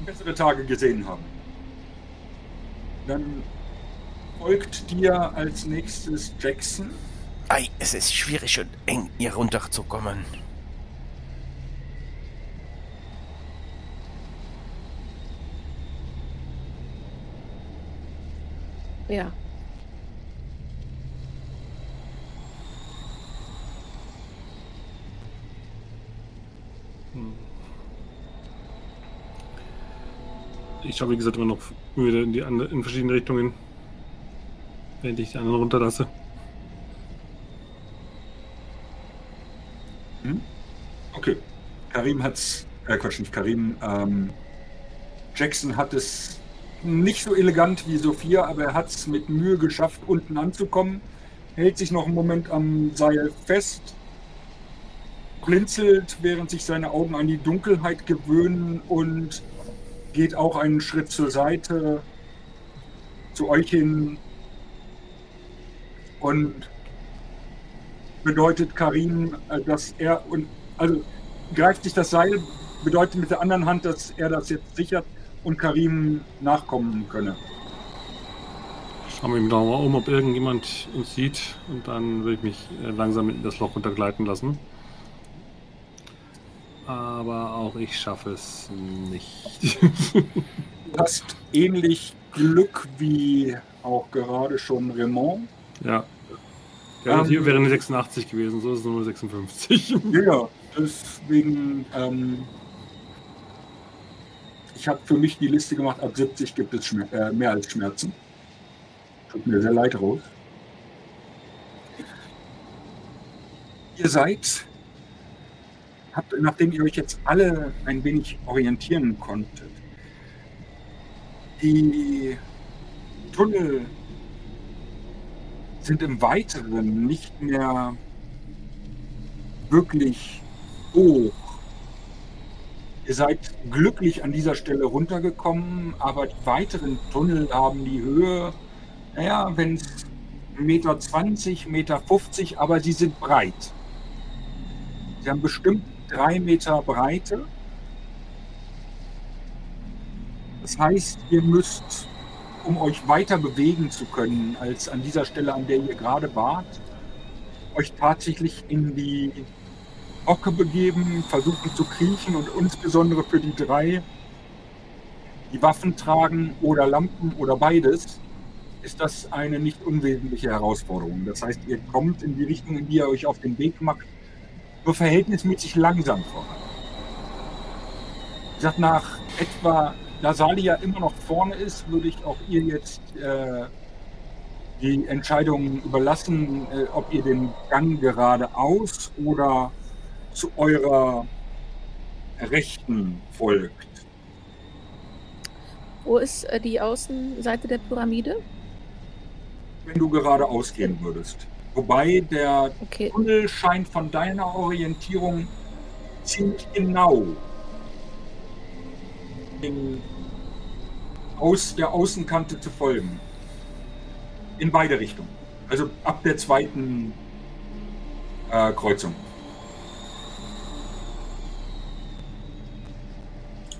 bessere Tage gesehen haben. Dann folgt dir als nächstes Jackson. Ei, es ist schwierig und eng, hier runterzukommen. Ja. Ich schaue, wie gesagt, immer noch wieder in, die andere, in verschiedene Richtungen. Während ich die anderen runterlasse. Okay. Karim hat's, äh Quatsch, nicht Karim, ähm, Jackson hat es nicht so elegant wie Sophia, aber er hat es mit Mühe geschafft, unten anzukommen. Hält sich noch einen Moment am Seil fest, blinzelt, während sich seine Augen an die Dunkelheit gewöhnen und geht auch einen Schritt zur Seite zu euch hin und bedeutet Karim, äh, dass er und also greift sich das Seil, bedeutet mit der anderen Hand, dass er das jetzt sichert und Karim nachkommen könne. Schauen wir mal um, ob irgendjemand uns sieht. Und dann will ich mich äh, langsam in das Loch runtergleiten lassen. Aber auch ich schaffe es nicht. Du hast ähnlich Glück wie auch gerade schon Raymond. ja. Ja, Ähm, hier wäre eine 86 gewesen, so ist es nur 56. Ja, deswegen, ähm, ich habe für mich die Liste gemacht, ab 70 gibt es Schmer äh, mehr als Schmerzen. Tut mir sehr leid, Rose. Ihr seid, habt, nachdem ihr euch jetzt alle ein wenig orientieren konntet, die Tunnel sind im Weiteren nicht mehr wirklich hoch. Ihr seid glücklich an dieser Stelle runtergekommen, aber die weiteren Tunnel haben die Höhe, naja, wenn es 1,20 Meter, 1,50 Meter, aber sie sind breit. Sie haben bestimmt drei Meter Breite. Das heißt, ihr müsst, um euch weiter bewegen zu können, als an dieser Stelle, an der ihr gerade wart, euch tatsächlich in die Hocke begeben, versuchen zu kriechen und insbesondere für die drei, die Waffen tragen oder Lampen oder beides, ist das eine nicht unwesentliche Herausforderung. Das heißt, ihr kommt in die Richtung, in die ihr euch auf den Weg macht, nur verhältnismäßig langsam voran. Ich sag, nach etwa, da Salia immer noch vorne ist, würde ich auch ihr jetzt äh, die Entscheidung überlassen, äh, ob ihr den Gang geradeaus oder zu eurer Rechten folgt. Wo ist äh, die Außenseite der Pyramide? Wenn du geradeaus gehen würdest. Wobei der Okay. Tunnel scheint von deiner Orientierung ziemlich genau in, aus der Außenkante zu folgen. In beide Richtungen. Also ab der zweiten äh, Kreuzung.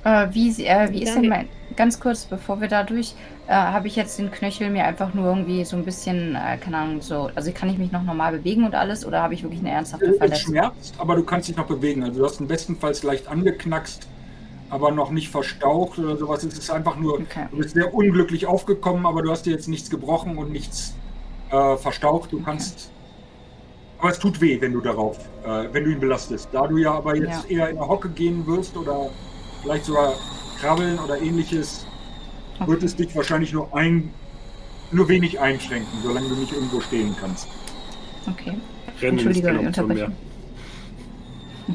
Äh, wie, äh, wie ist denn mein. Ganz kurz, bevor wir da durch, äh, habe ich jetzt den Knöchel mir einfach nur irgendwie so ein bisschen, äh, keine Ahnung, so. Also kann ich mich noch normal bewegen und alles oder habe ich wirklich eine ernsthafte Es Verletzung? schmerzt, aber du kannst dich noch bewegen. Also du hast ihn bestenfalls leicht angeknackst, aber noch nicht verstaucht oder sowas. Es ist einfach nur, Okay. du bist sehr unglücklich aufgekommen, aber du hast dir jetzt nichts gebrochen und nichts äh, verstaucht. Du kannst, aber es tut weh, wenn du darauf, äh, wenn du ihn belastest. Da du ja aber jetzt eher in der Hocke gehen wirst oder vielleicht sogar krabbeln oder ähnliches, Okay. wird es dich wahrscheinlich nur ein, nur wenig einschränken, solange du nicht irgendwo stehen kannst. Okay. Rennen ist Entschuldige, die. Unterbrechung.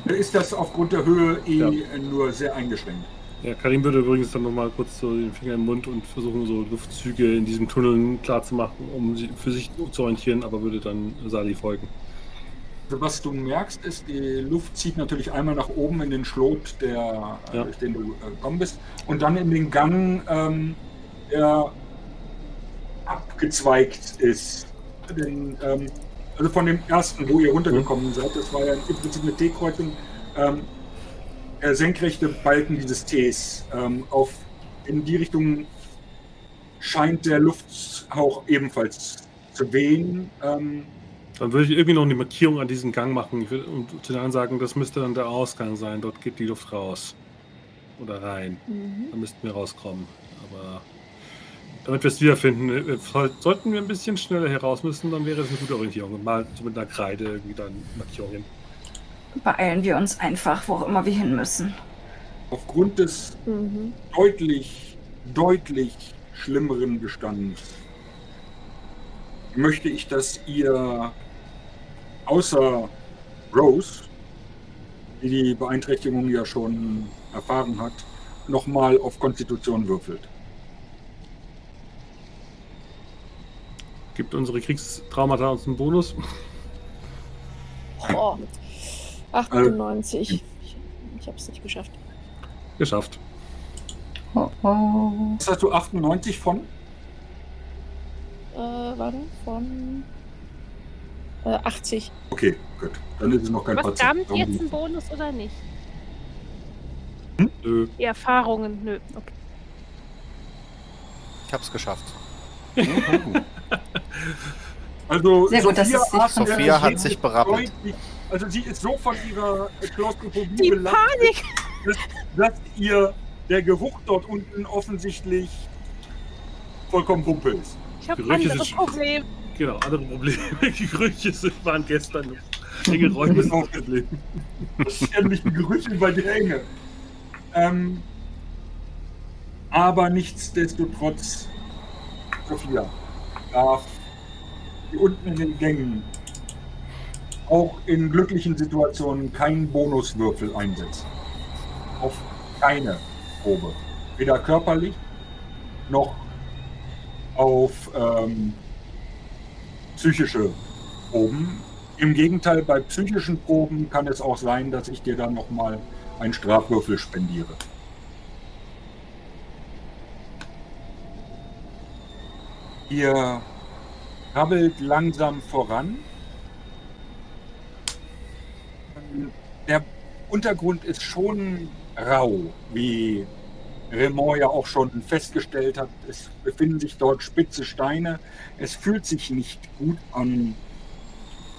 Ist das aufgrund der Höhe eh Ja. nur sehr eingeschränkt. Ja, Karim würde übrigens dann nochmal kurz so den Finger im Mund und versuchen, so Luftzüge in diesem Tunnel klar zu machen, um sie für sich zu orientieren, aber würde dann Sali folgen. Was du merkst, ist, die Luft zieht natürlich einmal nach oben in den Schlot, der, Ja. durch den du äh, gekommen bist, und dann in den Gang, ähm, der abgezweigt ist. Den, ähm, also von dem ersten, wo ihr runtergekommen seid, das war ja im Prinzip eine T-Kreuzung, ähm, der senkrechte Balken dieses Ts. Ähm, auf, in die Richtung scheint der Lufthauch ebenfalls zu wehen. Dann würde ich irgendwie noch eine Markierung an diesen Gang machen ich und zu den anderen sagen, das müsste dann der Ausgang sein. Dort geht die Luft raus. Oder rein. Mhm. Da müssten wir rauskommen. Aber damit wir es wiederfinden, äh, soll- sollten wir ein bisschen schneller heraus müssen, dann wäre das eine gute Orientierung. Und mal so mit einer Kreide irgendwie dann Markierung hin. Beeilen wir uns einfach, wo auch immer wir hin müssen. aufgrund des Mhm. deutlich, deutlich schlimmeren Bestands möchte ich, dass ihr außer Rose, die die Beeinträchtigung ja schon erfahren hat, nochmal auf Konstitution würfelt. Gibt unsere Kriegstraumata uns einen Bonus? Oh. 98. Ich, ich habe es nicht geschafft. Geschafft. Oh, oh. Was hast du 98 von? Äh, warte, von äh, 80. Okay, gut. Dann ist es noch kein Was Patient. damit jetzt ein Bonus oder nicht? Nö. Die Erfahrungen, nö. Okay. Ich hab's geschafft. Also Sehr gut, Sophia von- atmet Sophia hat sich berappelt. Also sie ist so von ihrer Klaustrophobie Die belastet, Panik! dass, dass ihr der Geruch dort unten offensichtlich vollkommen Wumpe ist. Ich habe andere Probleme. Genau, andere Probleme. Die Gerüche sind, waren gestern. Enge Räume sind das Problem. Ständig die Gerüche bei dir enge. Ähm, aber nichtsdestotrotz, Sophia darf hier unten in den Gängen auch in glücklichen Situationen keinen Bonuswürfel einsetzen. Auf keine Probe. Weder körperlich noch auf ähm, psychische Proben. Im Gegenteil, bei psychischen Proben kann es auch sein, dass ich dir dann nochmal einen Strafwürfel spendiere. Ihr krabbelt langsam voran. Der Untergrund ist schon rau, wie Raymond ja auch schon festgestellt hat. Es befinden sich dort spitze Steine. Es fühlt sich nicht gut an.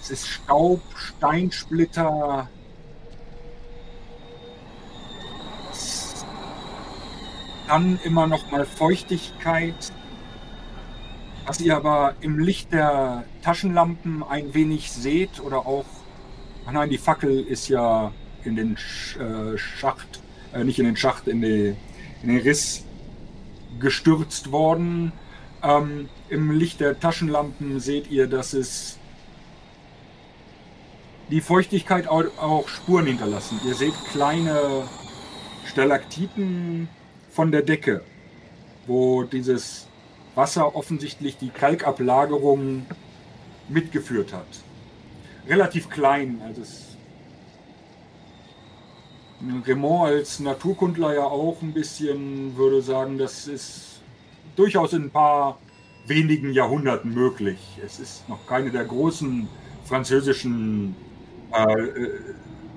Es ist Staub, Steinsplitter. Dann immer noch mal Feuchtigkeit. Was ihr aber im Licht der Taschenlampen ein wenig seht oder auch. Ach nein, die Fackel ist ja in den äh, Schacht, äh, nicht in den Schacht, in, die, in den Riss gestürzt worden. Ähm, Im Licht der Taschenlampen seht ihr, dass es die Feuchtigkeit au- auch Spuren hinterlassen. Ihr seht kleine Stalaktiten von der Decke wo dieses Wasser offensichtlich die Kalkablagerung mitgeführt hat. Relativ klein, also es Raymond als Naturkundler ja auch ein bisschen würde sagen, das ist durchaus in ein paar wenigen Jahrhunderten möglich. Es ist noch keine der großen französischen äh, äh,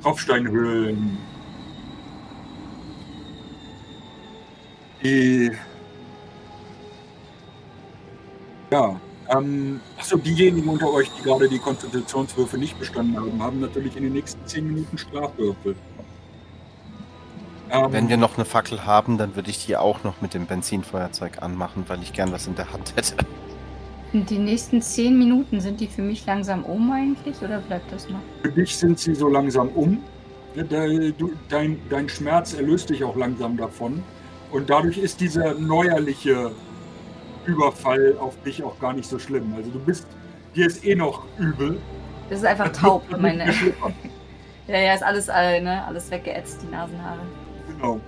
Tropfsteinhöhlen. Die ja, ähm, achso, diejenigen unter euch, die gerade die Konstitutionswürfe nicht bestanden haben, haben natürlich in den nächsten zehn Minuten Strafwürfel. Ähm, Wenn wir noch eine Fackel haben, dann würde ich die auch noch mit dem Benzinfeuerzeug anmachen, weil ich gern was in der Hand hätte. Die nächsten zehn Minuten, sind die für mich langsam um eigentlich oder bleibt das noch? Für dich sind sie so langsam um. Dein, dein Schmerz erlöst dich auch langsam davon. Und dadurch ist dieser neuerliche Überfall auf dich auch gar nicht so schlimm. Also du bist, dir ist eh noch übel. Das ist einfach taub, meine. ja, ja, ist alles, äh, ne, alles weggeätzt, die Nasenhaare. Genau.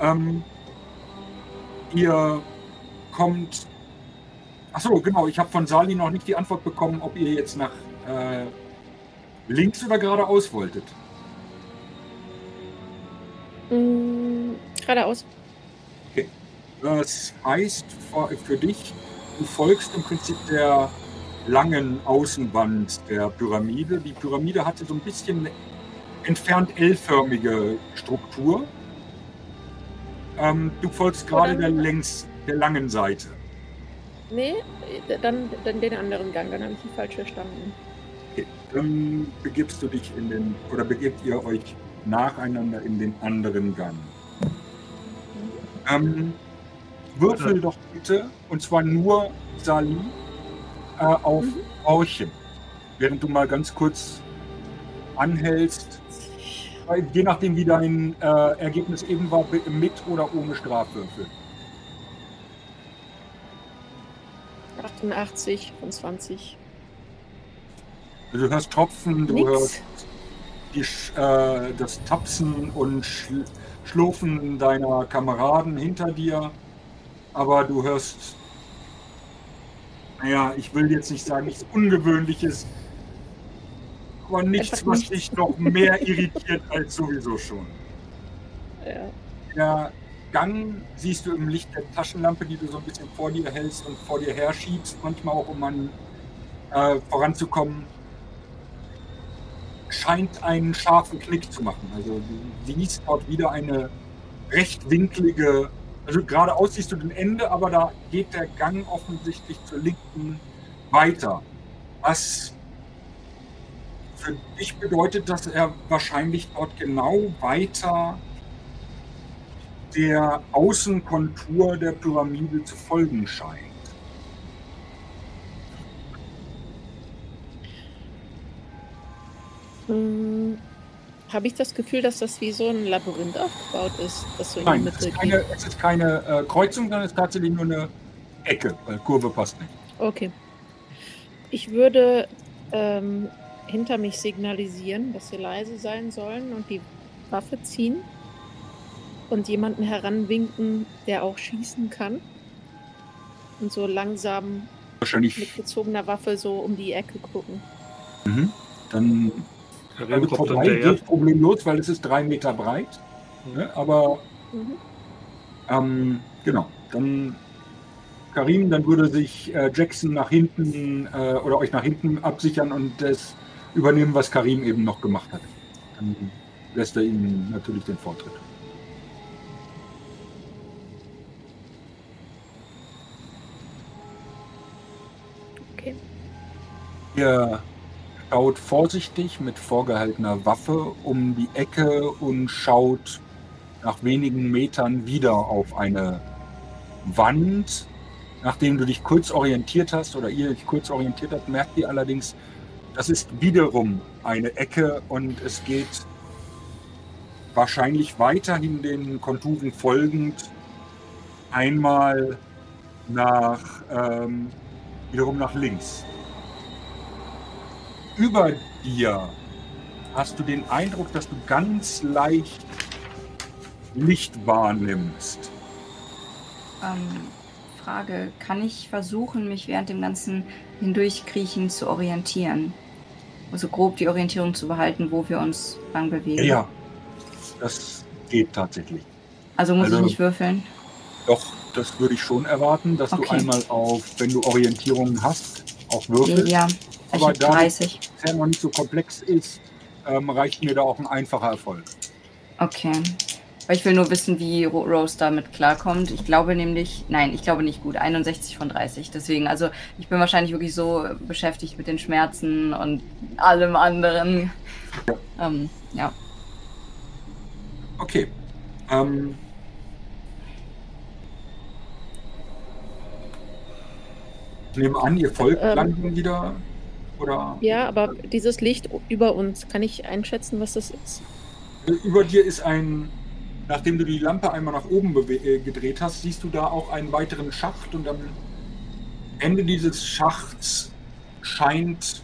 Ähm, ihr kommt. Achso, genau, ich habe von Sali noch nicht die Antwort bekommen, ob ihr jetzt nach äh, links oder geradeaus wolltet. Mm, geradeaus. Okay. Das heißt für dich, du folgst im Prinzip der langen Außenwand der Pyramide. Die Pyramide hatte so ein bisschen entfernt L-förmige Struktur. Ähm, du folgst gerade der längs der langen Seite. Nee, dann, dann den anderen Gang, dann habe ich die falsch verstanden. Okay, dann begibst du dich in den, oder begebt ihr euch nacheinander in den anderen Gang. Ähm, würfel doch bitte, und zwar nur Sali, äh, auf mhm. Orchen. Während du mal ganz kurz anhältst je nachdem, wie dein äh, Ergebnis eben war, mit oder ohne Strafwürfel. 88 von 20. Also du hörst Tropfen, du Nix. hörst die, äh, das Tapsen und Schl Schlurfen deiner Kameraden hinter dir, aber du hörst, naja, ich will jetzt nicht sagen, nichts Ungewöhnliches, aber nichts, was dich noch mehr irritiert als sowieso schon. Ja. Der Gang siehst du im Licht der Taschenlampe, die du so ein bisschen vor dir hältst und vor dir herschiebst, manchmal auch, um an, äh, voranzukommen, scheint einen scharfen Knick zu machen. Also du siehst dort wieder eine rechtwinklige, also geradeaus siehst du den Ende, aber da geht der Gang offensichtlich zur Linken weiter. Was für dich bedeutet, dass er wahrscheinlich dort genau weiter der Außenkontur der Pyramide zu folgen scheint. Hm, Habe ich das Gefühl, dass das wie so ein Labyrinth aufgebaut ist? Das so Nein, es ist, keine, es ist keine äh, Kreuzung, sondern es ist tatsächlich nur eine Ecke, weil Kurve passt nicht. Okay. Ich würde ähm, hinter mich signalisieren, dass sie leise sein sollen und die Waffe ziehen und jemanden heranwinken, der auch schießen kann. Und so langsam Wahrscheinlich. mit gezogener Waffe so um die Ecke gucken. Mhm. Dann also vorbei geht problemlos, weil es ist drei Meter breit. Ne? Aber mhm. ähm, genau, dann Karim, dann würde sich äh, Jackson nach hinten äh, oder euch nach hinten absichern und das übernehmen, was Karim eben noch gemacht hat. Dann lässt er ihm natürlich den Vortritt. Okay. Ihr schaut vorsichtig mit vorgehaltener Waffe um die Ecke und schaut nach wenigen Metern wieder auf eine Wand. Nachdem du dich kurz orientiert hast oder ihr euch kurz orientiert habt, merkt ihr allerdings, das ist wiederum eine Ecke und es geht wahrscheinlich weiterhin den Konturen folgend einmal nach ähm, wiederum nach links. Über dir hast du den Eindruck, dass du ganz leicht Licht wahrnimmst. Ähm, Frage, kann ich versuchen, mich während dem ganzen Hindurchkriechen zu orientieren? Also grob die Orientierung zu behalten, wo wir uns lang bewegen. Ja, das geht tatsächlich. Also muss Also- ich nicht würfeln. Doch, das würde ich schon erwarten, dass du Okay. einmal auf, wenn du Orientierung hast, auch würfelst. Ja, ich Aber da- 30. Bisher noch nicht so komplex ist, ähm, reicht mir da auch ein einfacher Erfolg. Okay. Weil ich will nur wissen, wie Ro- Rose damit klarkommt. Ich glaube nämlich, nein, ich glaube nicht gut. 61 von 30. Deswegen, also ich bin wahrscheinlich wirklich so beschäftigt mit den Schmerzen und allem anderen. Ähm, ja. Okay. Ähm, ich nehme an, ihr folgt Ähm. langsam wieder. Oder Ja, aber dieses Licht über uns, kann ich einschätzen, was das ist? über dir ist ein, nachdem du die Lampe einmal nach oben äh, gedreht hast, siehst du da auch einen weiteren Schacht und am Ende dieses Schachts scheint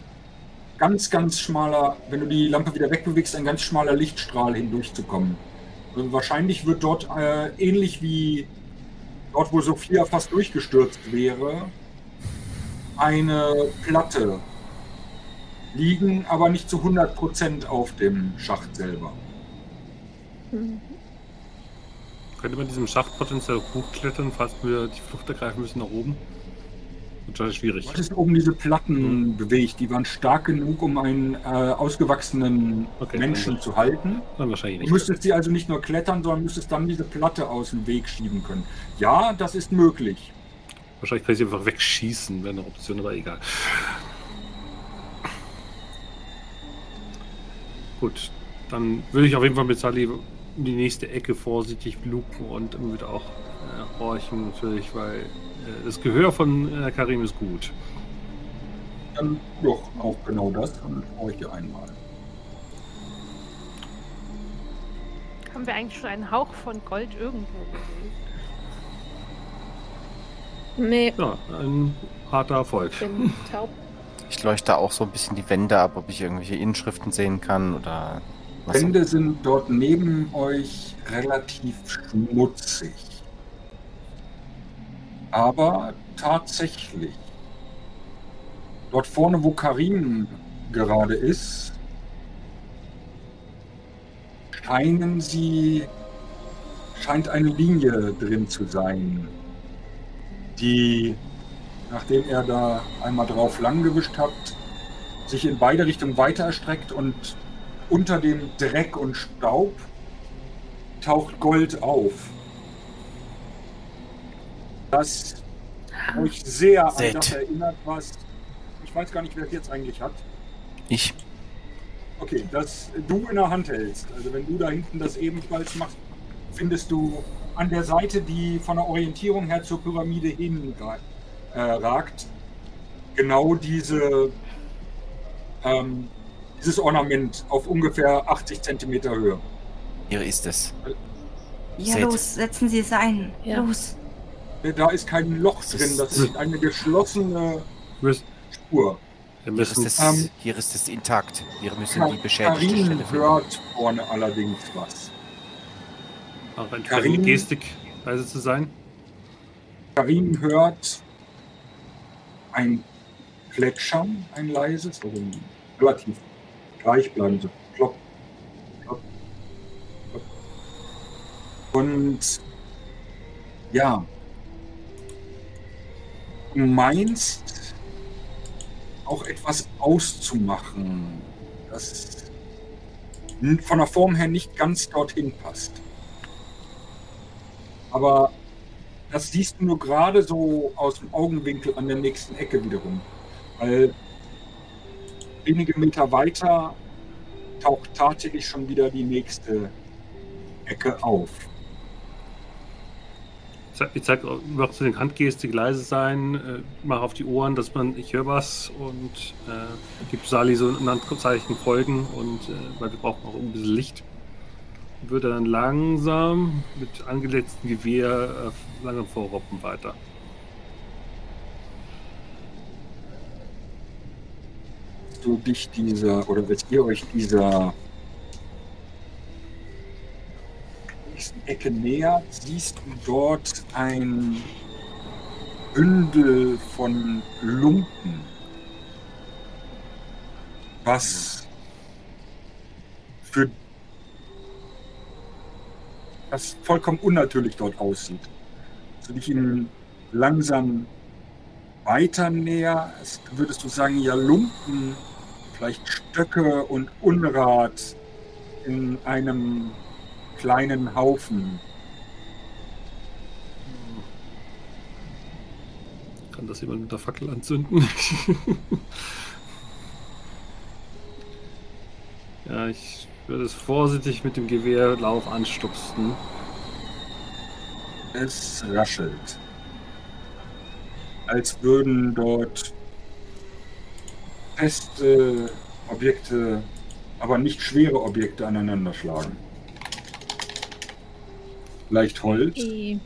ganz, ganz schmaler, wenn du die Lampe wieder wegbewegst, ein ganz schmaler Lichtstrahl hindurchzukommen. Also wahrscheinlich wird dort äh, ähnlich wie dort, wo Sophia fast durchgestürzt wäre, eine Platte liegen, aber nicht zu 100% auf dem Schacht selber. Hm. Könnte man diesem Schacht potenziell hochklettern, falls wir die Flucht ergreifen müssen nach oben? Wahrscheinlich schwierig. Du hattest oben diese Platten bewegt, die waren stark genug, um einen äh, ausgewachsenen Okay, Menschen zu halten. Dann wahrscheinlich Du nicht. müsstest sie also nicht nur klettern, sondern müsstest dann diese Platte aus dem Weg schieben können. Ja, das ist möglich. Wahrscheinlich kann ich sie einfach wegschießen, wäre eine Option, aber egal. Gut, dann würde ich auf jeden Fall mit Sally in die nächste Ecke vorsichtig lupen und wieder auch äh, horchen natürlich, weil äh, das Gehör von äh, Karim ist gut. Dann doch auch genau das und euch einmal. Haben wir eigentlich schon einen Hauch von Gold irgendwo gesehen? Nee, Ja, ein harter Erfolg. ich bin taub. Ich leuchte auch so ein bisschen die Wände ab, ob ich irgendwelche Inschriften sehen kann oder Wände sind dort neben euch relativ schmutzig. Aber tatsächlich. Dort vorne, wo Karim gerade ist, scheinen sie, scheint eine Linie drin zu sein, die, nachdem er da einmal drauf lang gewischt hat, sich in beide Richtungen weiter erstreckt und unter dem Dreck und Staub taucht Gold auf. Das euch sehr an das erinnert, was. Ich weiß gar nicht, wer es jetzt eigentlich hat. Ich. Okay, das du in der Hand hältst. Also wenn du da hinten das ebenfalls machst, findest du an der Seite, die von der Orientierung her zur Pyramide hin äh, ragt, genau diese ähm, dieses Ornament auf ungefähr 80 Zentimeter Höhe. Hier ist es. Ja, Seht. los, setzen Sie es ein. Ja. Los. Da ist kein Loch drin, das ist eine geschlossene Spur. Hier ist, es, Ähm, hier ist es intakt. Wir müssen die beschädigte Karin Stelle finden. hört vorne allerdings was. auch eine Karin- Gestik leise zu sein. Karin hört ein Plätschern, ein leises, also ein relativ gleichbleibend, so plopp, plopp, plopp. Und ja, du meinst auch etwas auszumachen, das von der Form her nicht ganz dorthin passt. Aber das siehst du nur gerade so aus dem Augenwinkel an der nächsten Ecke wiederum. Weil wenige Meter weiter taucht tatsächlich schon wieder die nächste Ecke auf. Ich zeig- Ich zeige mach zu den Handgestik leise sein, äh, mach auf die Ohren, dass man, ich höre was und äh, gib Sali so ein Handzeichen folgen und äh, weil wir brauchen auch ein bisschen Licht. Würde dann langsam mit angelegtem Gewehr äh, langsam vorroppen weiter. Du dich dieser, oder als ihr euch dieser, nächsten Ecke nähert, siehst du dort ein Bündel von Lumpen, was für das vollkommen unnatürlich dort aussieht. Du dich ihnen langsam weiter näherst, würdest du sagen, ja, Lumpen, vielleicht Stöcke und Unrat in einem kleinen Haufen. Kann das jemand mit der Fackel anzünden? ja, ich würde es vorsichtig mit dem Gewehrlauf anstupsen. Es raschelt. Als würden dort feste Objekte, aber nicht schwere Objekte aneinander schlagen. Leicht Holz. Eh,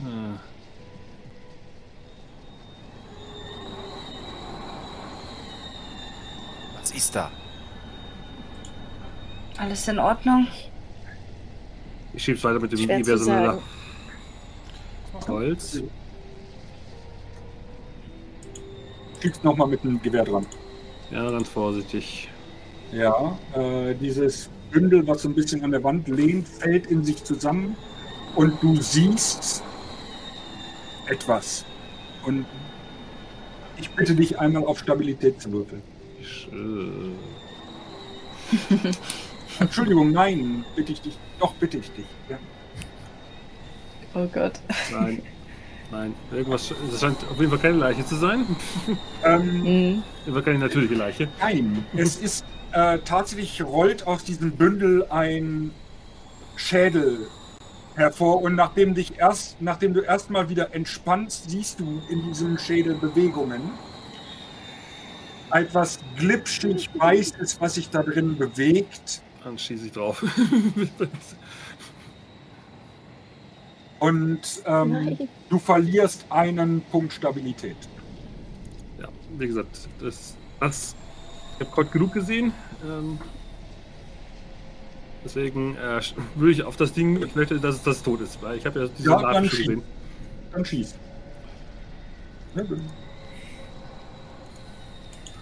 Ah, Was ist da? Alles in Ordnung? Ich schieb's weiter mit dem schwer sagen. Holz. Schiebst nochmal mit dem Gewehr dran. Ja, ganz vorsichtig. Ja, äh, dieses Bündel, was so ein bisschen an der Wand lehnt, fällt in sich zusammen und du siehst etwas. Und ich bitte dich einmal auf Stabilität zu würfeln. Äh, Entschuldigung, nein, bitte ich dich. Doch, bitte ich dich. Ja. Oh Gott. nein. Nein. Irgendwas. Das scheint auf jeden Fall keine Leiche zu sein. Ähm. Immer keine natürliche Leiche. Nein, es ist äh, tatsächlich rollt aus diesem Bündel ein Schädel hervor und nachdem dich erst, nachdem du erstmal wieder entspannst, siehst du in diesem Schädel Bewegungen. Etwas glitschig weißes, was sich da drin bewegt Dann schieße ich drauf. und ähm, du verlierst einen Punkt Stabilität. ja, wie gesagt, das. das ich habe Gott genug gesehen. Ähm, deswegen äh, würde ich auf das Ding. Ich möchte, dass es das tot ist, weil ich habe ja diese Ja, dann schon gesehen. Dann schieß. Ja, dann-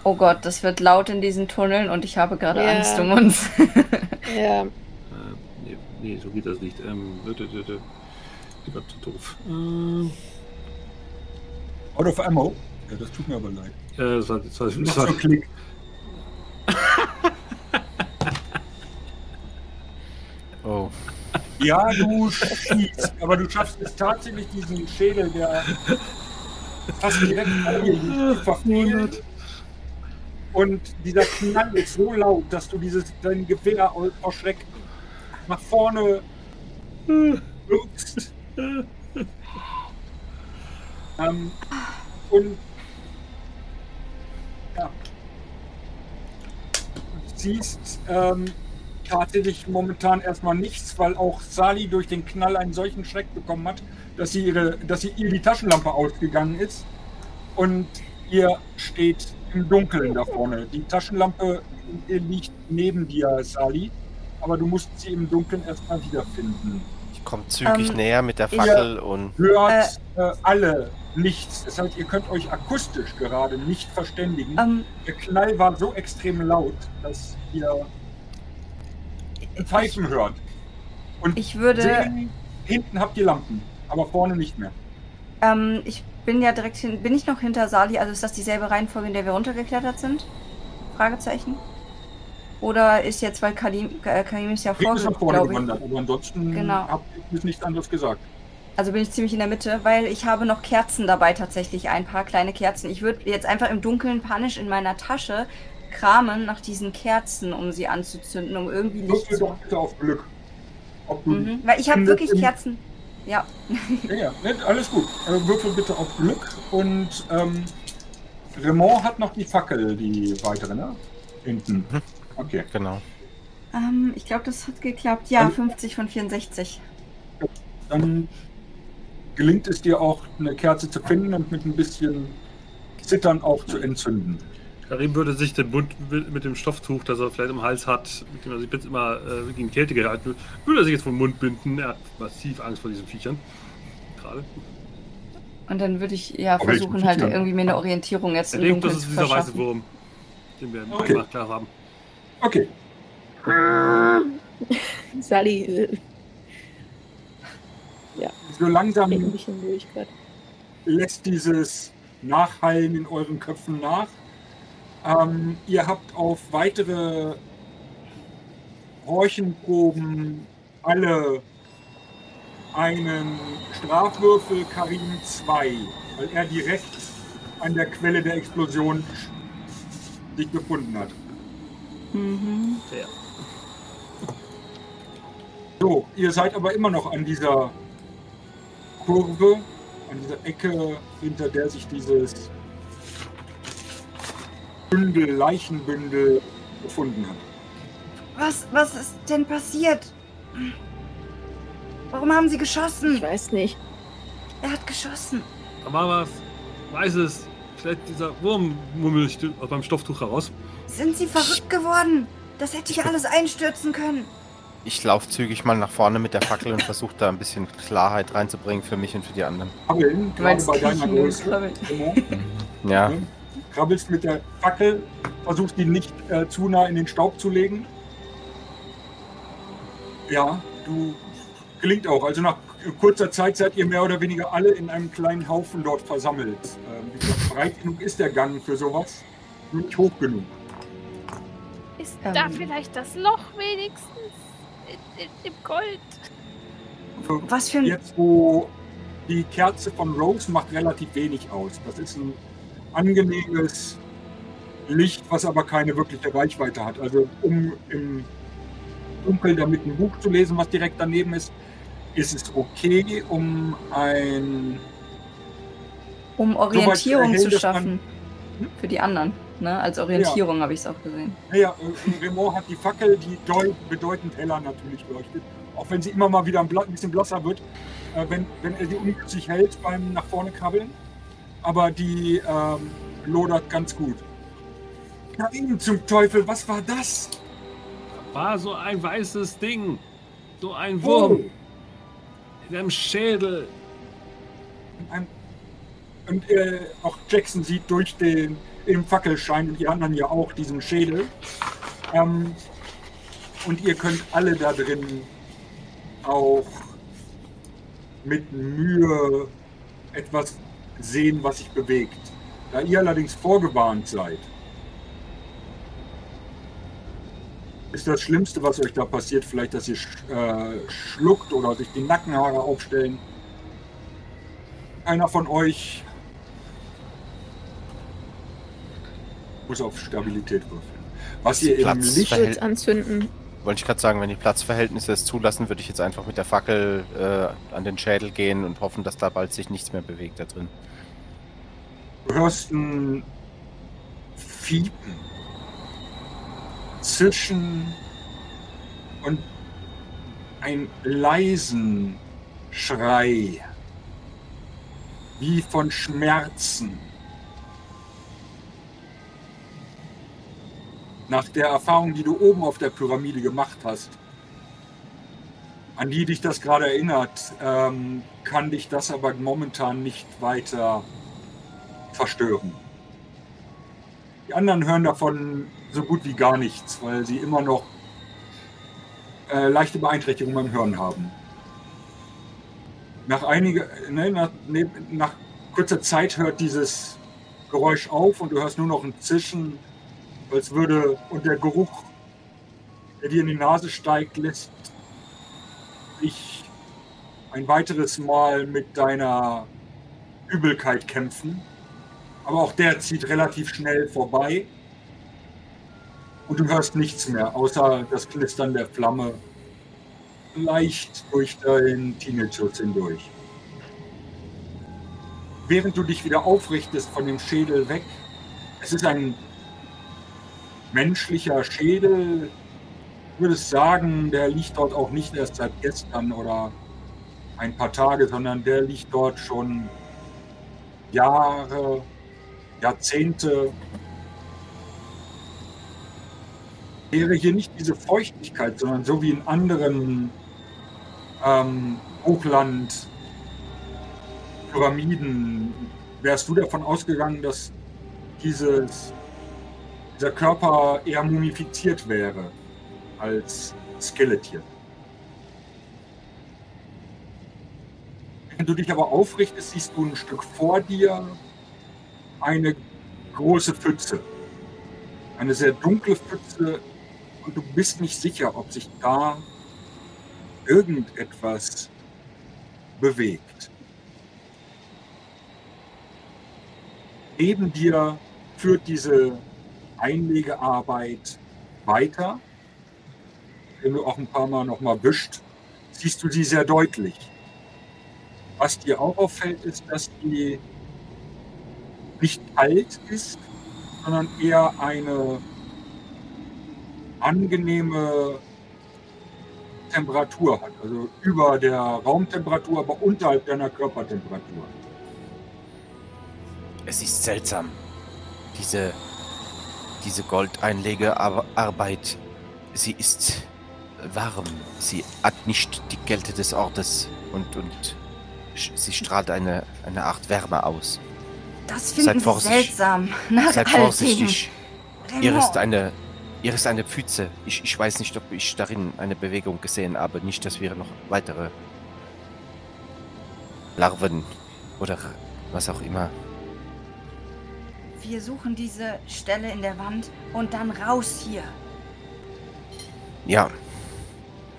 Oh Gott, das wird laut in diesen Tunneln und ich habe gerade Ja. Angst um uns. Ja, Äh, nee, nee, so geht das nicht. Ähm, Lieber zu doof. Ähm, Out of ammo. Ja, das tut mir aber leid. ja, das war, das war, Noch das so war, ein Klick. Oh. Ja, du schießt, aber du schaffst es tatsächlich, diesen Schädel, der fast direkt an dir liegt, zu verfehlen. Und dieser Knall ist so laut, dass du dieses dein Gewehr au- vor Schreck nach vorne wirkst. Ähm, und ja. Du siehst ähm, tatsächlich momentan erstmal nichts, weil auch Sali durch den Knall einen solchen Schreck bekommen hat, dass sie ihre, dass sie ihr die Taschenlampe ausgegangen ist und ihr steht im Dunkeln da vorne. Die Taschenlampe liegt neben dir, Sali, aber du musst sie im Dunkeln erstmal wiederfinden. Ich komme zügig Ähm, näher mit der Fackel und Hört äh, alle nichts. Das heißt, ihr könnt euch akustisch gerade nicht verständigen. ähm, Der Knall war so extrem laut, dass ihr Pfeifen hört. Und ich würde, sehen, hinten habt ihr Lampen, aber vorne nicht mehr. ähm, ich bin ja direkt hin, bin ich noch hinter Sali, also ist das dieselbe Reihenfolge, in der wir runtergeklettert sind? Fragezeichen. Oder ist jetzt, weil Kalim, äh, Kalim ist ja Rick ist vor, nach vorne glaube ich. gewandert, aber ansonsten Genau. habt ihr nichts anderes gesagt. Also bin ich ziemlich in der Mitte, weil ich habe noch Kerzen dabei tatsächlich, ein paar kleine Kerzen. Ich würde jetzt einfach im Dunkeln panisch in meiner Tasche kramen nach diesen Kerzen, um sie anzuzünden, um irgendwie Licht Würfel zu... doch bitte auf Glück. Ob du, Mhm. Weil ich habe wirklich Kerzen. Ja. Ja, ja, alles gut. Äh, würfel bitte auf Glück und ähm, Raymond hat noch die Fackel, die weitere, ne? Hinten. Okay. genau. Ähm, ich glaube, das hat geklappt. Ja, Ähm, 50 von 64. Dann gelingt es dir auch, eine Kerze zu finden und mit ein bisschen Zittern auch zu entzünden. Karim würde sich den Bund mit dem Stofftuch, das er vielleicht im Hals hat, mit dem er sich jetzt immer äh, gegen Kälte gehalten wird, würde er sich jetzt vom Mund binden. Er hat massiv Angst vor diesen Viechern. Gerade. Und dann würde ich ja versuchen, halt irgendwie mir eine Orientierung jetzt Er im denkt, das Dunkeln ist zu dieser weiße verschaffen. Wurm, den wir okay. klar haben. Okay, Sally äh, so langsam lässt dieses Nachhallen in euren Köpfen nach. Ähm, ihr habt auf weitere Horchenproben alle einen Strafwürfel Karim 2, weil er direkt an der Quelle der Explosion sich befunden hat. Mhm. So, ihr seid aber immer noch an dieser Kurve, an dieser Ecke, hinter der sich dieses Bündel, Leichenbündel befunden hat. Was, was ist denn passiert? Warum haben sie geschossen? Ich weiß nicht. Er hat geschossen. Da war was Weißes. Vielleicht dieser Wurm mummelt aus meinem Stofftuch heraus. Sind sie verrückt geworden? Das hätte ich alles einstürzen können. Ich laufe zügig mal nach vorne mit der Fackel und versuche da ein bisschen Klarheit reinzubringen für mich und für die anderen. Krabbeln, Du meinst bei deiner Größe. Ja? Krabbelst mit der Fackel, versuchst die nicht äh, zu nah in den Staub zu legen. Ja, du gelingt auch. Also nach kurzer Zeit seid ihr mehr oder weniger alle in einem kleinen Haufen dort versammelt. Ähm, wie gesagt, breit genug ist der Gang für sowas, nicht hoch genug. Ist Ähm. da vielleicht das Loch wenigstens in, in, im Gold? Was für ein. Jetzt, wo die Kerze von Rose macht relativ wenig aus. Das ist ein angenehmes Licht, was aber keine wirkliche Reichweite hat. Also um im Dunkeln damit ein Buch zu lesen, was direkt daneben ist, ist es okay, um ein Um Orientierung hell, zu dass man- schaffen. Für die anderen. Ne? Als Orientierung habe ich es auch gesehen. Naja, äh, Raymond hat die Fackel, die deu- bedeutend heller natürlich leuchtet. Auch wenn sie immer mal wieder ein, bisschen blasser wird, äh, wenn, wenn er sie ungünstig hält beim nach vorne krabbeln. Aber die ähm, lodert ganz gut. Karin, zum Teufel, was war das? War so ein weißes Ding. So ein Oh, Wurm. In einem Schädel. ein, und äh, auch Jackson sieht durch den im Fackelschein und die anderen ja auch diesen Schädel. Ähm, und ihr könnt alle da drin auch mit Mühe etwas sehen, was sich bewegt. Da ihr allerdings vorgewarnt seid, ist das Schlimmste, was euch da passiert, vielleicht, dass ihr äh, schluckt oder sich die Nackenhaare aufstellen. Einer von euch muss auf Stabilität würfeln. Was ihr im Licht anzünden. wollte ich gerade sagen, wenn die Platzverhältnisse es zulassen, würde ich jetzt einfach mit der Fackel äh, an den Schädel gehen und hoffen, dass da bald sich nichts mehr bewegt da drin. Du hörst ein Fiepen, Zischen und einen leisen Schrei, wie von Schmerzen. Nach der Erfahrung, die du oben auf der Pyramide gemacht hast, an die dich das gerade erinnert, ähm, kann dich das aber momentan nicht weiter verstören. Die anderen hören davon so gut wie gar nichts, weil sie immer noch äh, leichte Beeinträchtigungen beim Hören haben. Nach, einige, ne, nach, ne, nach kurzer Zeit hört dieses Geräusch auf und du hörst nur noch ein Zischen, als würde und der Geruch, der dir in die Nase steigt, lässt dich ein weiteres Mal mit deiner Übelkeit kämpfen. Aber auch der zieht relativ schnell vorbei. Und du hörst nichts mehr, außer das Knistern der Flamme leicht durch deinen Teenage-Schutz hindurch. Während du dich wieder aufrichtest von dem Schädel weg, es ist ein menschlicher Schädel, ich würde sagen, der liegt dort auch nicht erst seit gestern oder ein paar Tage, sondern der liegt dort schon Jahre, Jahrzehnte. Wäre hier nicht diese Feuchtigkeit, sondern so wie in anderen ähm, Hochland, Pyramiden, wärst du davon ausgegangen, dass dieses, dieser Körper eher mumifiziert wäre als Skeletier. Wenn du dich aber aufrichtest, siehst du ein Stück vor dir eine große Pfütze. Eine sehr dunkle Pfütze und du bist nicht sicher, ob sich da irgendetwas bewegt. Neben dir führt diese Einlegearbeit weiter. Wenn du auch ein paar Mal noch mal wischt, siehst du sie sehr deutlich. Was dir auch auffällt, ist, dass die nicht kalt ist, sondern eher eine angenehme Temperatur hat. Also über der Raumtemperatur, aber unterhalb deiner Körpertemperatur. Es ist seltsam. Diese, diese Goldeinlegearbeit, sie ist warm. Sie hat nicht die Kälte des Ortes und, und sie strahlt eine, eine Art Wärme aus. Das Seid finden vorsichtig. seltsam. Nach Seid vorsichtig. Ihr ist eine, ihr ist eine Pfütze. Ich, ich weiß nicht, ob ich darin eine Bewegung gesehen habe. Nicht, dass wir noch weitere Larven oder was auch immer. Wir suchen diese Stelle in der Wand und dann raus hier. Ja,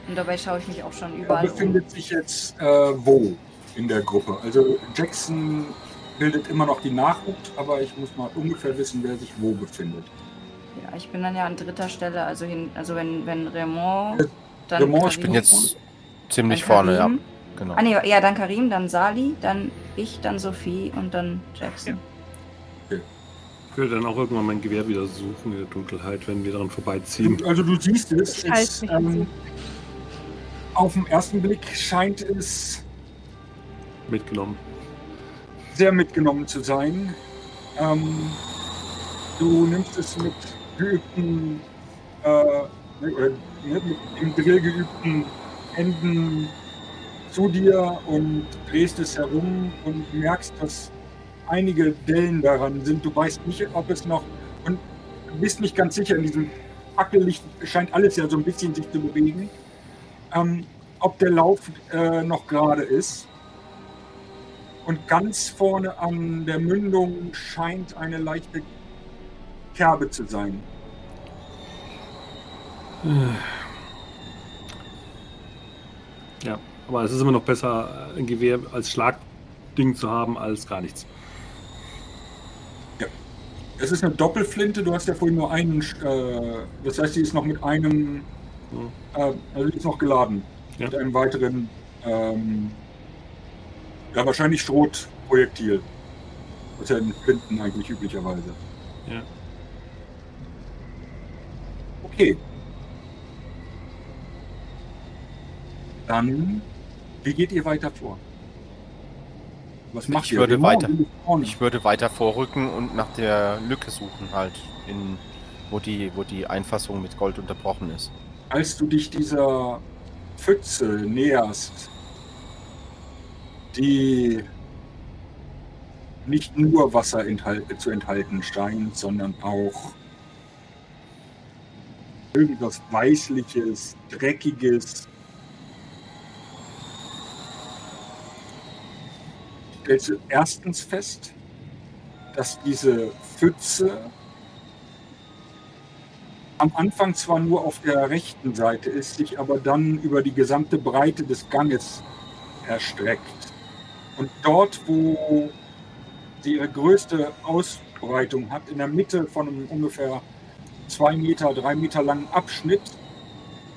Und dabei schaue ich mich auch schon Er überall um. befindet sich jetzt äh, wo in der Gruppe? Also Jackson bildet immer noch die Nachhut, aber ich muss mal ungefähr wissen, wer sich wo befindet. Ja, ich bin dann ja an dritter Stelle, also hin, also wenn, wenn Raymond, Äh, dann Raymond, ich bin Karim, jetzt ziemlich vorne, ja. Karim. Genau. Ah nee, ja, dann Karim, dann Sali, dann ich, dann Sophie und dann Jackson. Ich würde dann auch irgendwann mein Gewehr wieder suchen in der Dunkelheit, wenn wir daran vorbeiziehen. Also du siehst es, es ähm, auf den ersten Blick scheint es Mitgenommen. sehr mitgenommen zu sein. Ähm, du nimmst es mit geübten, äh, ne, oder ne, mit im Drill geübten Händen zu dir und drehst es herum und merkst, dass einige Dellen daran sind. Du weißt nicht, ob es noch und bist nicht ganz sicher in diesem Fackellicht scheint alles ja so ein bisschen sich zu bewegen. Ähm, ob der Lauf äh, noch gerade ist. Und ganz vorne an der Mündung scheint eine leichte Kerbe zu sein. Ja, aber es ist immer noch besser, ein Gewehr als Schlagding zu haben, als gar nichts. Es ist eine Doppelflinte, du hast ja vorhin nur einen, äh, das heißt, sie ist noch mit einem, äh, also die ist noch geladen. Ja. Mit einem weiteren, ähm, ja, wahrscheinlich Schrotprojektil. Das ist ja in Flinten eigentlich üblicherweise. Ja. Okay. Dann, wie geht ihr weiter vor? Was Ich würde weiter-. Ich würde weiter vorrücken und nach der Lücke suchen halt, in, wo, die, wo die Einfassung mit Gold unterbrochen ist. als du dich dieser Pfütze näherst, die nicht nur Wasser enthal zu enthalten scheint, sondern auch irgendwas Weißliches, Dreckiges. Stellst erstens fest, dass diese Pfütze am Anfang zwar nur auf der rechten Seite ist, sich aber dann über die gesamte Breite des Ganges erstreckt. Und dort, wo sie ihre größte Ausbreitung hat, in der Mitte von einem ungefähr zwei Meter, drei Meter langen Abschnitt,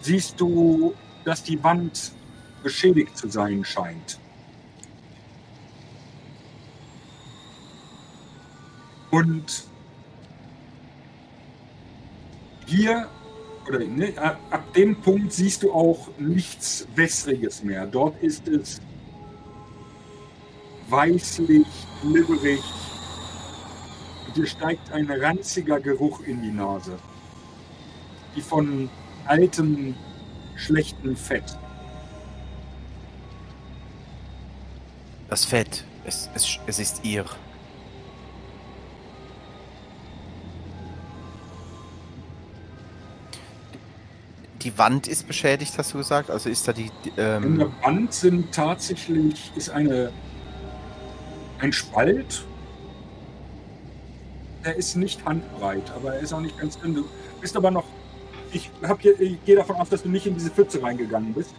siehst du, dass die Wand beschädigt zu sein scheint. Und hier, oder ne, ab dem Punkt siehst du auch nichts Wässriges mehr. Dort ist es weißlich, glibberig. Dir steigt ein ranziger Geruch in die Nase. wie von altem, schlechten Fett. Das Fett, es, es, es ist ihr. Die Wand ist beschädigt, hast du gesagt? Also ist da die. die, In Ähm, der Wand sind tatsächlich ist eine ein Spalt. Der ist nicht handbreit, aber er ist auch nicht ganz dünn. Du bist aber noch. Ich, hab ich gehe davon aus, dass du nicht in diese Pfütze reingegangen bist.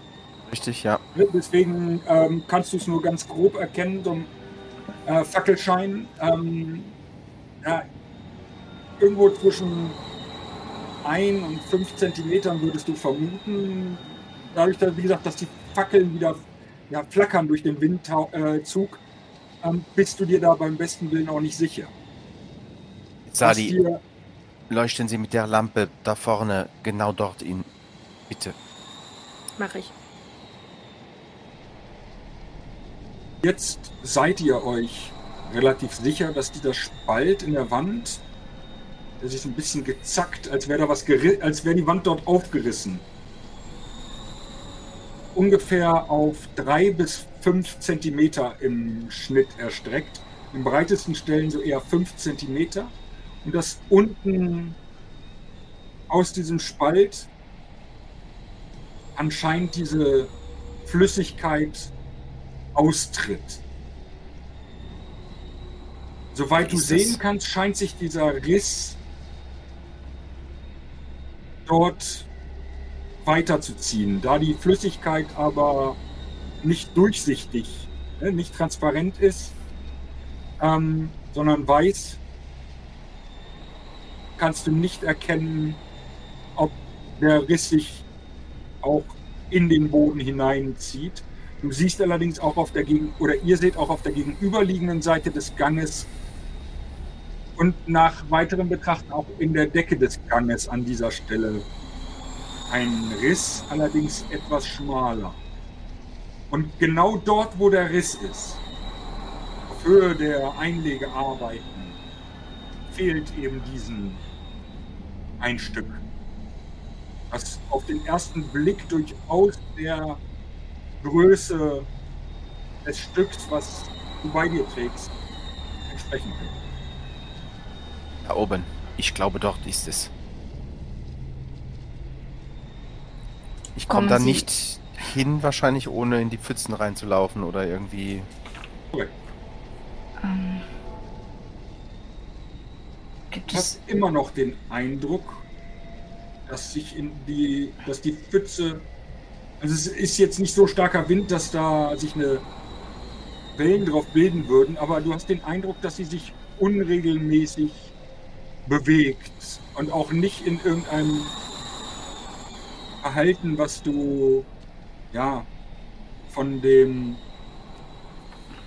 richtig, ja. Deswegen ähm, kannst du es nur ganz grob erkennen, so ein äh, Fackelschein. Ähm, ja, irgendwo zwischen 1 und 5 Zentimetern würdest du vermuten. Dadurch, dass, wie gesagt, dass die Fackeln wieder ja, flackern durch den Windzug, äh, ähm, bist du dir da beim besten Willen auch nicht sicher. Sali, dir, leuchten Sie mit der Lampe da vorne genau dort in. Bitte. Mache ich. Jetzt seid ihr euch relativ sicher, dass dieser Spalt in der Wand, sich so ein bisschen gezackt, als wäre da was als wäre die Wand dort aufgerissen. Ungefähr auf drei bis fünf Zentimeter im Schnitt erstreckt. Im breitesten Stellen so eher fünf Zentimeter. Und dass unten aus diesem Spalt anscheinend diese Flüssigkeit austritt. Soweit du Ist sehen das- kannst, scheint sich dieser Riss dort weiterzuziehen. Da die Flüssigkeit aber nicht durchsichtig, ne, nicht transparent ist, ähm, sondern weiß, kannst du nicht erkennen, ob der Riss sich auch in den Boden hineinzieht. Du siehst allerdings auch auf der Gegen oder ihr seht auch auf der gegenüberliegenden Seite des Ganges und nach weiterem Betrachten auch in der Decke des Ganges an dieser Stelle ein Riss, allerdings etwas schmaler. Und genau dort, wo der Riss ist, auf Höhe der Einlegearbeiten, fehlt eben diesen ein Stück. Das auf den ersten Blick durchaus der Größe des Stücks, was du bei dir trägst, entsprechen könnte. Da oben. Ich glaube, dort ist es. Ich komme da Sie- nicht hin, wahrscheinlich ohne in die Pfützen reinzulaufen oder irgendwie. Ähm, gibt Du es. hast immer noch den Eindruck, dass sich in die, dass die Pfütze, also es ist jetzt nicht so starker Wind, dass da sich eine Wellen drauf bilden würden, aber du hast den Eindruck, dass sie sich unregelmäßig bewegt und auch nicht in irgendeinem Verhalten, was du ja von dem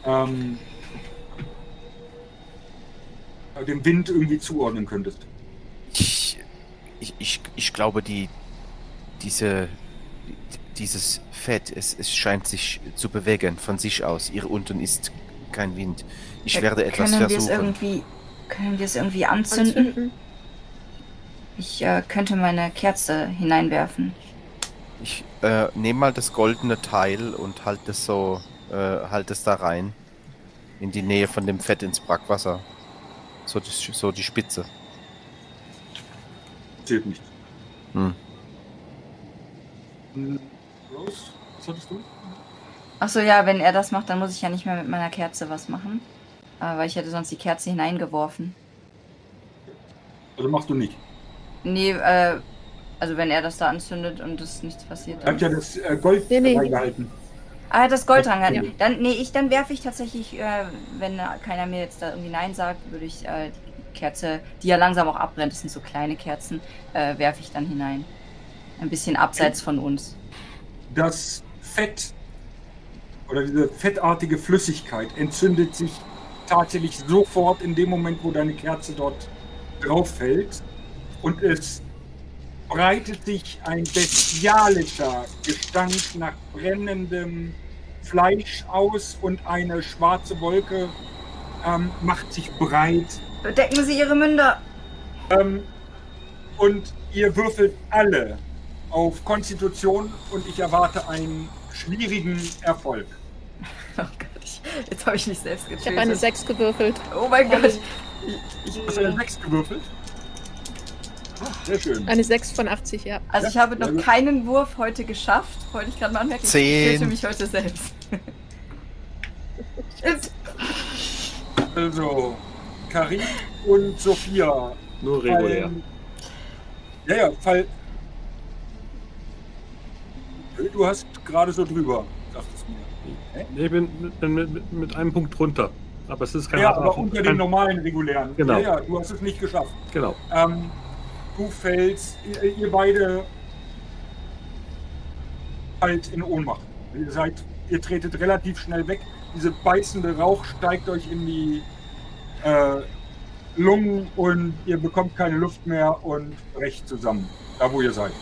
ähm, dem Wind irgendwie zuordnen könntest. Ich, ich, ich, ich glaube, die, diese, dieses Fett, es, es scheint sich zu bewegen von sich aus. Hier unten ist kein Wind. Ich Äh, werde etwas können wir es versuchen. irgendwie. Können wir es irgendwie anzünden? Anzünden. Ich äh, könnte meine Kerze hineinwerfen. Ich äh, nehme mal das goldene Teil und halte es so, äh, halt es da rein. In die Nähe von dem Fett ins Brackwasser. So die, so die Spitze. Zählt nicht. Hm. Hm, Rose, was hattest du? Achso, ja, wenn er das macht, dann muss ich ja nicht mehr mit meiner Kerze was machen. Weil ich hätte sonst die Kerze hineingeworfen. Also machst du nicht. Nee, äh, also wenn er das da anzündet und es nichts passiert. Er hat ja das äh, Gold Nee, nee. reingehalten. Ah, er hat das Gold dran Ja. gehalten. Dann, nee, ich, dann werfe ich tatsächlich, äh, wenn keiner mir jetzt da irgendwie Nein sagt, würde ich äh, die Kerze, die ja langsam auch abbrennt, das sind so kleine Kerzen, äh, werfe ich dann hinein. Ein bisschen abseits von uns. Das Fett oder diese fettartige Flüssigkeit entzündet sich tatsächlich sofort in dem Moment, wo deine Kerze dort drauf fällt. Und es breitet sich ein bestialischer Gestank nach brennendem Fleisch aus und eine schwarze Wolke ähm, macht sich breit Bedecken Sie Ihre Münder! Ähm, und ihr würfelt alle auf Konstitution und ich erwarte einen schwierigen Erfolg. Oh jetzt habe ich mich selbst Ich getötet. habe eine 6 gewürfelt. Oh mein Gott. Ich, ich, Du hast eine 6 gewürfelt. Ah, Sehr schön. Eine 6 von 80, ja. also ich Ja, habe sehr noch gut. keinen Wurf heute geschafft. Wollte ich gerade mal anmerken. Ich Zehn. töte mich heute selbst. Also, Karin und Sophia Nur regulär. fallen. Ja, ja, fall. Du hast gerade so drüber, dachtest du mir. Ich bin, mit, mit, einem Punkt drunter. Aber es ist kein Ja, aber Erfolg. unter den Kein- normalen regulären. Genau. Ja, ja, du hast es nicht geschafft. Genau. Ähm, du fällst, ihr, ihr beide halt in Ohnmacht. Ihr seid, ihr tretet relativ schnell weg. Diese beißende Rauch steigt euch in die äh, Lungen und ihr bekommt keine Luft mehr und brecht zusammen, da wo ihr seid.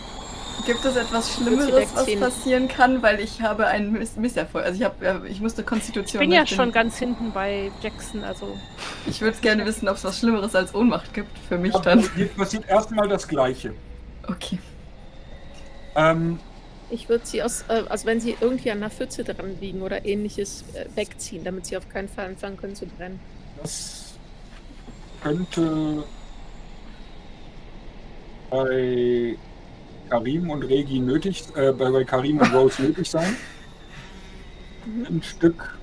Gibt es etwas Schlimmeres, was passieren kann? Weil ich habe einen Miss Misserfolg. Also ich habe, äh, ich musste Ich Konstitution. bin ja ich schon ganz hinten bei Jackson, also Ich würde gerne wissen, ob es was Schlimmeres als Ohnmacht gibt für mich Aber dann. Hier passiert erstmal das Gleiche. Okay. Ähm, Ich würde sie aus, äh, also wenn sie irgendwie an einer Pfütze dran liegen oder ähnliches, äh, wegziehen, damit sie auf keinen Fall anfangen können zu brennen. Das könnte bei Karim und Regi nötig, äh, bei, Karim und Rose nötig sein. Ein Stück.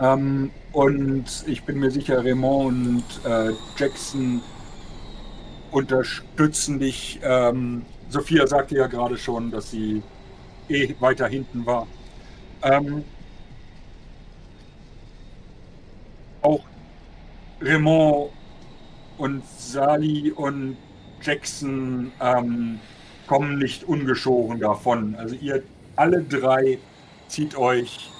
Ähm, und ich bin mir sicher, Raymond und äh, Jackson unterstützen dich. Ähm, Sophia sagte ja gerade schon, dass sie eh weiter hinten war. Ähm, auch Raymond und Sali und Jackson ähm, kommen nicht ungeschoren davon. Also ihr alle drei zieht euch,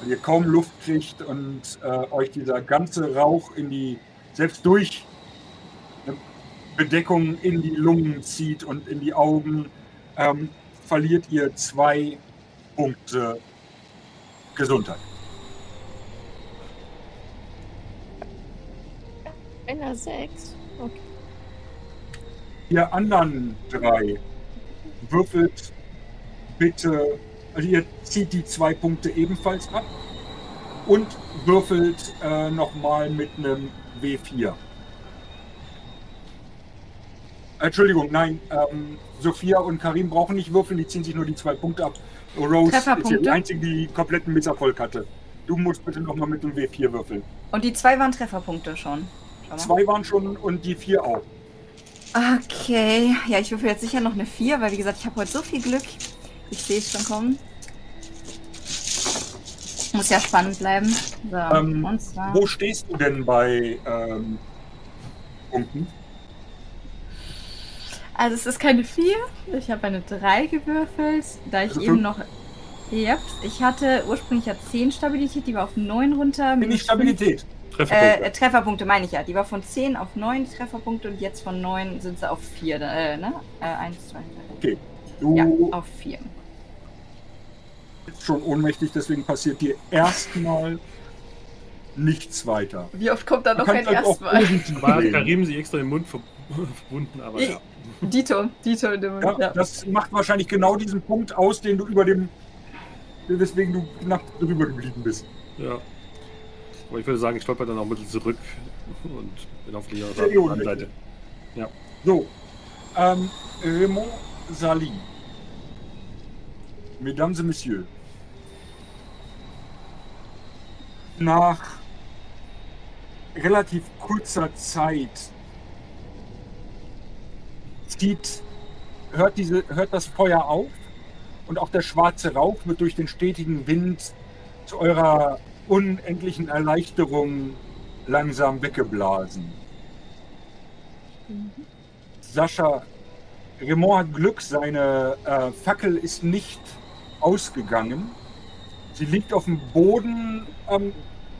weil ihr kaum Luft kriegt und äh, euch dieser ganze Rauch in die, selbst durch eine Bedeckung in die Lungen zieht und in die Augen, ähm, verliert ihr zwei Punkte Gesundheit. Einer 6. Okay. Ihr anderen drei würfelt bitte, also ihr zieht die zwei Punkte ebenfalls ab und würfelt äh, nochmal mit einem W4. Entschuldigung, nein, ähm, Sophia und Karim brauchen nicht würfeln, die ziehen sich nur die zwei Punkte ab. Rose ist die einzige, die kompletten Misserfolg hatte. Du musst bitte nochmal mit dem W4 würfeln. Und die zwei waren Trefferpunkte schon. Zwei waren schon und die vier auch. Okay. Ja, ich würfel jetzt sicher noch eine 4, weil wie gesagt, ich habe heute so viel Glück. Ich sehe es schon kommen. Muss ja spannend bleiben. So, Ähm, und zwar. Wo stehst du denn bei ähm, Punkten? Also es ist keine 4. Ich habe eine 3 gewürfelt, da ich Also eben noch. Yep, ich hatte ursprünglich ja 10 Stabilität, die war auf 9 runter. Bin ich Stabilität? Trefferpunkte. Äh, Trefferpunkte meine ich ja. Die war von 10 auf 9 Trefferpunkte und jetzt von 9 sind sie auf 4. Äh, ne? Äh, 1, 2, 3. Okay. Du Ja, auf 4. bist schon ohnmächtig, deswegen passiert dir erstmal nichts weiter. Wie oft kommt da noch ein halt Erstmal? Karim sich extra den Mund ver verbunden, aber ja. Dito, Dito in dem Ja, ja. Das macht wahrscheinlich genau diesen Punkt aus, den du über dem, weswegen du knapp drüber geblieben bist. ja. Aber ich würde sagen, ich stolper dann auch ein bisschen zurück und bin auf die andere. Seite. So, ähm, Raymond Sali. Mesdames et Messieurs. Nach relativ kurzer Zeit zieht, hört, diese, hört das Feuer auf und auch der schwarze Rauch wird durch den stetigen Wind zu eurer unendlichen Erleichterung langsam weggeblasen. Sascha, Raymond hat Glück, seine äh, Fackel ist nicht ausgegangen. Sie liegt auf dem Boden, ähm,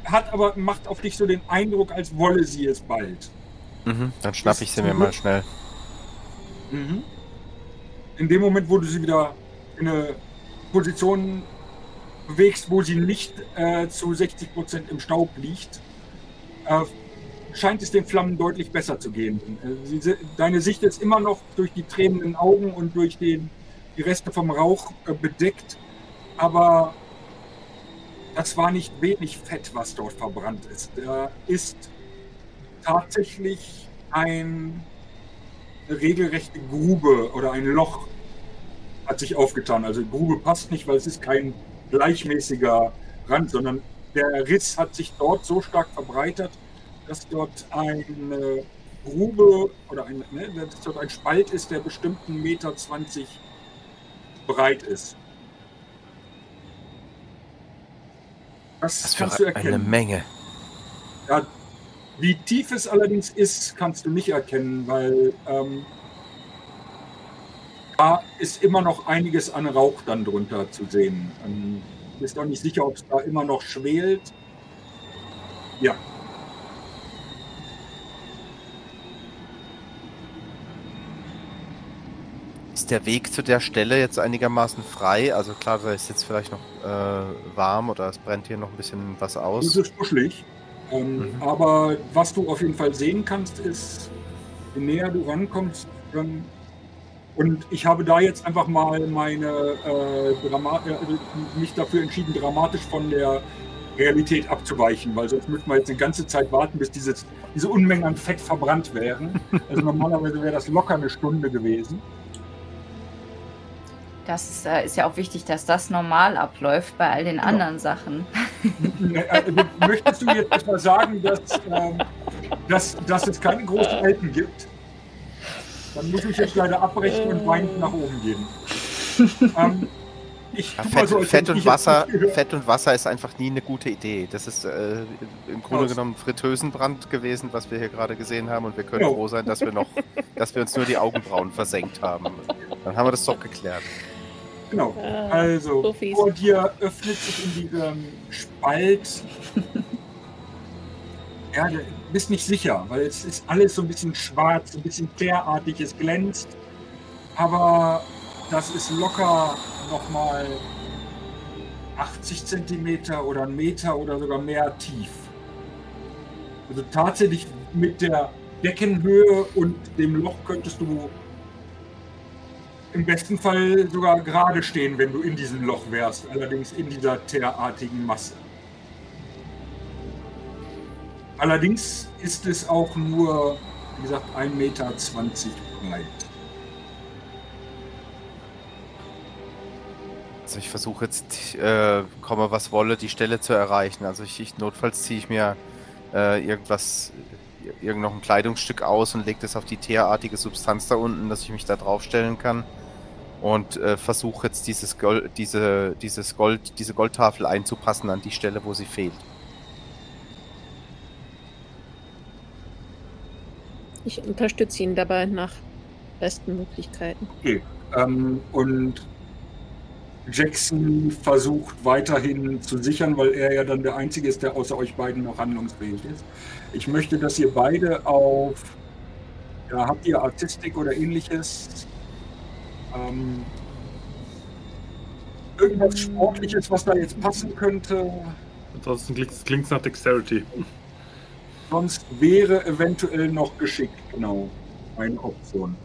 hat aber macht auf dich so den Eindruck, als wolle sie es bald. Mhm, dann schnapp ich sie mir mal schnell. Mhm. In dem Moment, wo du sie wieder in eine Position bewegst, wo sie nicht äh, zu 60% im Staub liegt, äh, scheint es den Flammen deutlich besser zu gehen. Äh, sie, deine Sicht ist immer noch durch die tränenden Augen und durch den, die Reste vom Rauch äh, bedeckt, aber das war nicht wenig Fett, was dort verbrannt ist. Da ist tatsächlich ein, eine regelrechte Grube oder ein Loch hat sich aufgetan. Also Grube passt nicht, weil es ist kein gleichmäßiger Rand, sondern der Riss hat sich dort so stark verbreitert, dass dort eine Grube oder ein, ne, dass dort ein Spalt ist, der bestimmt 1,20 Meter breit ist. Das, Das kannst du wäre eine erkennen. Menge. Ja, wie tief es allerdings ist, kannst du nicht erkennen, weil ähm, da ist immer noch einiges an Rauch dann drunter zu sehen. Ähm, du bist auch nicht sicher, ob es da immer noch schwelt. Ja. Ist der Weg zu der Stelle jetzt einigermaßen frei? Also klar, da ist jetzt vielleicht noch äh, warm oder es brennt hier noch ein bisschen was Es aus. ist kuschelig. Ähm, Mhm. Aber was du auf jeden Fall sehen kannst, ist, je näher du rankommst, ähm, und ich habe da jetzt einfach mal meine äh, äh, mich dafür entschieden, dramatisch von der Realität abzuweichen, weil sonst müssten wir jetzt eine ganze Zeit warten, bis dieses, diese Unmengen an Fett verbrannt wären. Also normalerweise wäre das locker eine Stunde gewesen. Das äh, ist ja auch wichtig, dass das normal abläuft bei all den anderen Sachen. Äh, Möchtest du jetzt etwa sagen, dass, ähm, dass, dass es keine großen Alpen gibt? Dann muss ich jetzt leider abbrechen und weinend nach oben gehen. Ähm, ich Ja, Fett, so, Fett und Wasser. Fett und Wasser ist einfach nie eine gute Idee. Das ist äh, im Grunde Aus. genommen Fritteusenbrand gewesen, was wir hier gerade gesehen haben, und wir können Ja. froh sein, dass wir noch, dass wir uns nur die Augenbrauen versenkt haben. Dann haben wir das doch geklärt. Genau. Äh, Also, so vor dir öffnet sich in diesem Spalt. du bist nicht sicher, weil es ist alles so ein bisschen schwarz, ein bisschen klärartig, es glänzt. Aber das ist locker nochmal 80 Zentimeter oder einen Meter oder sogar mehr tief. Also tatsächlich mit der Deckenhöhe und dem Loch könntest du im besten Fall sogar gerade stehen, wenn du in diesem Loch wärst, allerdings in dieser teerartigen Masse. Allerdings ist es auch nur, wie gesagt, 1,20 Meter breit. Also ich versuche jetzt, äh, komme was wolle, die Stelle zu erreichen. Also ich, ich notfalls ziehe ich mir äh, irgendwas, irgend noch ein Kleidungsstück aus und lege das auf die teerartige Substanz da unten, dass ich mich da draufstellen kann. Und äh, versuche jetzt dieses Gold, diese, dieses Gold, diese Goldtafel einzupassen an die Stelle, wo sie fehlt. Ich unterstütze ihn dabei nach besten Möglichkeiten. Ähm, und Jackson versucht weiterhin zu sichern, weil er ja dann der Einzige ist, der außer euch beiden noch handlungsfähig ist. Ich möchte, dass ihr beide auf, ja, habt ihr Artistik oder ähnliches? Ähm, irgendwas Sportliches, was da jetzt passen könnte. Ansonsten klingt es nach Dexterity. Sonst wäre eventuell noch geschickt, genau, eine Option.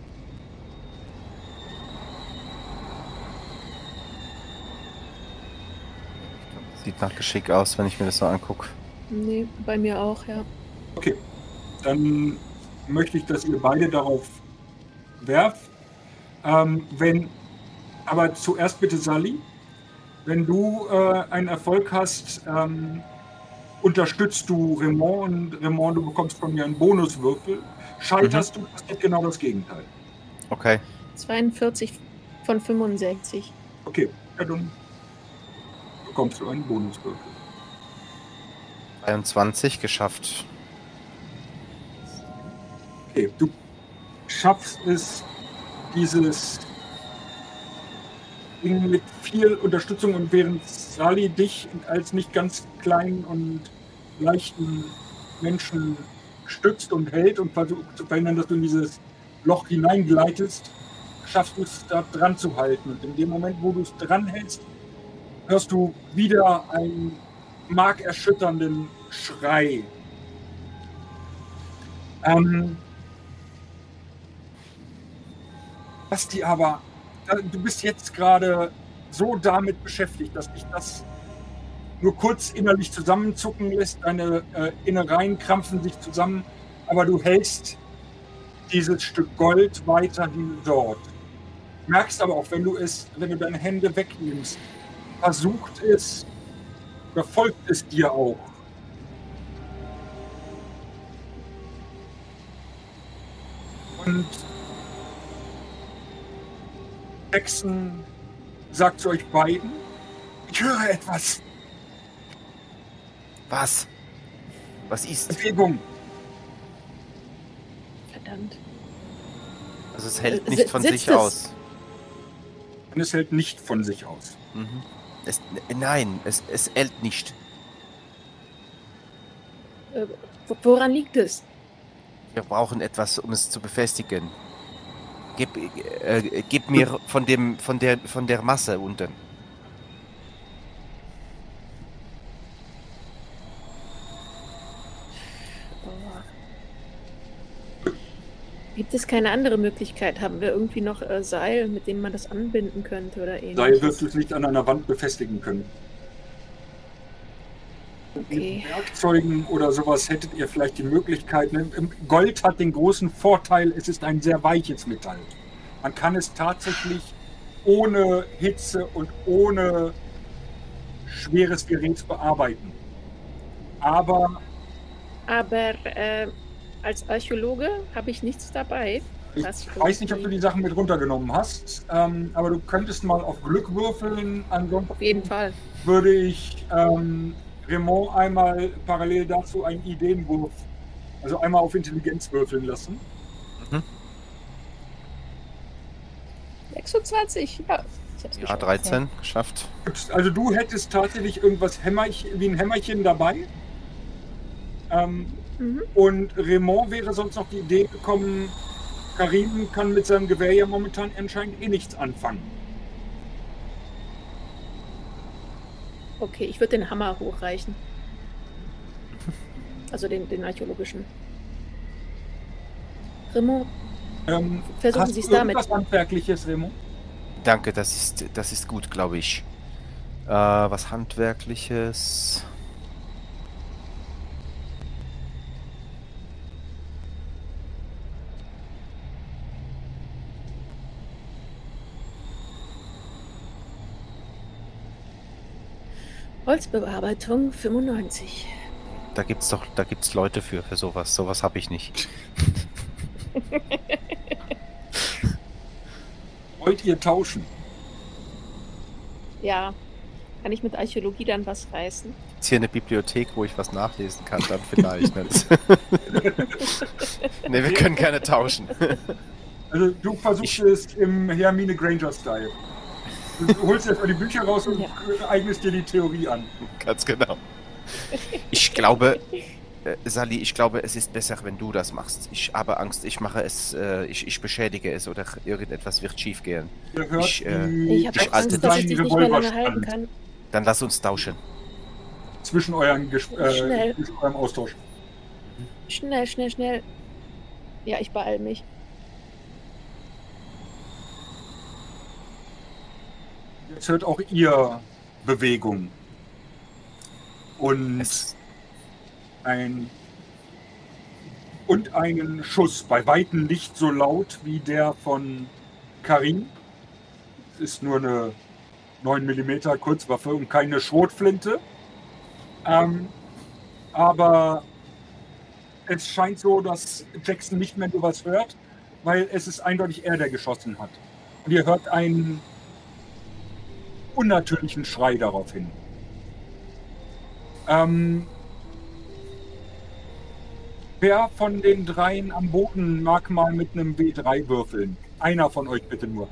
Sieht nach Geschick aus, wenn ich mir das so angucke. Nee, bei mir auch, ja. Okay, dann möchte ich, dass ihr beide darauf werft. Ähm, wenn, aber zuerst bitte Sally, wenn du äh, einen Erfolg hast, ähm, unterstützt du Raymond und Raymond, du bekommst von mir einen Bonuswürfel. Scheiterst du, passiert genau das Gegenteil. Okay. 42 von 65. Okay, ja, dann bekommst du einen Bonuswürfel. 23 geschafft. Okay, du schaffst es, dieses Ding mit viel Unterstützung und während Sally dich als nicht ganz kleinen und leichten Menschen stützt und hält und versucht zu verhindern, dass du in dieses Loch hineingleitest, schaffst du es da dran zu halten. Und in dem Moment, wo du es dran hältst, hörst du wieder einen markerschütternden Schrei Ähm, Basti, aber äh, du bist jetzt gerade so damit beschäftigt, dass dich das nur kurz innerlich zusammenzucken lässt, deine äh, Innereien krampfen sich zusammen, aber du hältst dieses Stück Gold weiterhin dort. Merkst aber auch, wenn du es, wenn du deine Hände wegnimmst, versucht es oder es dir auch. Und Jackson sagt zu euch beiden, ich höre etwas. Was? Was ist? Bewegung. Verdammt. Also es hält Äh, nicht von sich es? aus. Und es hält nicht von sich aus. Mhm. Es, n- nein, es, es hält nicht. Äh, wo- woran liegt es? Wir brauchen etwas, um es zu befestigen. Gib, äh, gib mir von dem, von der, von der Masse unten. Gibt es keine andere Möglichkeit? Haben wir irgendwie noch äh, Seil, mit dem man das anbinden könnte oder ähnliches? Seil wirst du es nicht an einer Wand befestigen können. Okay. Mit Werkzeugen oder sowas hättet ihr vielleicht die Möglichkeit. Ne? Im- Gold hat den großen Vorteil, es ist ein sehr weiches Metall. Man kann es tatsächlich ohne Hitze und ohne schweres Gerät bearbeiten. Aber Aber äh, als Archäologe habe ich nichts dabei. ich weiß nicht, ob du die Sachen mit runtergenommen hast, ähm, aber du könntest mal auf Glück würfeln. Ansonsten Auf jeden Fall. würde ich ähm, Raymond einmal parallel dazu einen Ideenwurf, also einmal auf Intelligenz würfeln lassen. 26, ja. Ich hab's Ja, geschafft. 13, geschafft. Gut, Also du hättest tatsächlich irgendwas Hämmerch wie ein Hämmerchen dabei. Ähm, Mhm. und Raymond wäre sonst noch die Idee gekommen, Karim kann mit seinem Gewehr ja momentan anscheinend eh nichts anfangen. Okay, ich würde den Hammer hochreichen. Also den, den archäologischen. Remo, Ähm, versuchen Sie es damit. irgendwas Handwerkliches, Raymond? Danke, das ist, das ist gut, glaube ich. Äh, was Handwerkliches. Holzbearbeitung 95. Da gibt's doch, da gibt's Leute für, für sowas. Sowas habe ich nicht. Wollt ihr tauschen? Ja. Kann ich mit Archäologie dann was reißen? Ist hier eine Bibliothek, wo ich was nachlesen kann, dann vielleicht. Ne, Das- ne wir können gerne tauschen. Also du versuchst Ich- es im Hermine Granger-Style. Du holst erstmal die Bücher raus und Ja. eignest dir die Theorie an. Ganz genau. Ich glaube, äh, Sally, ich glaube, es ist besser, wenn du das machst. Ich habe Angst, ich mache es, äh, ich, ich beschädige es oder irgendetwas wird schief gehen. Ihr hört Ich, äh, Ich habe alte Angst, dass ich dich nicht mehr lange halten kann. Dann lass uns tauschen. zwischen euren Ges äh, Schnell. zwischen eurem Austausch. Schnell, schnell, schnell. Ja, ich beeil mich. Jetzt hört auch ihr Bewegung. Und Es, ein und einen Schuss, bei weitem nicht so laut wie der von Karim. Es ist nur eine 9 mm Kurzwaffe und keine Schrotflinte. Ähm, aber es scheint so, dass Jackson nicht mehr nur was hört, weil es ist eindeutig er, der geschossen hat. Und ihr hört einen unnatürlichen Schrei daraufhin. Ähm, wer von den dreien am Boden mag mal mit einem W3 würfeln? Einer von euch bitte nur.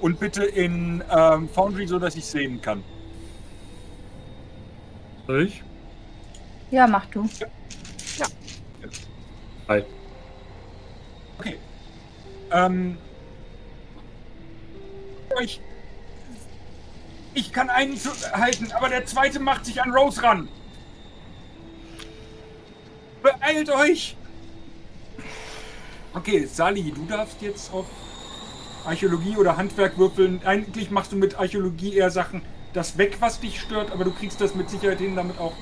Und bitte in ähm, Foundry, so dass ich sehen kann. Soll ich? Ja, mach du. Hi. Okay. Ähm, ich, ich kann einen halten, aber der zweite macht sich an Rose ran. Beeilt euch! Okay, Sally, du darfst jetzt auf Archäologie oder Handwerk würfeln. Eigentlich machst du mit Archäologie eher Sachen, das weg, was dich stört, aber du kriegst das mit Sicherheit hin, damit auch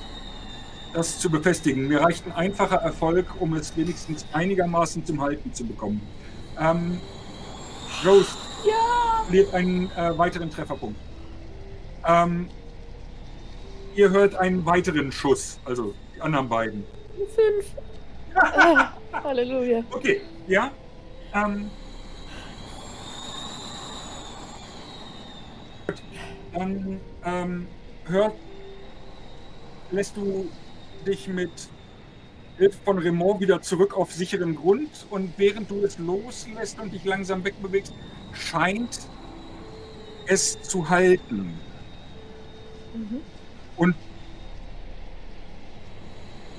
das zu befestigen. Mir reicht ein einfacher Erfolg, um es wenigstens einigermaßen zum Halten zu bekommen. Ähm, Rose Ja! verliert einen äh, weiteren Trefferpunkt. Ähm, ihr hört einen weiteren Schuss, also die anderen beiden. Fünf. Ah, Halleluja. Okay, ja. Ähm, dann ähm, hört, lässt du dich mit Hilfe von Raymond wieder zurück auf sicheren Grund und während du es loslässt und dich langsam wegbewegst, scheint es zu halten. Mhm. Und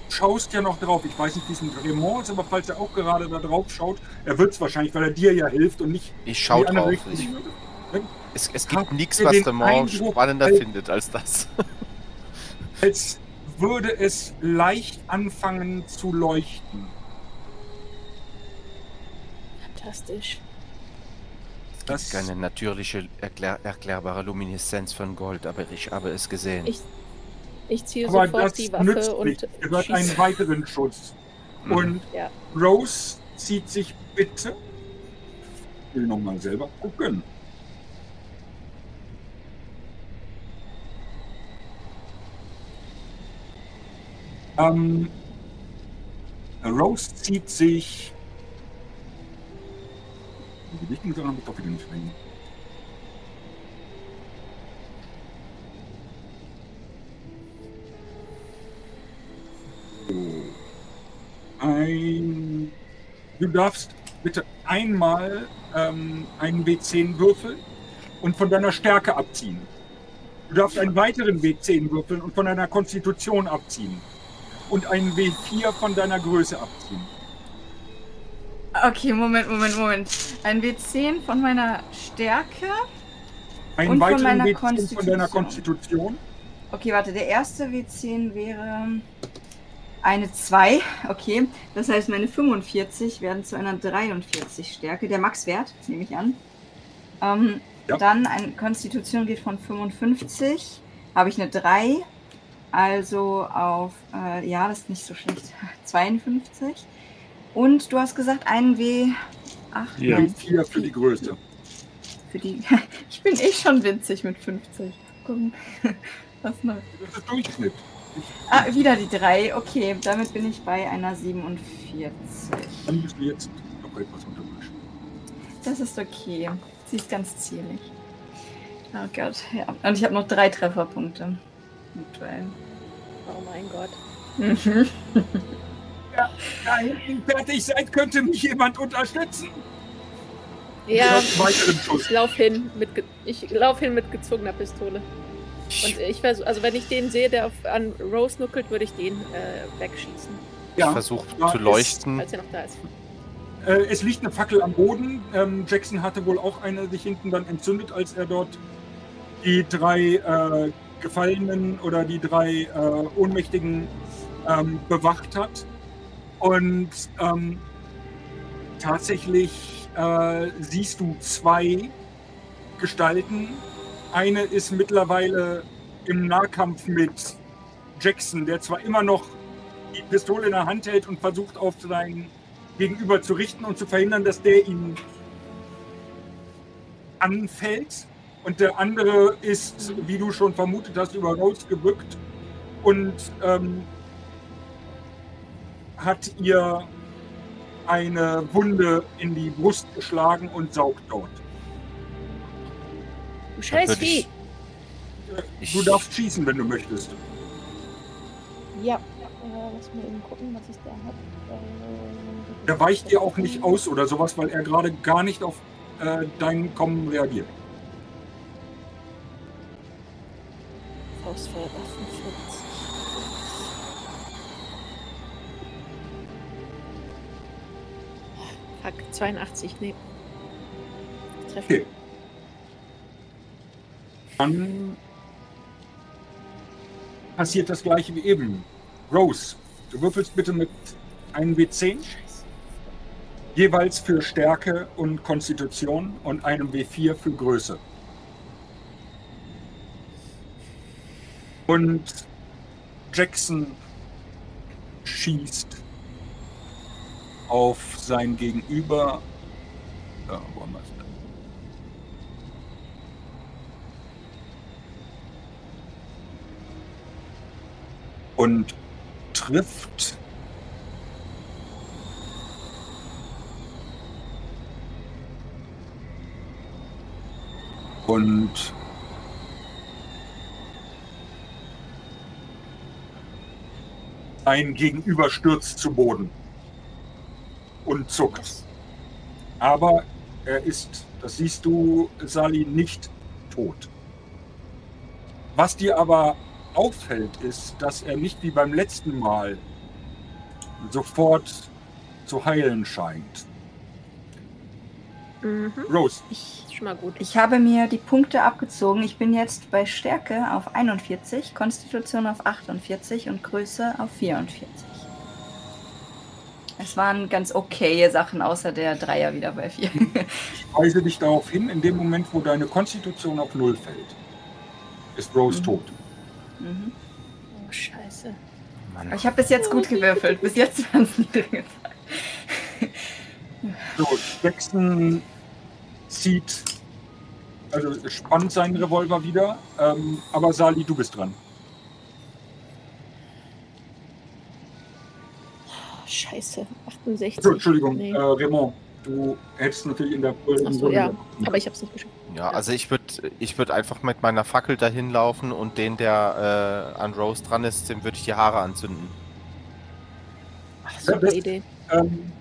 schaust ja noch drauf. Ich weiß nicht, wie es mit Raymond ist, aber falls er auch gerade da drauf schaut, er wird es wahrscheinlich, weil er dir ja hilft und nicht Ich in schau die andere drauf. Ich, es, es gibt nichts, was der Eindruck, spannender als- findet als das. Als würde es leicht anfangen zu leuchten. Fantastisch. Es gibt keine natürliche, erklär, erklärbare Lumineszenz von Gold, aber ich habe es gesehen. Ich, ich ziehe aber sofort das die nützt Waffe nicht. und Ihr hört einen weiteren Schuss. Mhm. Und Ja. Rose zieht sich bitte. Ich will nochmal selber gucken. Ähm, Rose zieht sich. Die Lichten sollen habe ich doch wieder nicht. So. Ein. Du darfst bitte einmal ähm, einen W10 würfeln und von deiner Stärke abziehen. Du darfst einen weiteren W10 würfeln und von deiner Konstitution abziehen. Und einen W4 von deiner Größe abziehen. Okay, Moment, Moment, Moment. Ein W10 von meiner Stärke. Einen Und von weiteren meiner W10 von deiner Konstitution. Konstitution. Okay, warte, der erste W10 wäre eine 2. Okay, das heißt, meine 45 werden zu einer 43 Stärke. Der Maxwert, nehme ich an. Ähm, Ja. Dann eine Konstitution geht von 55. Habe ich eine 3. Also auf, äh, ja, das ist nicht so schlecht. 52. Und du hast gesagt, einen W8. Ja. Nein, W4 für die Größe. für die. ich bin eh schon winzig mit 50. Gucken. Was noch? Das ist Durchschnitt. Ah, wieder die 3. Okay, damit bin ich bei einer 47. Dann bist du jetzt noch etwas unterbrechen. Das ist okay. Sie ist ganz zierlich. Oh Gott, ja. Und ich habe noch drei Trefferpunkte. Aktuell. Oh mein Gott. Mhm. Nein, fertig seid, könnte mich jemand unterstützen. Ja, ich lauf hin mit ich lauf hin mit gezogener Pistole. Und ich versuche, also wenn ich den sehe, der auf, an Rose nuckelt, würde ich den äh, wegschießen, ich Ja, versuche da zu ist- leuchten. als er noch da ist. Äh, es liegt eine Fackel am Boden. Ähm, Jackson hatte wohl auch eine sich hinten dann entzündet, als er dort die drei äh, Gefallenen oder die drei äh, Ohnmächtigen ähm, bewacht hat. Und ähm, tatsächlich äh, siehst du zwei Gestalten. Eine ist mittlerweile im Nahkampf mit Jackson, der zwar immer noch die Pistole in der Hand hält und versucht auf seinen Gegenüber zu richten und zu verhindern, dass der ihn anfällt. Und der andere ist, wie du schon vermutet hast, über Rose gebückt und ähm, hat ihr eine Wunde in die Brust geschlagen und saugt dort. Du scheiß Vieh! Ich- Du darfst schießen, wenn du möchtest. Ja. Äh, lass mal eben gucken, was ich da habe. Der weicht dir auch nicht aus oder sowas, weil er gerade gar nicht auf äh, dein Kommen reagiert. Faustfeuer 48. Fuck, 82, nee. Treffen. Okay. Dann passiert das gleiche wie eben. Rose, du würfelst bitte mit einem W10. jeweils für Stärke und Konstitution und einem W4 für Größe. Und Jackson schießt auf sein Gegenüber. Ja, wo haben wir denn? Und trifft und ein Gegenüber stürzt zu Boden und zuckt. Aber er ist, das siehst du, Sali, nicht tot. Was dir aber auffällt, ist, dass er nicht wie beim letzten Mal sofort zu heilen scheint. Mhm. Rose, Ich, schon mal gut. Ich habe mir die Punkte abgezogen. Ich bin jetzt bei Stärke auf 41, Konstitution auf 48 und Größe auf 44. Es waren ganz okaye Sachen, außer der Dreier wieder bei 4. ich weise dich darauf hin, in dem Moment, wo deine Konstitution auf Null fällt, ist Rose Mhm. tot. mhm. Oh, scheiße. Mann. Ich habe bis jetzt gut gewürfelt. Bis jetzt waren es niedrige. So, Jackson zieht, also spannt seinen Revolver wieder, ähm, aber Sali, du bist dran. Scheiße. 68. So, Entschuldigung, Nee. äh, Raymond, du hättest natürlich in der Ach so, ja. Aber ich hab's nicht geschafft. Ja, also ich würde ich würd einfach mit meiner Fackel dahin laufen und den, der äh, an Rose dran ist, dem würde ich die Haare anzünden. Ach, super das- Idee. Ähm,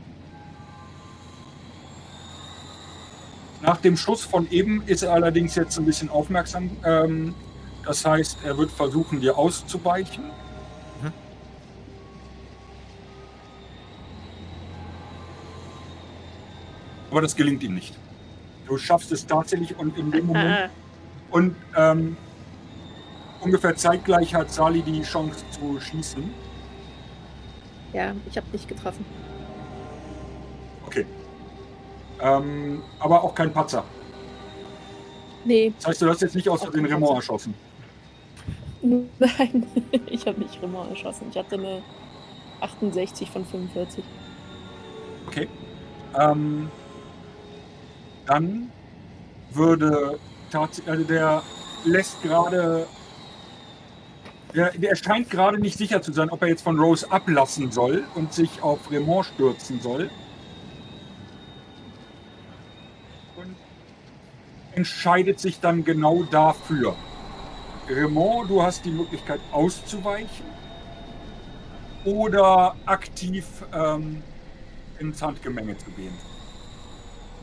nach dem Schuss von eben ist er allerdings jetzt ein bisschen aufmerksam. Ähm, das heißt, er wird versuchen, dir auszuweichen. Aber das gelingt ihm nicht. Du schaffst es tatsächlich und in dem Moment Und ähm, ungefähr zeitgleich hat Sali die Chance zu schießen. ja, ich habe nicht getroffen. Okay. Ähm, aber auch kein Patzer. Nee, Das heißt, du hast jetzt nicht aus Versehen Remont erschossen. nein, ich habe nicht Rimmer erschossen. Ich hatte eine 68 von 45. Okay. Ähm, dann würde tatsächlich, also der lässt gerade, der, der scheint gerade nicht sicher zu sein, ob er jetzt von Rose ablassen soll und sich auf Raymond stürzen soll. Und entscheidet sich dann genau dafür. Raymond, du hast die Möglichkeit auszuweichen oder aktiv ähm, ins Handgemenge zu gehen.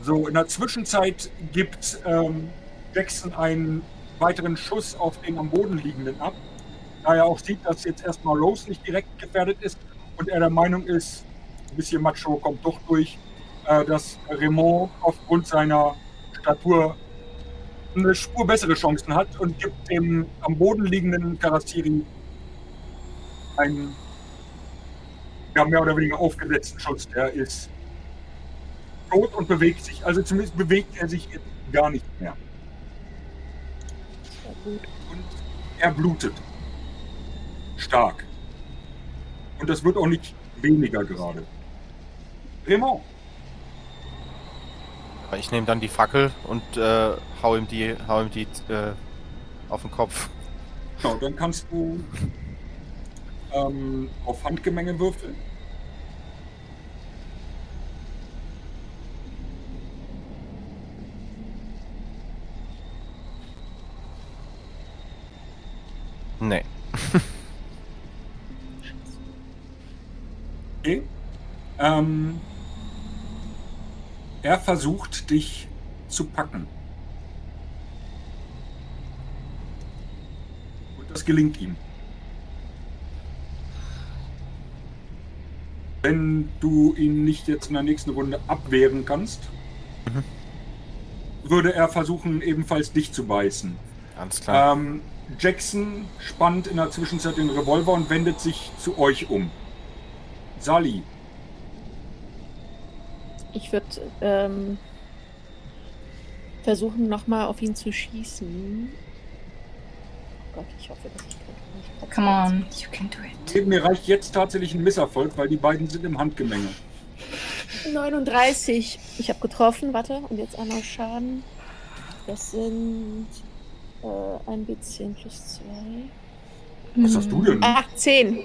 So, in der Zwischenzeit gibt ähm, Jackson einen weiteren Schuss auf den am Boden liegenden ab, da er auch sieht, dass jetzt erstmal Rose nicht direkt gefährdet ist und er der Meinung ist, ein bisschen Macho kommt doch durch, äh, dass Raymond aufgrund seiner Statur eine Spur bessere Chancen hat und gibt dem am Boden liegenden Karasiri einen ja, mehr oder weniger aufgesetzten Schutz. Der ist tot und bewegt sich. Also zumindest bewegt er sich jetzt gar nicht mehr. Und er blutet. Stark. Und das wird auch nicht weniger gerade. Raymond, Ich nehme dann die Fackel und äh, hau ihm die, hau ihm die äh, auf den Kopf. genau, dann kannst du ähm, auf Handgemenge würfeln. Nee. Okay. Ähm, er versucht, dich zu packen. Und das gelingt ihm. Wenn du ihn nicht jetzt in der nächsten Runde abwehren kannst, Mhm. würde er versuchen, ebenfalls dich zu beißen. Ganz klar. Ähm, Jackson spannt in der Zwischenzeit den Revolver und wendet sich zu euch um. Sally. Ich würde ähm, versuchen, nochmal auf ihn zu schießen. Oh Gott, ich hoffe, dass ich nicht Come on, you can do it. Mir reicht jetzt tatsächlich ein Misserfolg, weil die beiden sind im Handgemenge. 39. Ich habe getroffen, warte, und jetzt einmal Schaden. Das sind äh, ein B10 plus 2. Was hast du denn? Ach, 10.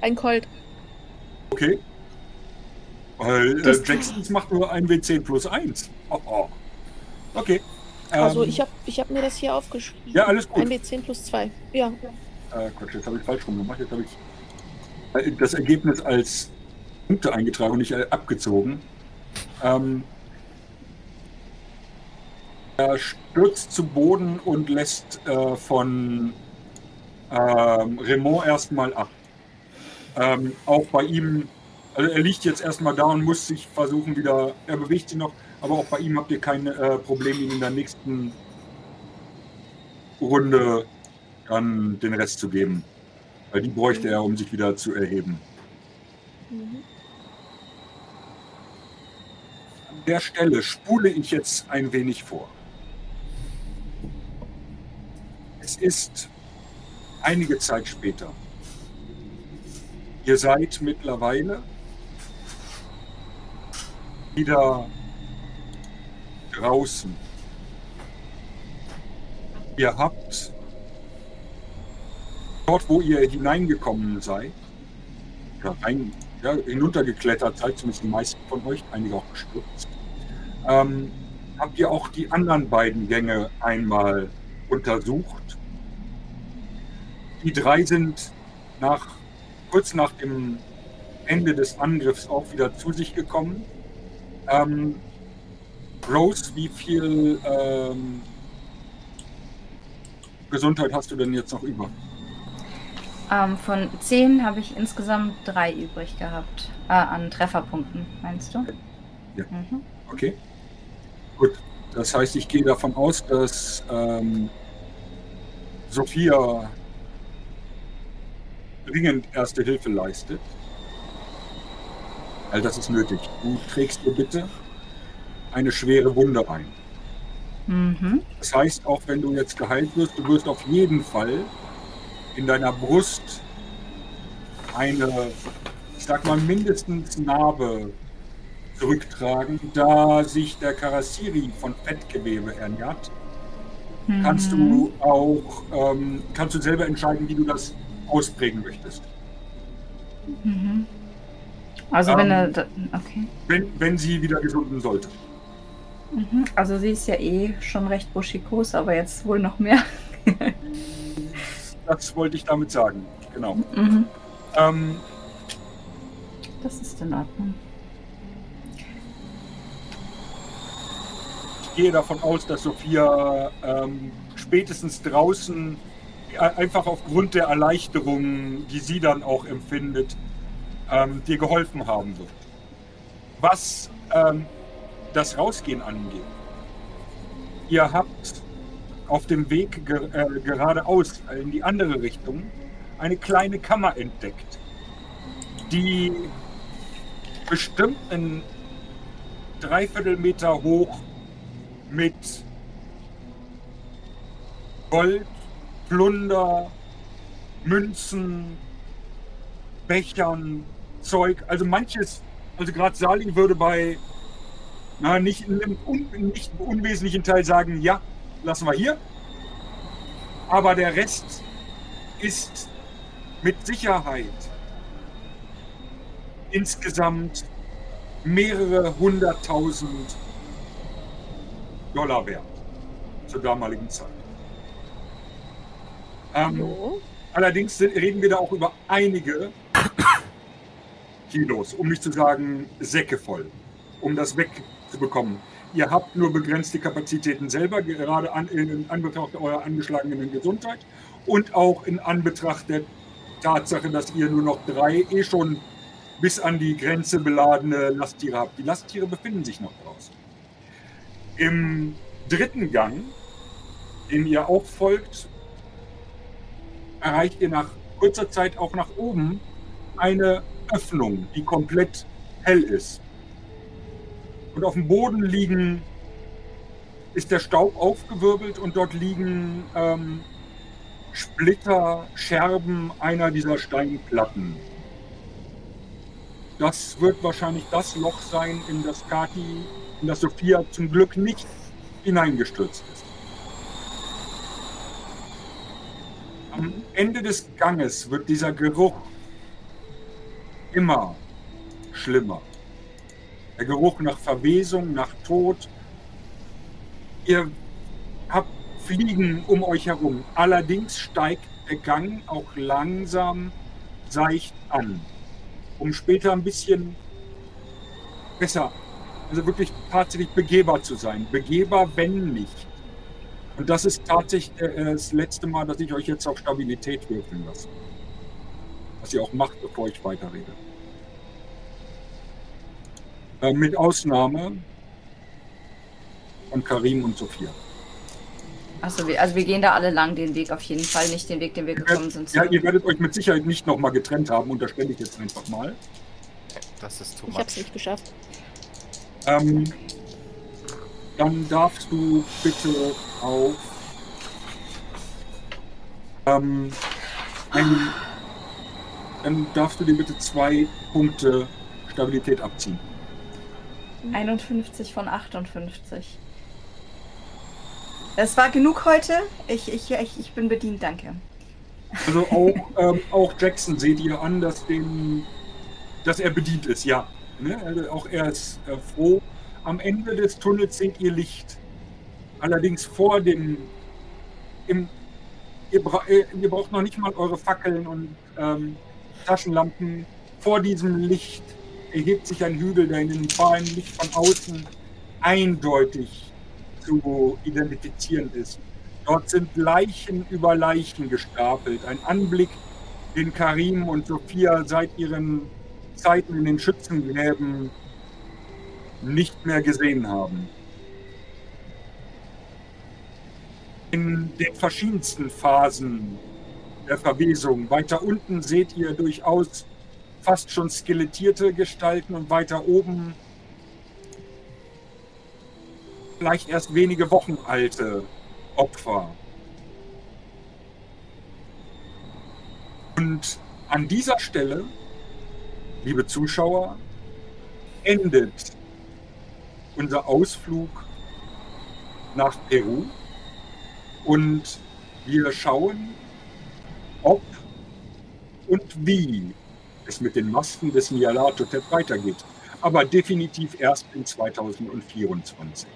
Ein Colt. Okay. Weil äh, Jacksons macht nur ein W10 plus 1. Oh, oh. Okay. Also Ähm, ich habe ich hab mir das hier aufgeschrieben. Ja, alles gut. Ein B10 plus 2. Ja. Äh, Quatsch, jetzt habe ich falsch rum gemacht. Jetzt habe ich äh, das Ergebnis als Punkte eingetragen und nicht äh, abgezogen. Ähm, er stürzt zu Boden und lässt äh, von ähm, Raymond erstmal ab. Ähm, auch bei ihm, also er liegt jetzt erstmal da und muss sich versuchen wieder, er bewegt sich noch, aber auch bei ihm habt ihr kein äh, Problem, ihn in der nächsten Runde dann den Rest zu geben. Weil die bräuchte er, um sich wieder zu erheben. Mhm. An der Stelle spule ich jetzt ein wenig vor. Es ist einige Zeit später. Ihr seid mittlerweile wieder draußen. Ihr habt dort, wo ihr hineingekommen seid, oder rein, ja, hinuntergeklettert seid, zumindest die meisten von euch, einige auch gestürzt, ähm, habt ihr auch die anderen beiden Gänge einmal untersucht. Die drei sind nach, kurz nach dem Ende des Angriffs auch wieder zu sich gekommen. Ähm, Rose, wie viel ähm, Gesundheit hast du denn jetzt noch über? Ähm, von 10 habe ich insgesamt drei übrig gehabt. Äh, an Trefferpunkten, meinst du? Ja. Mhm. Okay. Gut. Das heißt, ich gehe davon aus, dass ähm, Sophia dringend erste Hilfe leistet. All das ist nötig. Du trägst dir bitte eine schwere Wunde ein. Mhm. Das heißt, auch wenn du jetzt geheilt wirst, du wirst auf jeden Fall in deiner Brust eine, ich sag mal, mindestens Narbe zurücktragen, da sich der Karasiri von Fettgewebe ernährt. Kannst Mhm. du auch, ähm, kannst du selber entscheiden, wie du das ausprägen möchtest. Mhm. Also wenn Ähm, er. da- Okay. Wenn, wenn sie wieder gesunden sollte. Mhm. Also sie ist ja eh schon recht buschikos, aber jetzt wohl noch mehr. Das wollte ich damit sagen. Genau. Mhm. Ähm, Das ist in Ordnung. ich gehe davon aus, dass Sophia ähm, spätestens draußen einfach aufgrund der Erleichterung, die sie dann auch empfindet, ähm, dir geholfen haben wird. Was ähm, das Rausgehen angeht, ihr habt auf dem Weg ge äh, geradeaus in die andere Richtung eine kleine Kammer entdeckt, die bestimmt einen Dreiviertelmeter hoch mit Gold, Plunder, Münzen, Bechern, Zeug. Also manches, also gerade Sali würde bei na, nicht in einem un, nicht unwesentlichen Teil sagen, ja, lassen wir hier. Aber der Rest ist mit Sicherheit insgesamt mehrere hunderttausend Dollar wert zur damaligen Zeit. Ähm. Allerdings reden wir da auch über einige Kilos, um nicht zu sagen Säcke voll, um das wegzubekommen. Ihr habt nur begrenzte Kapazitäten selber, gerade an, in Anbetracht eurer angeschlagenen Gesundheit und auch in Anbetracht der Tatsache, dass ihr nur noch drei eh schon bis an die Grenze beladene Lasttiere habt. Die Lasttiere befinden sich noch draußen. Im dritten Gang, den ihr auch folgt, erreicht ihr nach kurzer Zeit auch nach oben eine Öffnung, die komplett hell ist. Und auf dem Boden liegen, ist der Staub aufgewirbelt und dort liegen ähm, Splitter, Scherben einer dieser Steinplatten. Das wird wahrscheinlich das Loch sein, in das Kati, in das Sophia zum Glück nicht hineingestürzt ist. Am Ende des Ganges wird dieser Geruch immer schlimmer. Der Geruch nach Verwesung, nach Tod. Ihr habt Fliegen um euch herum. Allerdings steigt der Gang auch langsam seicht an, um später ein bisschen besser, also wirklich tatsächlich begehbar zu sein. Begehbar, wenn nicht. Und das ist tatsächlich äh, das letzte Mal, dass ich euch jetzt auf Stabilität würfeln lasse. Was ihr auch macht, bevor ich weiterrede. Äh, mit Ausnahme von Karim und Sophia. Achso, wir, also wir gehen da alle lang den Weg auf jeden Fall, nicht den Weg, den wir gekommen sind. Ja, ihr werdet euch mit Sicherheit nicht nochmal getrennt haben, unterstelle ich jetzt einfach mal. Das ist too Ich hab's nicht geschafft. Ähm, dann darfst du bitte auf ähm, ein, dann darfst du dir bitte zwei Punkte Stabilität abziehen. 51 von 58. Es war genug heute. Ich, ich, ich, ich bin bedient, danke. Also auch, ähm, auch Jackson seht ihr an, dass, dem, dass er bedient ist, ja. Ne? Also auch er ist äh, froh. Am Ende des Tunnels seht ihr Licht. Allerdings vor dem. Im, ihr, bra äh, ihr braucht noch nicht mal eure Fackeln und ähm, Taschenlampen. Vor diesem Licht erhebt sich ein Hügel, der in den fahlen Licht von außen eindeutig zu identifizieren ist. Dort sind Leichen über Leichen gestapelt. Ein Anblick, den Karim und Sophia seit ihren Zeiten in den Schützengräben nicht mehr gesehen haben. In den verschiedensten Phasen der Verwesung. Weiter unten seht ihr durchaus fast schon skelettierte Gestalten und weiter oben vielleicht erst wenige Wochen alte Opfer. Und an dieser Stelle, liebe Zuschauer, endet unser Ausflug nach Peru und wir schauen, ob und wie es mit den Masken des Nyarlathotep weitergeht. Aber definitiv erst in 2024.